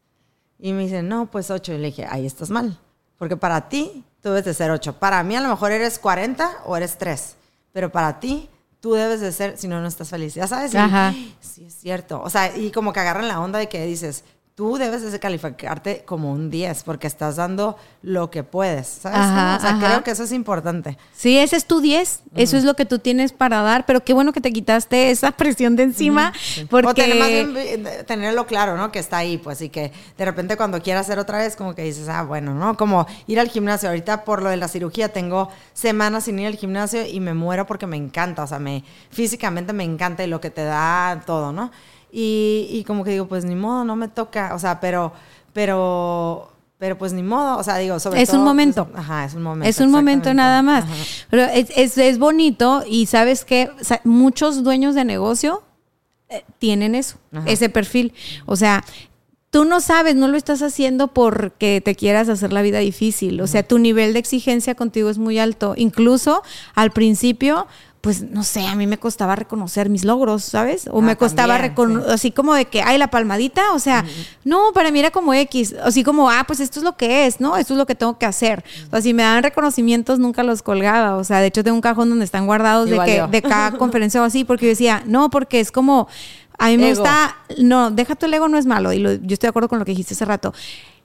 Y me dicen, no, pues 8. Y le dije, ahí estás mal. Porque para ti, tú debes de ser 8. Para mí, a lo mejor eres 40 o eres 3. Pero para ti, tú debes de ser, si no, no estás feliz. Ya sabes, Y, sí es cierto. O sea, y como que agarran la onda de que dices, tú debes de calificarte como un 10 porque estás dando lo que puedes. ¿Sabes? Ajá, o sea, ajá. creo que eso es importante. Sí, ese es tu 10, eso es lo que tú tienes para dar, pero qué bueno que te quitaste esa *laughs* presión de encima, porque... O tener, más bien, tenerlo claro, ¿no? Que está ahí, pues, y que de repente cuando quieras hacer otra vez, como que dices, ah, bueno, ¿no? Como ir al gimnasio. Ahorita por lo de la cirugía tengo semanas sin ir al gimnasio y me muero porque me encanta, o sea, me, físicamente me encanta y lo que te da todo, ¿no? Y, y como que digo, pues ni modo, no me toca, o sea, pero, pero, pero pues ni modo, o sea, digo, sobre Es todo. un pues, momento. ajá, es un momento. Es un momento nada más. Ajá. Pero es, es- es bonito y sabes que muchos dueños de negocio eh, tienen eso, Ajá. ese perfil. O sea, tú no sabes, no lo estás haciendo porque te quieras hacer la vida difícil. O sea, tu nivel de exigencia contigo es muy alto. Incluso al principio, pues no sé, a mí me costaba reconocer mis logros, ¿sabes? O Ah, me costaba también, reconocer, así como de que, ay, la palmadita, o sea, no, para mí era como X, así como, ah, pues esto es lo que es, ¿no? Esto es lo que tengo que hacer. O sea, si me daban reconocimientos, nunca los colgaba. O sea, de hecho, tengo un cajón donde están guardados de, que, de cada *laughs* conferencia o así, porque yo decía, no, porque es como, a mí me Ego. gusta, no, deja tu el ego no es malo, y lo- yo estoy de acuerdo con lo que dijiste hace rato.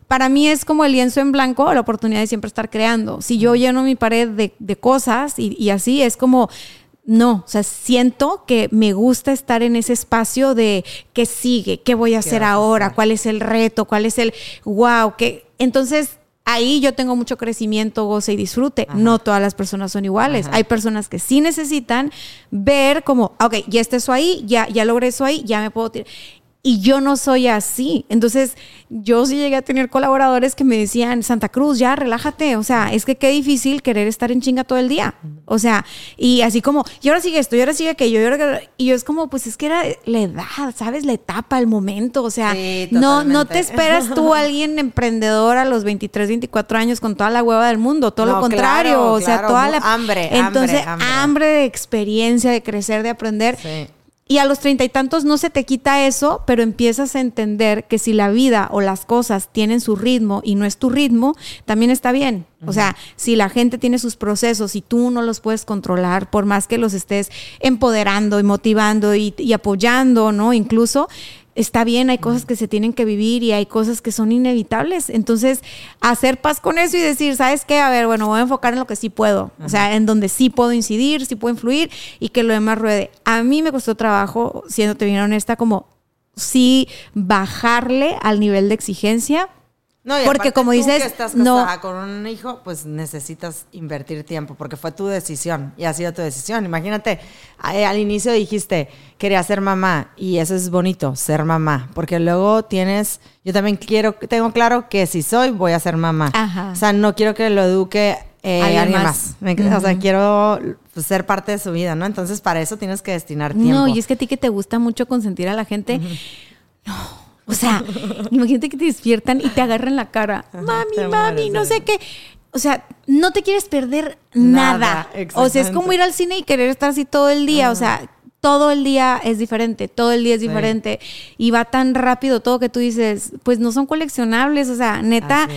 Para mí es como el lienzo en blanco, la oportunidad de siempre estar creando. Si yo lleno mi pared de, de cosas y, y así, es como, no, o sea, siento que me gusta estar en ese espacio de qué sigue, qué voy a hacer ahora, hacer? cuál es el reto, cuál es el wow, que entonces ahí yo tengo mucho crecimiento, goce y disfrute. No todas las personas son iguales. Ajá. Hay personas que sí necesitan ver como, ok, ya está eso ahí, ya, ya logré eso ahí, ya me puedo tirar. Y yo no soy así. Entonces, yo sí llegué a tener colaboradores que me decían, Santa Cruz, ya relájate. O sea, es que qué difícil querer estar en chinga todo el día. O sea, y así como, y ahora sigue esto, y ahora sigue aquello. Y, ahora- y yo es como, pues es que era la edad, ¿sabes? La etapa, el momento. O sea, Sí, no, no te esperas tú *laughs* alguien emprendedor a los 23, 24 años con toda la hueva del mundo. Todo lo contrario. claro, o sea, claro, toda la. hambre, Entonces, hambre, hambre, hambre. de experiencia, de crecer, de aprender. Sí. Y a los treinta y tantos no se te quita eso, pero empiezas a entender que si la vida o las cosas tienen su ritmo y no es tu ritmo, también está bien. O sea, si la gente tiene sus procesos y tú no los puedes controlar, por más que los estés empoderando y motivando y, y apoyando, ¿no? Incluso está bien, hay cosas que se tienen que vivir y hay cosas que son inevitables. Entonces, hacer paz con eso y decir, ¿sabes qué? A ver, bueno, voy a enfocar en lo que sí puedo. O sea, en donde sí puedo incidir, sí puedo influir y que lo demás ruede. A mí me costó trabajo, siéndote bien honesta, como sí bajarle al nivel de exigencia. No, y Porque como tú dices, que estás no- con un hijo, pues necesitas invertir tiempo porque fue tu decisión y ha sido tu decisión. Imagínate, eh, al inicio dijiste, quería ser mamá y eso es bonito, ser mamá, porque luego tienes, yo también quiero, tengo claro que si soy, voy a ser mamá. Ajá. O sea, no quiero que lo eduque eh, Alguien alguien, más. O sea, quiero pues, ser parte de su vida, ¿no? Entonces, para eso tienes que destinar tiempo. No, y es que a ti que te gusta mucho consentir a la gente. No, o sea, imagínate que te despiertan y te agarran la cara. mami, mami, no sé qué. O sea, no te quieres perder nada. Nada, o sea, es como ir al cine y querer estar así todo el día. O sea, todo el día es diferente, todo el día es Sí. diferente. Y va tan rápido todo que tú dices, pues no son coleccionables. O sea, neta.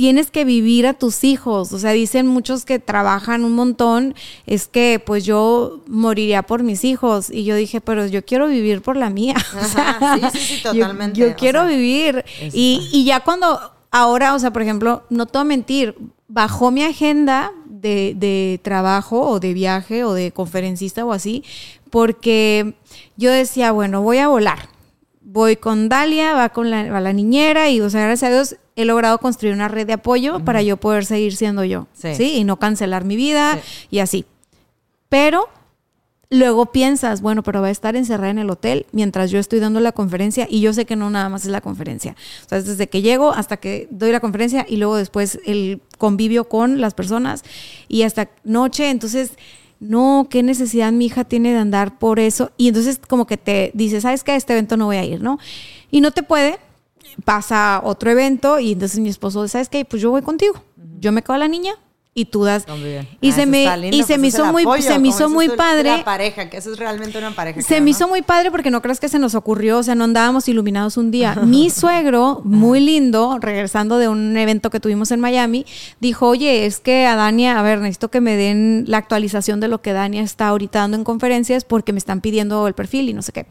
Tienes que vivir a tus hijos. O sea, dicen muchos que trabajan un montón, es que pues yo moriría por mis hijos. Y yo dije, pero yo quiero vivir por la mía. *laughs* O sea, Ajá, sí, sí, sí, yo- totalmente. Yo, quiero sea, vivir. Y, y ya cuando, ahora, o sea, por ejemplo, no te voy a mentir, bajó mi agenda de, de trabajo o de viaje o de conferencista o así, porque yo decía, bueno, voy a volar. Voy con Dalia, va con la, va la niñera y, o sea, gracias a Dios he logrado construir una red de apoyo para yo poder seguir siendo yo, Sí. sí. Y no cancelar mi vida Sí. y así. Pero luego piensas, bueno, pero va a estar encerrada en el hotel mientras yo estoy dando la conferencia y yo sé que no nada más es la conferencia. O sea, es desde que llego hasta que doy la conferencia y luego después el convivio con las personas y hasta noche. Entonces, no, qué necesidad mi hija tiene de andar por eso. Y entonces como que te dices, ¿sabes qué? A este evento no voy a ir, ¿no? Y no te puede. Pasa otro evento y entonces mi esposo, ¿sabes qué? Pues yo voy contigo. Yo me quedo a la niña y tú das. Conviven. Y Ah, se eso me, lindo, y se pues me hizo muy, se me hizo muy padre. La pareja, que eso es realmente una pareja. Se me ¿no? hizo muy padre porque no creas que se nos ocurrió, o sea, no andábamos iluminados un día. *laughs* Mi suegro, muy lindo, regresando de un evento que tuvimos en Miami, dijo, oye, es que a Dania, a ver, necesito que me den la actualización de lo que Dania está ahorita dando en conferencias porque me están pidiendo el perfil y no sé qué.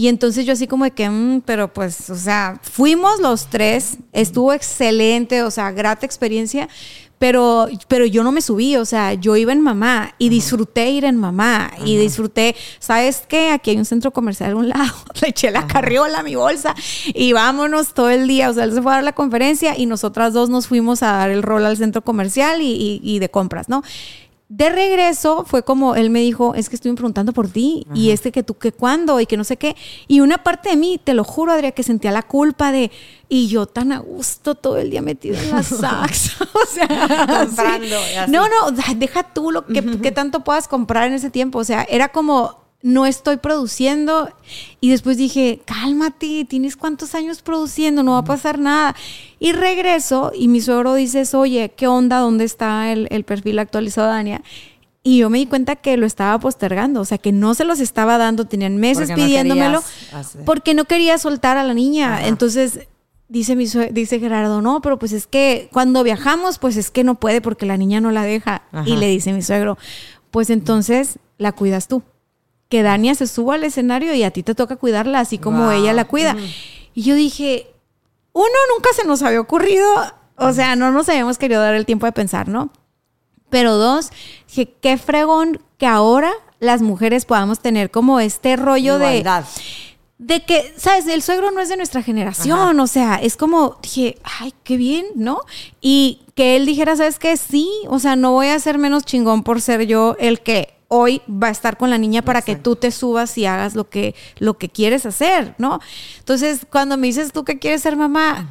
Y entonces yo así como de que, "Mm, pero pues, o sea, fuimos los tres, estuvo excelente, o sea, grata experiencia, pero, pero yo no me subí, o sea, yo iba en mamá y disfruté ir en mamá y disfruté, ¿sabes qué? Aquí hay un centro comercial a un lado, *laughs* le eché la carriola a mi bolsa y vámonos todo el día, o sea, él se fue a dar la conferencia y nosotras dos nos fuimos a dar el rol al centro comercial y, y- y de compras, ¿no? De regreso fue como él me dijo, es que estoy preguntando por ti y este que tú que cuándo y que no sé qué. Y una parte de mí, te lo juro, Adrián, que sentía la culpa de, y yo tan a gusto todo el día metido en la *laughs* sax. *laughs* o sea, Comprando así. No, no, deja tú lo que, que tanto puedas comprar en ese tiempo. O sea, era como, no estoy produciendo. Y después dije, cálmate, tienes cuántos años produciendo, no va a pasar nada. Y regreso y mi suegro dice, oye, ¿qué onda? ¿Dónde está el, el perfil actualizado de Dania? Y yo me di cuenta que lo estaba postergando, o sea, que no se los estaba dando, tenían meses Porque pidiéndomelo, porque no quería soltar a la niña. Ajá. Entonces, dice, mi sue- dice Gerardo, no, pero pues es que cuando viajamos, pues es que no puede porque la niña no la deja. Ajá. Y le dice mi suegro, pues entonces la cuidas tú. Que Dania se suba al escenario y a ti te toca cuidarla así como Wow. ella la cuida. Y yo dije, uno, nunca se nos había ocurrido, o sea, no nos habíamos querido dar el tiempo de pensar, ¿no? Pero dos, dije, qué fregón que ahora las mujeres podamos tener como este rollo de Igualdad. de que, ¿sabes? El suegro no es de nuestra generación, o sea, es como, dije, ay, qué bien, ¿no? Y que él dijera, ¿sabes qué? Sí, o sea, no voy a ser menos chingón por ser yo el que hoy va a estar con la niña para que tú te subas y hagas lo que, lo que quieres hacer, ¿no? Entonces, cuando me dices tú que quieres ser mamá,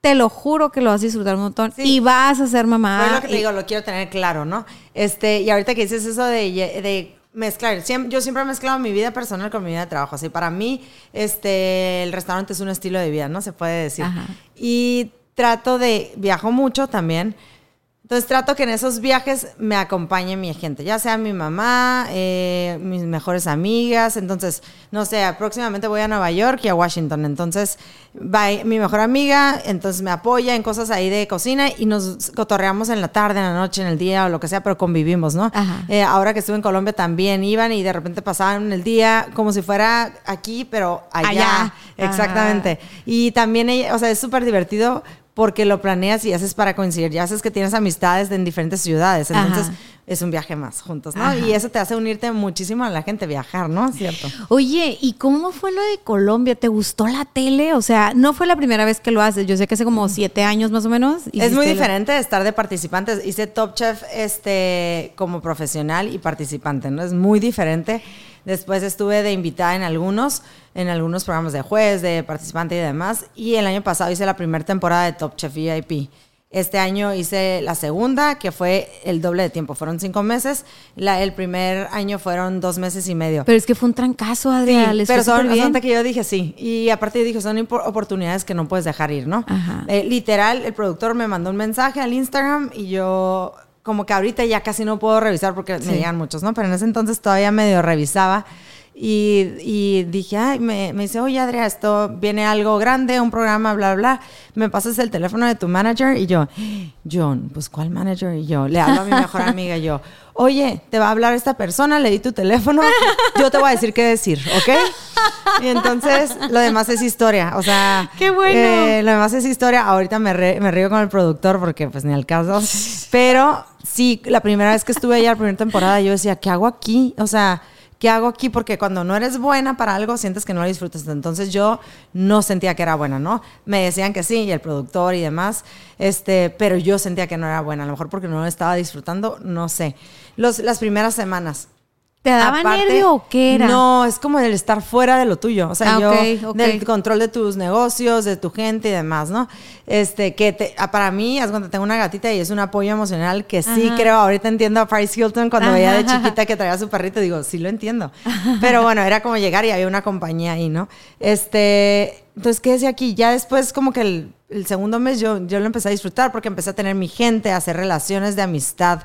te lo juro que lo vas a disfrutar un montón Sí. y vas a ser mamá. Fue lo que te y- digo, lo quiero tener claro, ¿no? Este, y ahorita que dices eso de, de mezclar, yo siempre he mezclado mi vida personal con mi vida de trabajo. Así, para mí, este, el restaurante es un estilo de vida, ¿no? Se puede decir. Ajá. Y trato de, viajo mucho también. Entonces trato que en esos viajes me acompañe mi gente, ya sea mi mamá, eh, mis mejores amigas. Entonces, no sé, próximamente voy a Nueva York y a Washington. Entonces, va mi mejor amiga, entonces me apoya en cosas ahí de cocina y nos cotorreamos en la tarde, en la noche, en el día o lo que sea, pero convivimos, ¿no? Ajá. Eh, ahora que estuve en Colombia también iban y de repente pasaban el día como si fuera aquí, pero allá. Allá. Exactamente. Y también, o sea, es súper divertido porque lo planeas y haces para coincidir. Ya haces que tienes amistades en diferentes ciudades. Entonces, Ajá. es un viaje más juntos, ¿no? Ajá. Y eso te hace unirte muchísimo a la gente, viajar, ¿no? Cierto. Oye, ¿y cómo fue lo de Colombia? ¿Te gustó la tele? O sea, no fue la primera vez que lo haces. Yo sé que hace como siete años más o menos. Es muy la- diferente estar de participantes. Hice Top Chef este, como profesional y participante, ¿no? Es muy diferente. Después estuve de invitada en algunos, en algunos programas de juez, de participante y demás. Y el año pasado hice la primera temporada de Top Chef VIP. Este año hice la segunda, que fue el doble de tiempo. Fueron cinco meses. La, el primer año fueron dos meses y medio. Pero es que fue un trancazo, Sí, Adrián. les pero son, son que yo dije sí. Y aparte dije, son oportunidades que no puedes dejar ir, ¿no? Ajá. Eh, literal, el productor me mandó un mensaje al Instagram y yo, como que ahorita ya casi no puedo revisar porque me llegan muchos, ¿no? Pero en ese entonces todavía medio revisaba. Y, y dije, ay, me, me dice, oye, Adria, esto viene algo grande, un programa, bla, bla. ¿Me pasas el teléfono de tu manager? Y yo, John, pues, ¿cuál manager? Y yo, le hablo a mi mejor amiga y yo, oye, te va a hablar esta persona, le di tu teléfono, yo te voy a decir qué decir, ¿ok? Y entonces lo demás es historia, o sea, ¡Qué bueno! eh, lo demás es historia. Ahorita me, re- me río con el productor porque pues ni al caso, pero sí, la primera vez que estuve allá, la primera temporada, yo decía, ¿qué hago aquí? O sea, ¿qué hago aquí? Porque cuando no eres buena para algo, sientes que no lo disfrutas. Entonces yo no sentía que era buena, ¿no? Me decían que sí, y el productor y demás, este, pero yo sentía que no era buena. A lo mejor porque no lo estaba disfrutando, no sé. Los, las primeras semanas. ¿Te daba Aparte, nervio o qué era? No, es como el estar fuera de lo tuyo. O sea, Ah, yo, ok, ok. del control de tus negocios, de tu gente y demás, ¿no? Este, que te, ah, para mí, es cuando tengo una gatita y es un apoyo emocional que sí creo, ahorita entiendo a Paris Hilton cuando veía de chiquita que traía a su perrito, digo, sí lo entiendo. Pero bueno, era como llegar y había una compañía ahí, ¿no? Este, entonces, ¿qué decía aquí? Ya después como que el, el segundo mes yo, yo lo empecé a disfrutar porque empecé a tener mi gente, a hacer relaciones de amistad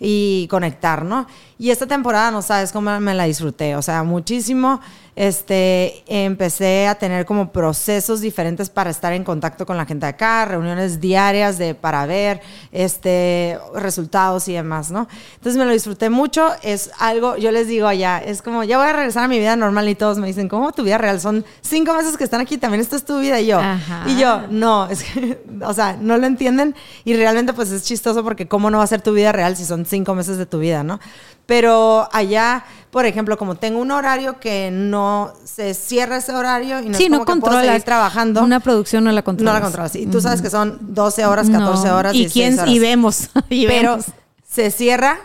y conectar, ¿no? Y esta temporada no sabes cómo me la disfruté, o sea, muchísimo. Este, empecé a tener como procesos diferentes para estar en contacto con la gente de acá, reuniones diarias de para ver este resultados y demás, ¿no? Entonces me lo disfruté mucho, es algo, yo les digo allá, es como ya voy a regresar a mi vida normal y todos me dicen, ¿cómo tu vida real? Son cinco meses que están aquí, también esto es tu vida y yo. Ajá. Y yo, no, es que, *laughs* o sea, no lo entienden y realmente pues es chistoso porque cómo no va a ser tu vida real si son cinco meses de tu vida, ¿no? Pero allá, por ejemplo, como tengo un horario que no se cierra ese horario y no sí, es no que puedo seguir trabajando. Una producción no la no controlas. la controlas. Y tú sabes que son 12 horas, 14 No. horas, Y 16 quién horas. y vemos. *laughs* y Pero vemos. se cierra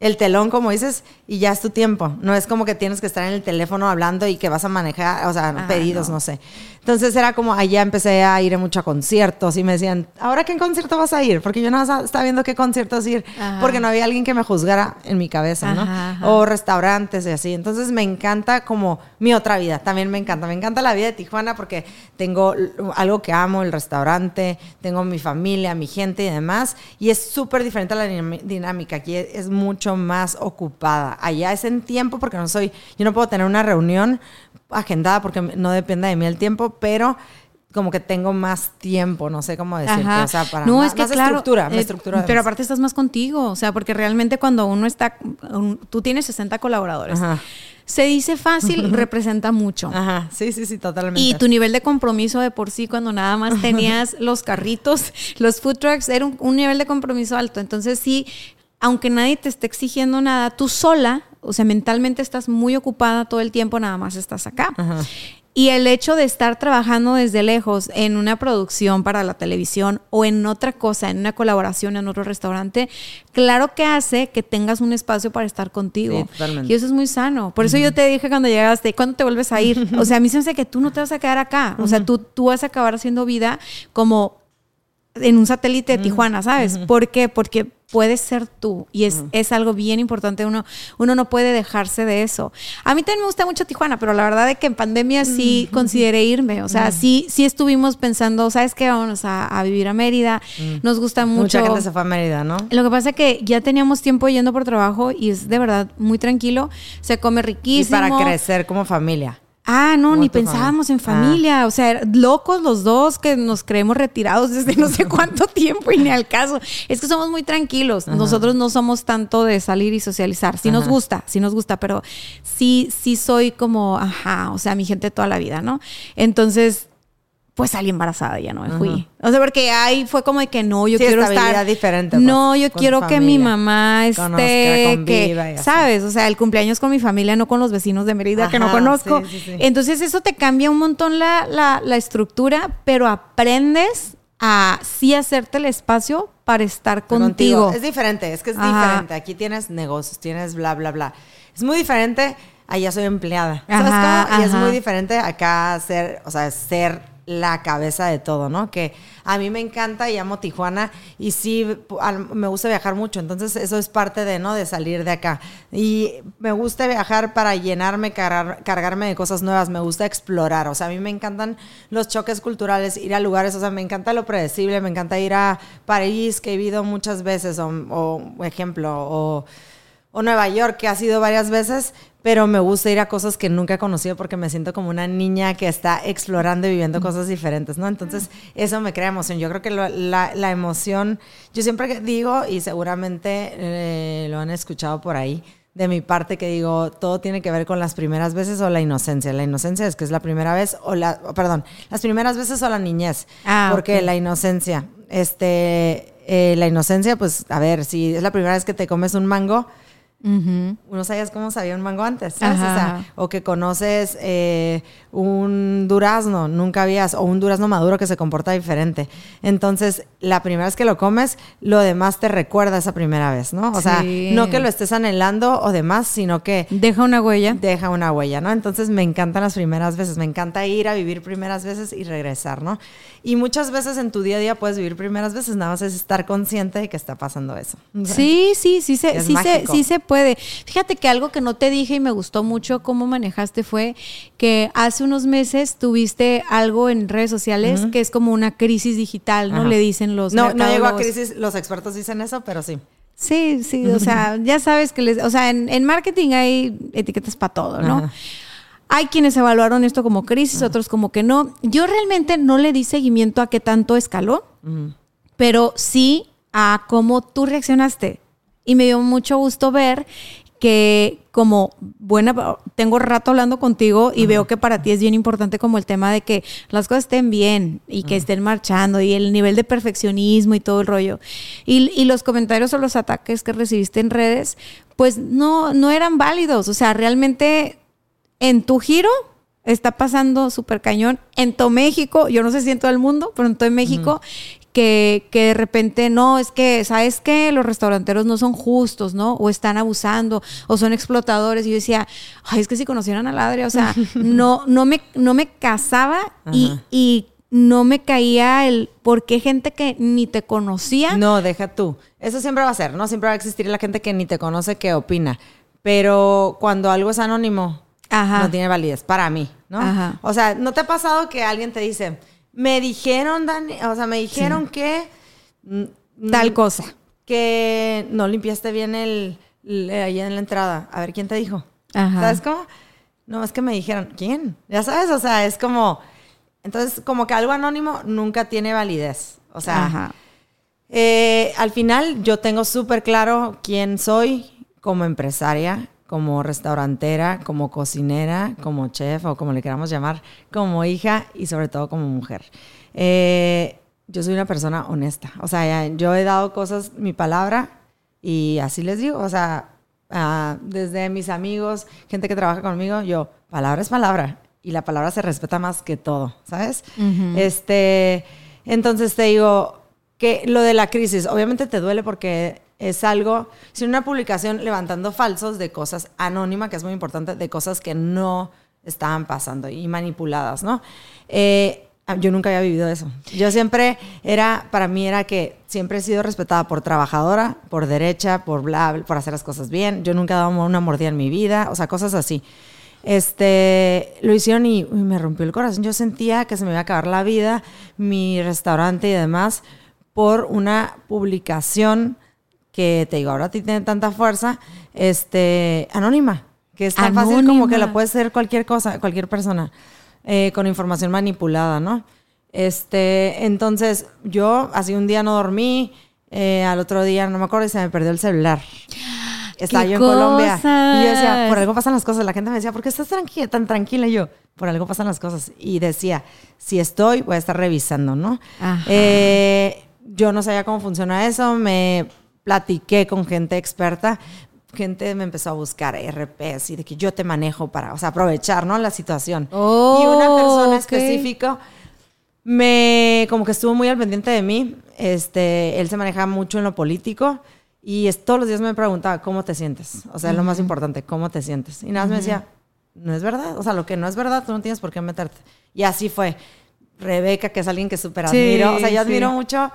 el telón, como dices, y ya es tu tiempo. No es como que tienes que estar en el teléfono hablando y que vas a manejar, o sea, Ah, pedidos, no. no. sé. Entonces era como, allá empecé a ir a muchos conciertos y me decían, ¿ahora qué concierto vas a ir? Porque yo no estaba viendo qué conciertos ir, Ajá. porque no había alguien que me juzgara en mi cabeza, ¿no? Ajá. O restaurantes y así. Entonces me encanta como mi otra vida, también me encanta. Me encanta la vida de Tijuana porque tengo algo que amo, el restaurante, tengo mi familia, mi gente y demás. Y es súper diferente a la dinámica. Aquí es mucho más ocupada. Allá es en tiempo porque no soy, yo no puedo tener una reunión agendada porque no depende de mí el tiempo, pero como que tengo más tiempo, no sé cómo decirte, Ajá. o sea, para no, más, es que más claro, estructura, eh, estructura pero aparte estás más contigo, o sea, porque realmente cuando uno está, un- tú tienes 60 colaboradores, Ajá. se dice fácil, *laughs* representa mucho. Ajá, sí, sí, sí, totalmente. Y tu nivel de compromiso de por sí, cuando nada más *laughs* tenías los carritos, los food trucks, era un, un nivel de compromiso alto. Entonces, sí, aunque nadie te esté exigiendo nada, tú sola, o sea, mentalmente estás muy ocupada todo el tiempo, nada más estás acá. Y el hecho de estar trabajando desde lejos en una producción para la televisión o en otra cosa, en una colaboración en otro restaurante, claro que hace que tengas un espacio para estar contigo. Sí, totalmente. Y eso es muy sano. Por eso yo te dije cuando llegaste, ¿cuándo te vuelves a ir? *laughs* O sea, a mí se me hace que tú no te vas a quedar acá. O sea, tú, tú vas a acabar haciendo vida como en un satélite de Tijuana, ¿sabes? ¿Por qué? Porque puedes ser tú y es, es algo bien importante. Uno, uno no puede dejarse de eso. A mí también me gusta mucho Tijuana, pero la verdad es que en pandemia sí consideré irme. O sea, sí, sí estuvimos pensando, ¿sabes qué? Vamos a, a vivir a Mérida. Nos gusta mucho. Mucha gente se fue a Mérida, ¿no? Lo que pasa es que ya teníamos tiempo yendo por trabajo y es de verdad muy tranquilo. Se come Y riquísimo. para crecer como familia. Ah, no, ni pensábamos en familia. familia. O sea, locos los dos que nos creemos retirados desde no sé cuánto tiempo y ni al caso. Es que somos muy tranquilos. Nosotros no somos tanto de salir y socializar. Sí nos gusta, sí nos gusta, pero sí, sí soy como, ajá, o sea, mi gente toda la vida, ¿no? Entonces, pues salí embarazada, ya no me fui. O sea, porque ahí fue como de que no, yo Sí, quiero estar. diferente, no, pues, yo con quiero que mi mamá esté, Conozca, que. ¿sabes? O sea, el cumpleaños con mi familia, no con los vecinos de Mérida que no conozco. sí, sí, sí. Entonces eso te cambia un montón la, la, la estructura, pero aprendes a sí hacerte el espacio para estar contigo. Es diferente, es que es Ajá. diferente. Aquí tienes negocios, tienes bla, bla, bla. Es muy diferente. Allá soy empleada. ¿Sabes Ajá, cómo? Y es muy diferente acá ser, o sea, ser la cabeza de todo, ¿no? Que a mí me encanta y amo Tijuana y sí me gusta viajar mucho, entonces eso es parte de, ¿no? De salir de acá. Y me gusta viajar para llenarme, cargar- cargarme de cosas nuevas, me gusta explorar, o sea, a mí me encantan los choques culturales, ir a lugares, o sea, me encanta lo predecible, me encanta ir a París, que he vivido muchas veces, o, o ejemplo, o o Nueva York, que ha sido varias veces, pero me gusta ir a cosas que nunca he conocido porque me siento como una niña que está explorando y viviendo cosas diferentes, ¿no? Entonces, eso me crea emoción. Yo creo que lo- la, la emoción, yo siempre digo, y seguramente eh, lo han escuchado por ahí, de mi parte que digo, todo tiene que ver con las primeras veces o la inocencia. La inocencia es que es la primera vez, o la, perdón, las primeras veces o la niñez. Ah, porque la inocencia, este, eh, la inocencia, pues, a ver, si es la primera vez que te comes un mango, No sabías cómo sabía un mango antes, ¿sabes? O, Ajá. sea, o que conoces eh, un durazno, nunca habías, o un durazno maduro que se comporta diferente. Entonces, la primera vez que lo comes, lo demás te recuerda esa primera vez, ¿no? O sea, no que lo estés anhelando o demás, sino que Deja una huella. deja una huella, ¿no? Entonces me encantan las primeras veces, me encanta ir a vivir primeras veces y regresar, ¿no? Y muchas veces en tu día a día puedes vivir primeras veces, nada más es estar consciente de que está pasando eso. Sí, sí, sí se, sí, se, sí se puede. Fíjate que algo que no te dije y me gustó mucho cómo manejaste fue que hace unos meses tuviste algo en redes sociales que es como una crisis digital, ¿no? Ajá. Le dicen los No, no llegó a crisis, los expertos dicen eso, pero sí. Sí, sí, o sea, *laughs* ya sabes que les, o sea, en, en marketing hay etiquetas para todo, ¿no? Ajá. Hay quienes evaluaron esto como crisis, otros como que no. Yo realmente no le di seguimiento a qué tanto escaló, pero sí a cómo tú reaccionaste. Y me dio mucho gusto ver que como buena, tengo rato hablando contigo y veo que para ti es bien importante como el tema de que las cosas estén bien y que estén marchando y el nivel de perfeccionismo y todo el rollo. Y, y los comentarios o los ataques que recibiste en redes, pues no, no eran válidos. O sea, realmente en tu giro está pasando súper cañón. En todo México, yo no sé si en todo el mundo, pero en todo México, que, que de repente no, es que, ¿sabes qué? Los restauranteros no son justos, ¿no? O están abusando, o son explotadores. Y yo decía, ay, es que si conocieran al Adri, o sea, *laughs* no, no, me, no me casaba y, y no me caía el por qué gente que ni te conocía. No, deja tú. Eso siempre va a ser, ¿no? Siempre va a existir la gente que ni te conoce que opina. Pero cuando algo es anónimo, Ajá. no tiene validez para mí, ¿no? Ajá. O sea, ¿no te ha pasado que alguien te dice, me dijeron, Dani, o sea, me dijeron que... Tal cosa. Que no limpiaste bien el, el- ahí en la entrada. A ver, ¿quién te dijo? Ajá. ¿Sabes cómo? No, es que me dijeron, ¿quién? Ya sabes, o sea, es como... Entonces, como que algo anónimo nunca tiene validez. O sea, Ajá. eh, al final yo tengo súper claro quién soy como empresaria, como restaurantera, como cocinera, como chef o como le queramos llamar, como hija y sobre todo como mujer. Eh, yo soy una persona honesta. O sea, yo he dado cosas, mi palabra, y así les digo. O sea, ah, desde mis amigos, gente que trabaja conmigo, yo, palabra es palabra. Y la palabra se respeta más que todo, ¿sabes? Este, entonces te digo que lo de la crisis, obviamente te duele porque es algo, si una publicación levantando falsos de cosas anónima, que es muy importante, de cosas que no estaban pasando y manipuladas, ¿no? Eh, yo nunca había vivido eso. Yo siempre era, para mí era que siempre he sido respetada por trabajadora, por derecha, por bla, por hacer las cosas bien. Yo nunca he dado una mordida en mi vida, o sea, cosas así. Este, lo hicieron y me rompió el corazón. Yo sentía que se me iba a acabar la vida, mi restaurante y demás, por una publicación que te digo, ahora a ti tiene tanta fuerza, este, anónima, que es tan fácil como que Anónima. la puede ser cualquier cosa, cualquier persona, eh, con información manipulada, ¿no? Este, entonces, yo así un día no dormí, eh, al otro día no me acuerdo y se me perdió el celular. *gasps* Estaba ¡Qué yo en Colombia. Y yo decía, cosas! por algo pasan las cosas. La gente me decía, ¿por qué estás tranquila, tan tranquila? Y yo, por algo pasan las cosas. Y decía, si estoy, voy a estar revisando, ¿no? Eh, yo no sabía cómo funciona eso. Me platiqué con gente experta. Gente me empezó a buscar RPs y de que yo te manejo para, o sea, aprovechar, ¿no? La situación. Oh, y una persona ok. específico me como que estuvo muy al pendiente de mí. Este, él se maneja mucho en lo político y es- todos los días me preguntaba cómo te sientes. O sea, es lo más importante, cómo te sientes. Y nada más me decía, no es verdad. O sea, lo que no es verdad, tú no tienes por qué meterte. Y así fue. Rebeca, que es alguien que súper Sí, admiro. O sea, yo admiro sí. mucho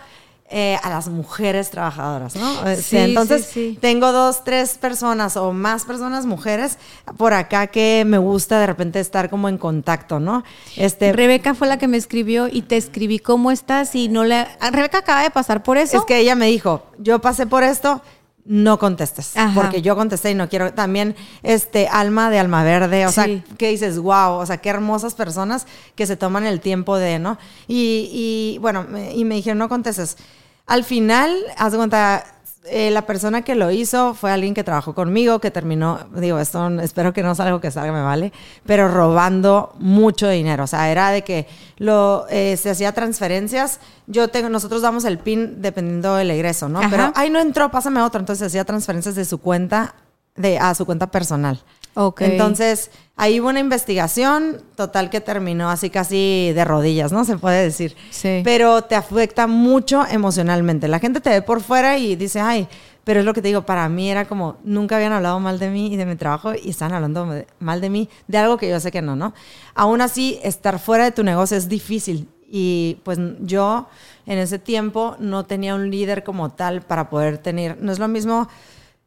eh, a las mujeres trabajadoras, ¿no? Este, Sí, entonces, sí, sí. tengo dos, tres personas o más personas mujeres por acá que me gusta de repente estar como en contacto, ¿no? Este, Rebeca fue la que me escribió y te escribí cómo estás y no le... Rebeca acaba de pasar por eso. Es que ella me dijo, yo pasé por esto, no contestes. Ajá. Porque yo contesté y no quiero. También, este, alma de alma verde. O Sí. sea, que dices, wow, o sea, qué hermosas personas que se toman el tiempo de, ¿no? Y, y, bueno, y me dijeron, no contestes. Al final, haz de cuenta, eh, la persona que lo hizo fue alguien que trabajó conmigo, que terminó, digo, esto espero que no sea algo que salga, me vale, pero robando mucho dinero. O sea, era de que lo, eh, se hacía transferencias. Yo tengo, nosotros damos el PIN dependiendo del egreso, ¿no? Ajá. Pero, ay, no entró, pásame otro. Entonces hacía transferencias de su cuenta de, a su cuenta personal. Ok. Entonces, ahí hubo una investigación total que terminó así casi de rodillas, ¿no? Se puede decir. Sí. Pero te afecta mucho emocionalmente. La gente te ve por fuera y dice, ay, pero es lo que te digo, para mí era como, nunca habían hablado mal de mí y de mi trabajo y estaban hablando mal de mí, de algo que yo sé que no, ¿no? Aún así, estar fuera de tu negocio es difícil. Y pues yo en ese tiempo no tenía un líder como tal para poder tener, no es lo mismo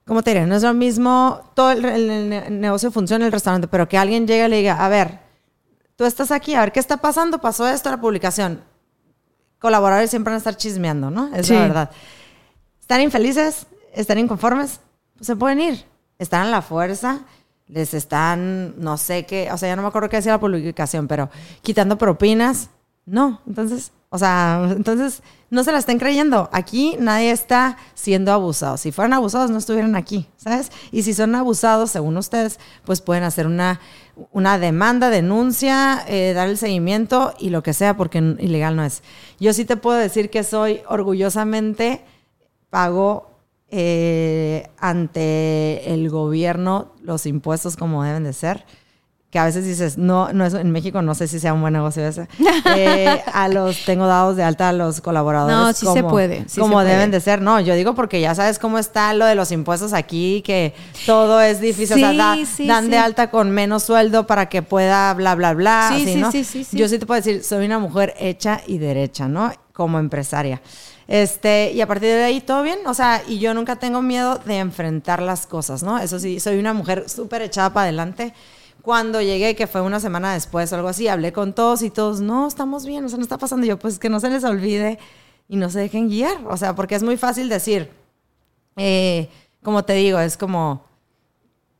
¿cómo te diré? No es lo mismo, todo el, el- el ne- negocio funciona en el restaurante, pero que alguien llegue y le diga, a ver, tú estás aquí, a ver, ¿qué está pasando? Pasó esto, la publicación. Colaboradores siempre van a estar chismeando, ¿no? Es Sí. la verdad. ¿Están infelices? ¿Están inconformes? Pues se pueden ir. Están a la fuerza, les están, no sé qué, o sea, ya no me acuerdo qué decía la publicación, pero quitando propinas. No, entonces, o sea, entonces no se la estén creyendo. Aquí nadie está siendo abusado. Si fueran abusados, no estuvieran aquí, ¿sabes? Y si son abusados, según ustedes, pues pueden hacer una, una demanda, denuncia, eh, dar el seguimiento y lo que sea, porque ilegal no es. Yo sí te puedo decir que soy orgullosamente pago eh, ante el gobierno los impuestos como deben de ser. Que a veces dices, no, no es en México, no sé si sea un buen negocio ese. *laughs* Eh, a los tengo dados de alta a los colaboradores. No, sí se puede, sí como se deben puede. de ser. No, yo digo porque ya sabes cómo está lo de los impuestos aquí, que todo es difícil. o sea, Sí, da- sí, dan de sí. alta con menos sueldo para que pueda bla, bla, bla. Sí, así, sí, ¿no? sí, sí, sí. Yo sí te puedo decir, soy una mujer hecha y derecha, ¿no? Como empresaria. Este, y a partir de ahí todo bien, o sea, y yo nunca tengo miedo de enfrentar las cosas, ¿no? Eso sí, soy una mujer súper echada para adelante. Cuando llegué, que fue una semana después o algo así, hablé con todos y todos, no, estamos bien, o sea, no está pasando. Y yo, pues que no se les olvide y no se dejen guiar, o sea, porque es muy fácil decir, eh, como te digo, es como,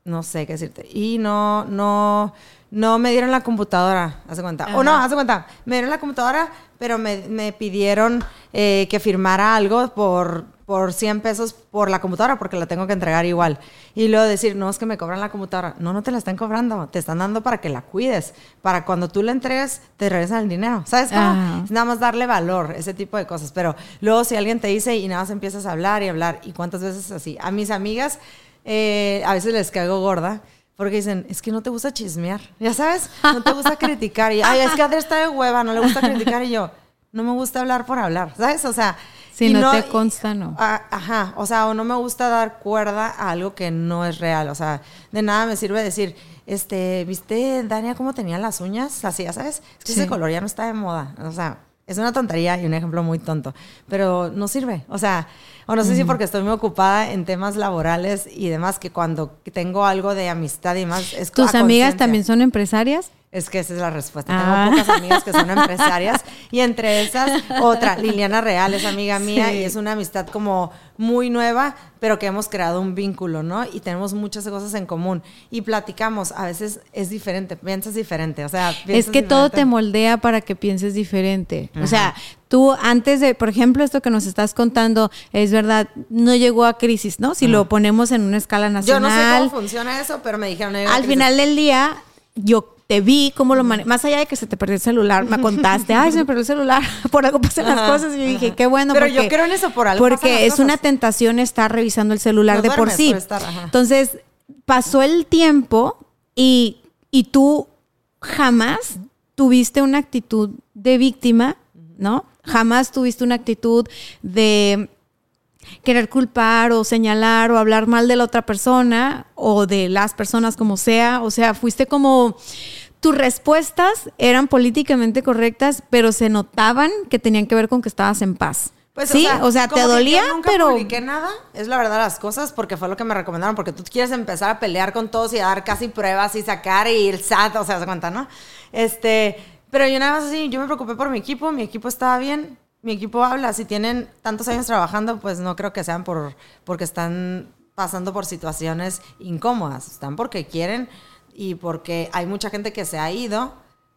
no sé qué decirte. Y no, no, no me dieron la computadora, hace cuenta. O no, hace cuenta, me dieron la computadora, pero me, me pidieron eh, que firmara algo por, por 100 pesos por la computadora, porque la tengo que entregar igual. Y luego decir, no, es que me cobran la computadora. No, no te la están cobrando, te están dando para que la cuides. Para cuando tú la entregues, te regresan el dinero. ¿Sabes cómo? Ajá. Es nada más darle valor, ese tipo de cosas. Pero luego si alguien te dice y nada más empiezas a hablar y hablar, y cuántas veces así. A mis amigas eh, a veces les caigo gorda. Porque dicen, es que no te gusta chismear, ya sabes, no te gusta *laughs* criticar. Y, ay, es que Adri está de hueva, no le gusta criticar. Y yo, no me gusta hablar por hablar, ¿sabes? O sea, Si no te consta, no. a- ajá, o sea, o no me gusta dar cuerda a algo que no es real. O sea, de nada me sirve decir, este, ¿viste, Dania, cómo tenía las uñas? Así, ya sabes, es que Sí. ese color ya no está de moda. O sea, es una tontería y un ejemplo muy tonto, pero no sirve. O sea, o no sé si porque estoy muy ocupada en temas laborales y demás, que cuando tengo algo de amistad y más, es ¿Tus amigas también son empresarias? Es que esa es la respuesta. Ah. Tengo pocas amigas que son *laughs* empresarias y entre esas otra, Liliana Real es amiga mía Sí. y es una amistad como muy nueva, pero que hemos creado un vínculo, ¿no? Y tenemos muchas cosas en común y platicamos. A veces es diferente, piensas diferente, o sea, Es que todo te diferente. moldea para que pienses diferente. O sea, tú antes de, por ejemplo, esto que nos estás contando, es verdad, no llegó a crisis, ¿no? Si lo ponemos en una escala Yo no sé nacional. cómo funciona eso, pero me dijeron. "Oiga, al Cris, final del día, yo te vi cómo lo manejas. Más allá de que se te perdió el celular, me contaste, ay, se me perdió el celular, *laughs* por algo pasan las cosas. Y yo dije, qué bueno. Pero porque, yo creo en eso, por algo Porque es una tentación estar revisando el celular No de por sí. por estar. Entonces, pasó el tiempo y, y tú jamás tuviste una actitud de víctima, ¿no? Jamás tuviste una actitud de querer culpar o señalar o hablar mal de la otra persona o de las personas como sea. O sea, fuiste como... Tus respuestas eran políticamente correctas, pero se notaban que tenían que ver con que estabas en paz. Pues, sí, o sea, como te dolía, yo nunca pero publiqué nada, es la verdad las cosas, porque fue lo que me recomendaron, porque tú quieres empezar a pelear con todos y a dar casi pruebas y sacar y el SAT, o sea, se cuenta, ¿no? Este, pero yo nada más así, yo me preocupé por mi equipo, mi equipo estaba bien, mi equipo habla, si tienen tantos años trabajando, pues no creo que sean por, porque están pasando por situaciones incómodas, están porque quieren y porque hay mucha gente que se ha ido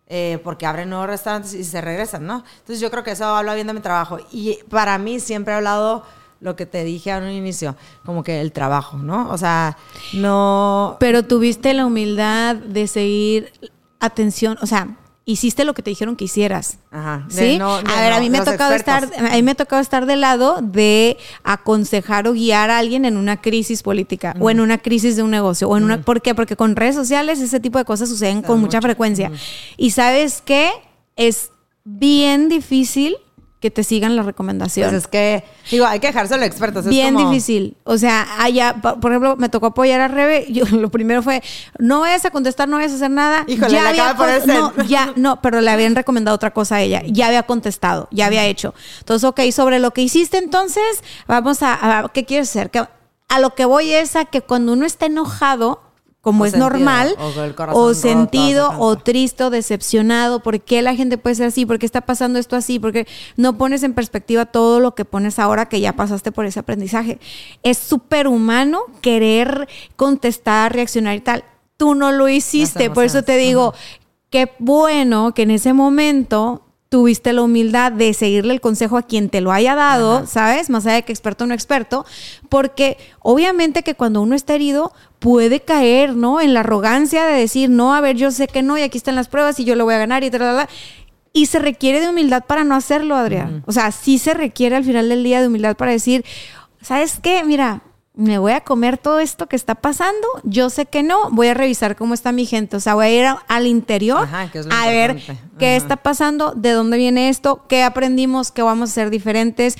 eh, porque abren nuevos restaurantes y se regresan, ¿no? Entonces yo creo que eso habla bien de mi trabajo. Y para mí siempre he hablado lo que te dije a un inicio, como que el trabajo, ¿no? O sea, no... Pero tuviste la humildad de seguir atención, o sea, hiciste lo que te dijeron que hicieras. Ajá. de ¿Sí? no- de a ver, a mí me ha tocado expertos. estar, a mí me ha tocado estar del lado de aconsejar o guiar a alguien en una crisis política o en una crisis de un negocio o en una, ¿por qué? Porque con redes sociales ese tipo de cosas suceden con mucha frecuencia. Y sabes qué? Es bien difícil que te sigan la recomendación. Pues es que, digo, hay que dejárselo a expertos. Bien como- difícil. O sea, allá, por ejemplo, me tocó apoyar a Rebe. Yo *laughs* lo primero fue, no vayas a contestar, no vayas a hacer nada. Híjole, le había. No, ya, *laughs* no, pero le habían recomendado otra cosa a ella. Ya había contestado, ya había hecho. Entonces, ok, sobre lo que hiciste entonces, vamos a, a- ¿qué quieres hacer? Que- a lo que voy es a que cuando uno está enojado, como O es sentido, normal, o sentido, o triste o decepcionado, ¿por qué la gente puede ser así? ¿Por qué está pasando esto así? Porque no pones en perspectiva todo lo que pones ahora que ya pasaste por ese aprendizaje. Es súper humano querer contestar, reaccionar y tal. Tú no lo hiciste, por eso te digo, qué bueno que en ese momento tuviste la humildad de seguirle el consejo a quien te lo haya dado, ¿sabes? Más allá de que experto o no experto, porque obviamente que cuando uno está herido puede caer, ¿no? En la arrogancia de decir, no, a ver, yo sé que no y aquí están las pruebas y yo lo voy a ganar y tal, y se requiere de humildad para no hacerlo, Adrián. O sea, sí se requiere al final del día de humildad para decir, ¿sabes qué? Mira, me voy a comer todo esto que está pasando. Yo sé que no. Voy a revisar cómo está mi gente. O sea, voy a ir a- al interior Ajá, que es lo a ver qué Ajá. está pasando, de dónde viene esto, qué aprendimos, qué vamos a hacer diferentes,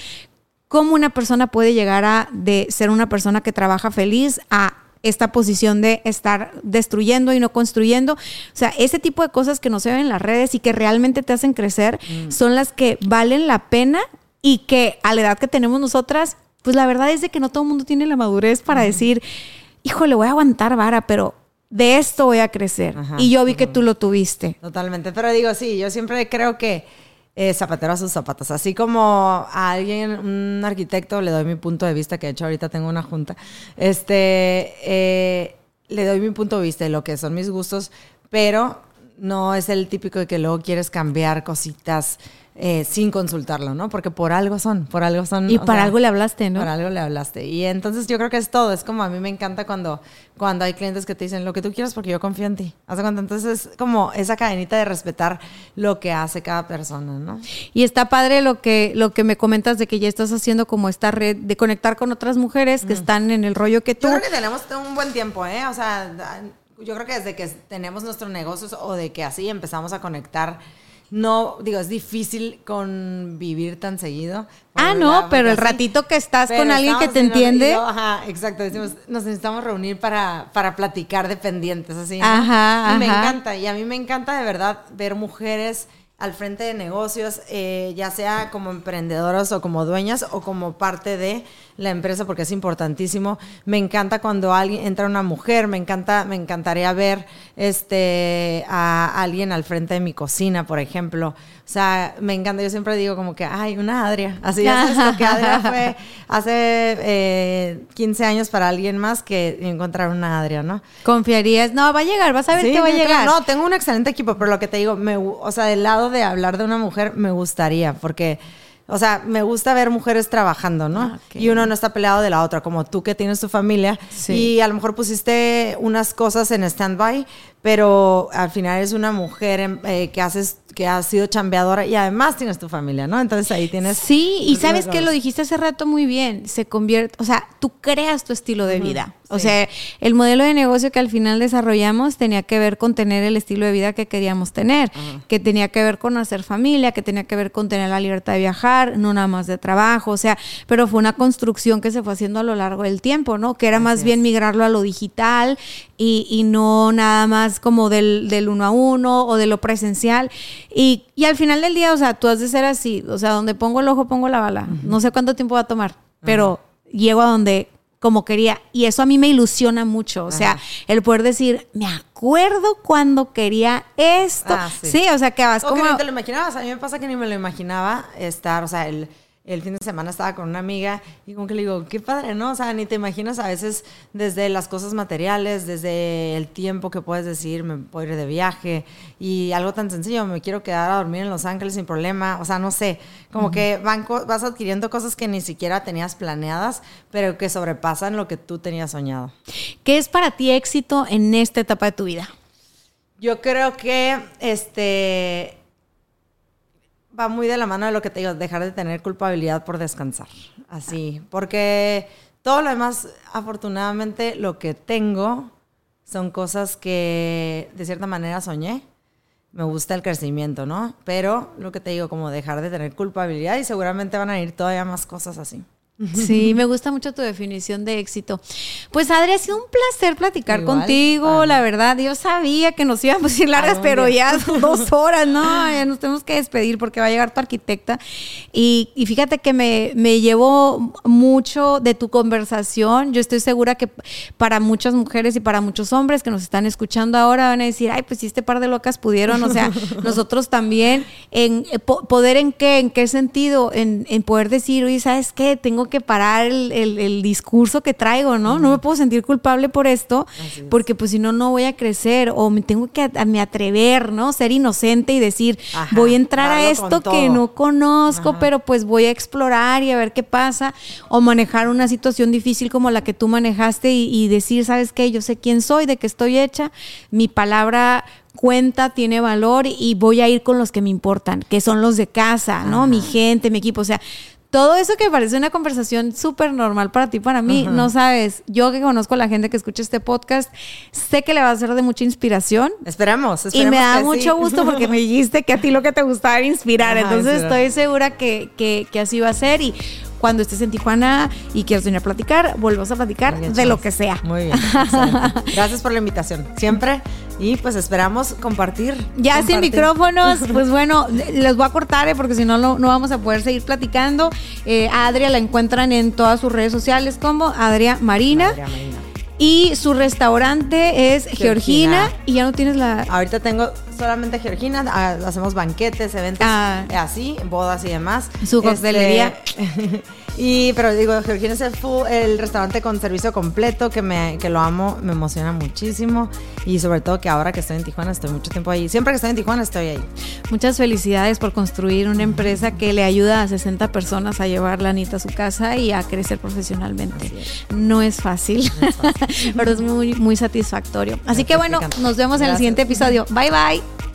cómo una persona puede llegar a de ser una persona que trabaja feliz a esta posición de estar destruyendo y no construyendo. O sea, ese tipo de cosas que no se ven en las redes y que realmente te hacen crecer Mm. son las que valen la pena y que a la edad que tenemos nosotras, pues la verdad es de que no todo el mundo tiene la madurez para decir, híjole, voy a aguantar vara, pero de esto voy a crecer. Ajá, y yo vi que tú lo tuviste. Totalmente. Pero digo, sí, yo siempre creo que eh, zapatero a sus zapatos. Así como a alguien, un arquitecto, le doy mi punto de vista, que de hecho ahorita tengo una junta, este, eh, le doy mi punto de vista de lo que son mis gustos, pero no es el típico de que luego quieres cambiar cositas eh, sin consultarlo, ¿no? Porque por algo son, por algo son. Y para sea, algo le hablaste, ¿no? Para algo le hablaste. Y entonces yo creo que es todo. Es como a mí me encanta cuando, cuando hay clientes que te dicen lo que tú quieras porque yo confío en ti. ¿Hace cuenta? Entonces es como esa cadenita de respetar lo que hace cada persona, ¿no? Y está padre lo que, lo que me comentas de que ya estás haciendo como esta red de conectar con otras mujeres que están en el rollo que tú. Yo creo que tenemos un buen tiempo, ¿eh? O sea, yo creo que desde que tenemos nuestros negocios o de que así empezamos a conectar, no, digo, es difícil convivir tan seguido. Ah, no, pero el ratito que estás Pero con alguien que te entiende. ajá, exacto. Decimos, nos necesitamos reunir para, para platicar de pendientes, así. ¿no? Ajá, Y me encanta. Y a mí me encanta de verdad ver mujeres al frente de negocios, eh, ya sea como emprendedoras o como dueñas o como parte de la empresa, porque es importantísimo. Me encanta cuando alguien entra una mujer, me encanta, me encantaría ver este a alguien al frente de mi cocina, por ejemplo. Sea, me encanta. Yo siempre digo como que, ay, una Adria. Así sabes lo que *laughs* Adria fue hace eh, 15 años para alguien más que encontrar una Adria, ¿no? Confiarías. No, va a llegar, vas a ver Sí, que va a llegar. No, tengo un excelente equipo, pero lo que te digo, me, o sea, del lado de hablar de una mujer, me gustaría, porque, o sea, me gusta ver mujeres trabajando, ¿no? Ah. Y uno no está peleado de la otra, como tú que tienes tu familia, Sí. y a lo mejor pusiste unas cosas en stand-by, pero al final es una mujer eh, que haces que has sido chambeadora y además tienes tu familia, ¿no? Entonces ahí tienes... Sí, y sabes que lo dijiste hace rato muy bien, se convierte, o sea, tú creas tu estilo de vida. O sea, el modelo de negocio que al final desarrollamos tenía que ver con tener el estilo de vida que queríamos tener, que tenía que ver con hacer familia, que tenía que ver con tener la libertad de viajar, no nada más de trabajo, o sea, pero fue una construcción que se fue haciendo a lo largo del tiempo, ¿no? Que era más bien migrarlo a lo digital y, y no nada más como del, del uno a uno o de lo presencial. Y, y al final del día, o sea, tú has de ser así, o sea, donde pongo el ojo, pongo la bala. No sé cuánto tiempo va a tomar, pero llego a donde como quería. Y eso a mí me ilusiona mucho. O sea, el poder decir, me acuerdo cuando quería esto. Ah, sí. sí. o sea, que vas O como... que ni te lo imaginabas. A mí me pasa que ni me lo imaginaba estar, o sea, el, el fin de semana estaba con una amiga y como que le digo, qué padre, ¿no? O sea, ni te imaginas a veces desde las cosas materiales, desde el tiempo que puedes decir, me puedo ir de viaje y algo tan sencillo, me quiero quedar a dormir en Los Ángeles sin problema. O sea, no sé, como que van vas adquiriendo cosas que ni siquiera tenías planeadas, pero que sobrepasan lo que tú tenías soñado. ¿Qué es para ti éxito en esta etapa de tu vida? Yo creo que este va muy de la mano de lo que te digo, dejar de tener culpabilidad por descansar. Así, porque todo lo demás, afortunadamente, lo que tengo son cosas que de cierta manera soñé. Me gusta el crecimiento, ¿no? Pero lo que te digo, como dejar de tener culpabilidad y seguramente van a ir todavía más cosas así. Sí, *laughs* me gusta mucho tu definición de éxito. Pues Adri, ha sido un placer platicar Igual, contigo, Ana. la verdad. Yo sabía que nos íbamos a ir largas, Algún pero ya son *laughs* dos horas, ¿no? Ya nos tenemos que despedir porque va a llegar tu arquitecta. Y, y fíjate que me, me llevó mucho de tu conversación. Yo estoy segura que para muchas mujeres y para muchos hombres que nos están escuchando ahora van a decir, ay, pues si este par de locas pudieron, o sea, *laughs* nosotros también, en eh, po- poder en qué, en qué sentido, en, en poder decir, oye, ¿sabes qué? Tengo que parar el, el- el discurso que traigo, ¿no? No me puedo sentir culpable por esto, es. porque pues si no, no voy a crecer o me tengo que a- me atrever, ¿no? Ser inocente y decir, Ajá, voy a entrar a esto que no conozco, Ajá. pero pues voy a explorar y a ver qué pasa, o manejar una situación difícil como la que tú manejaste y, y decir, ¿sabes qué? Yo sé quién soy, de qué estoy hecha, mi palabra cuenta, tiene valor y voy a ir con los que me importan, que son los de casa, ¿no? Mi gente, mi equipo, o sea, todo eso que parece una conversación súper normal para ti, para mí, no sabes, yo que conozco a la gente que escucha este podcast, sé que le va a ser de mucha inspiración, Esperemos, y esperemos me da que mucho sí. gusto porque me dijiste que a ti lo que te gustaba era inspirar. Ajá, Entonces estoy segura que, que- que así va a ser. Y cuando estés en Tijuana y quieras venir a platicar, volvemos a platicar bien, de lo que sea. Muy bien. excelente. Gracias por la invitación. Siempre. Y pues esperamos compartir. Ya sin micrófonos, *laughs* pues bueno, les voy a cortar eh, porque si no, no vamos a poder seguir platicando. Eh, a Adria la encuentran en todas sus redes sociales como Adria Marina. Adriana Marina. Y su restaurante es Georgina. Georgina. Y ya no tienes la... Ahorita tengo solamente Georgina, ah, hacemos banquetes, eventos Ah. así, bodas y demás. Su coctelería. Este, *laughs* y pero digo, Georgina es el, full- el restaurante con servicio completo que me que lo amo, me emociona muchísimo y sobre todo que ahora que estoy en Tijuana estoy mucho tiempo ahí. Siempre que estoy en Tijuana estoy ahí. Muchas felicidades por construir una empresa que le ayuda a 60 personas a llevar la anita a su casa y a crecer profesionalmente. No es fácil, *laughs* pero es muy, muy satisfactorio. Así que bueno, nos vemos en el siguiente episodio. Bye bye.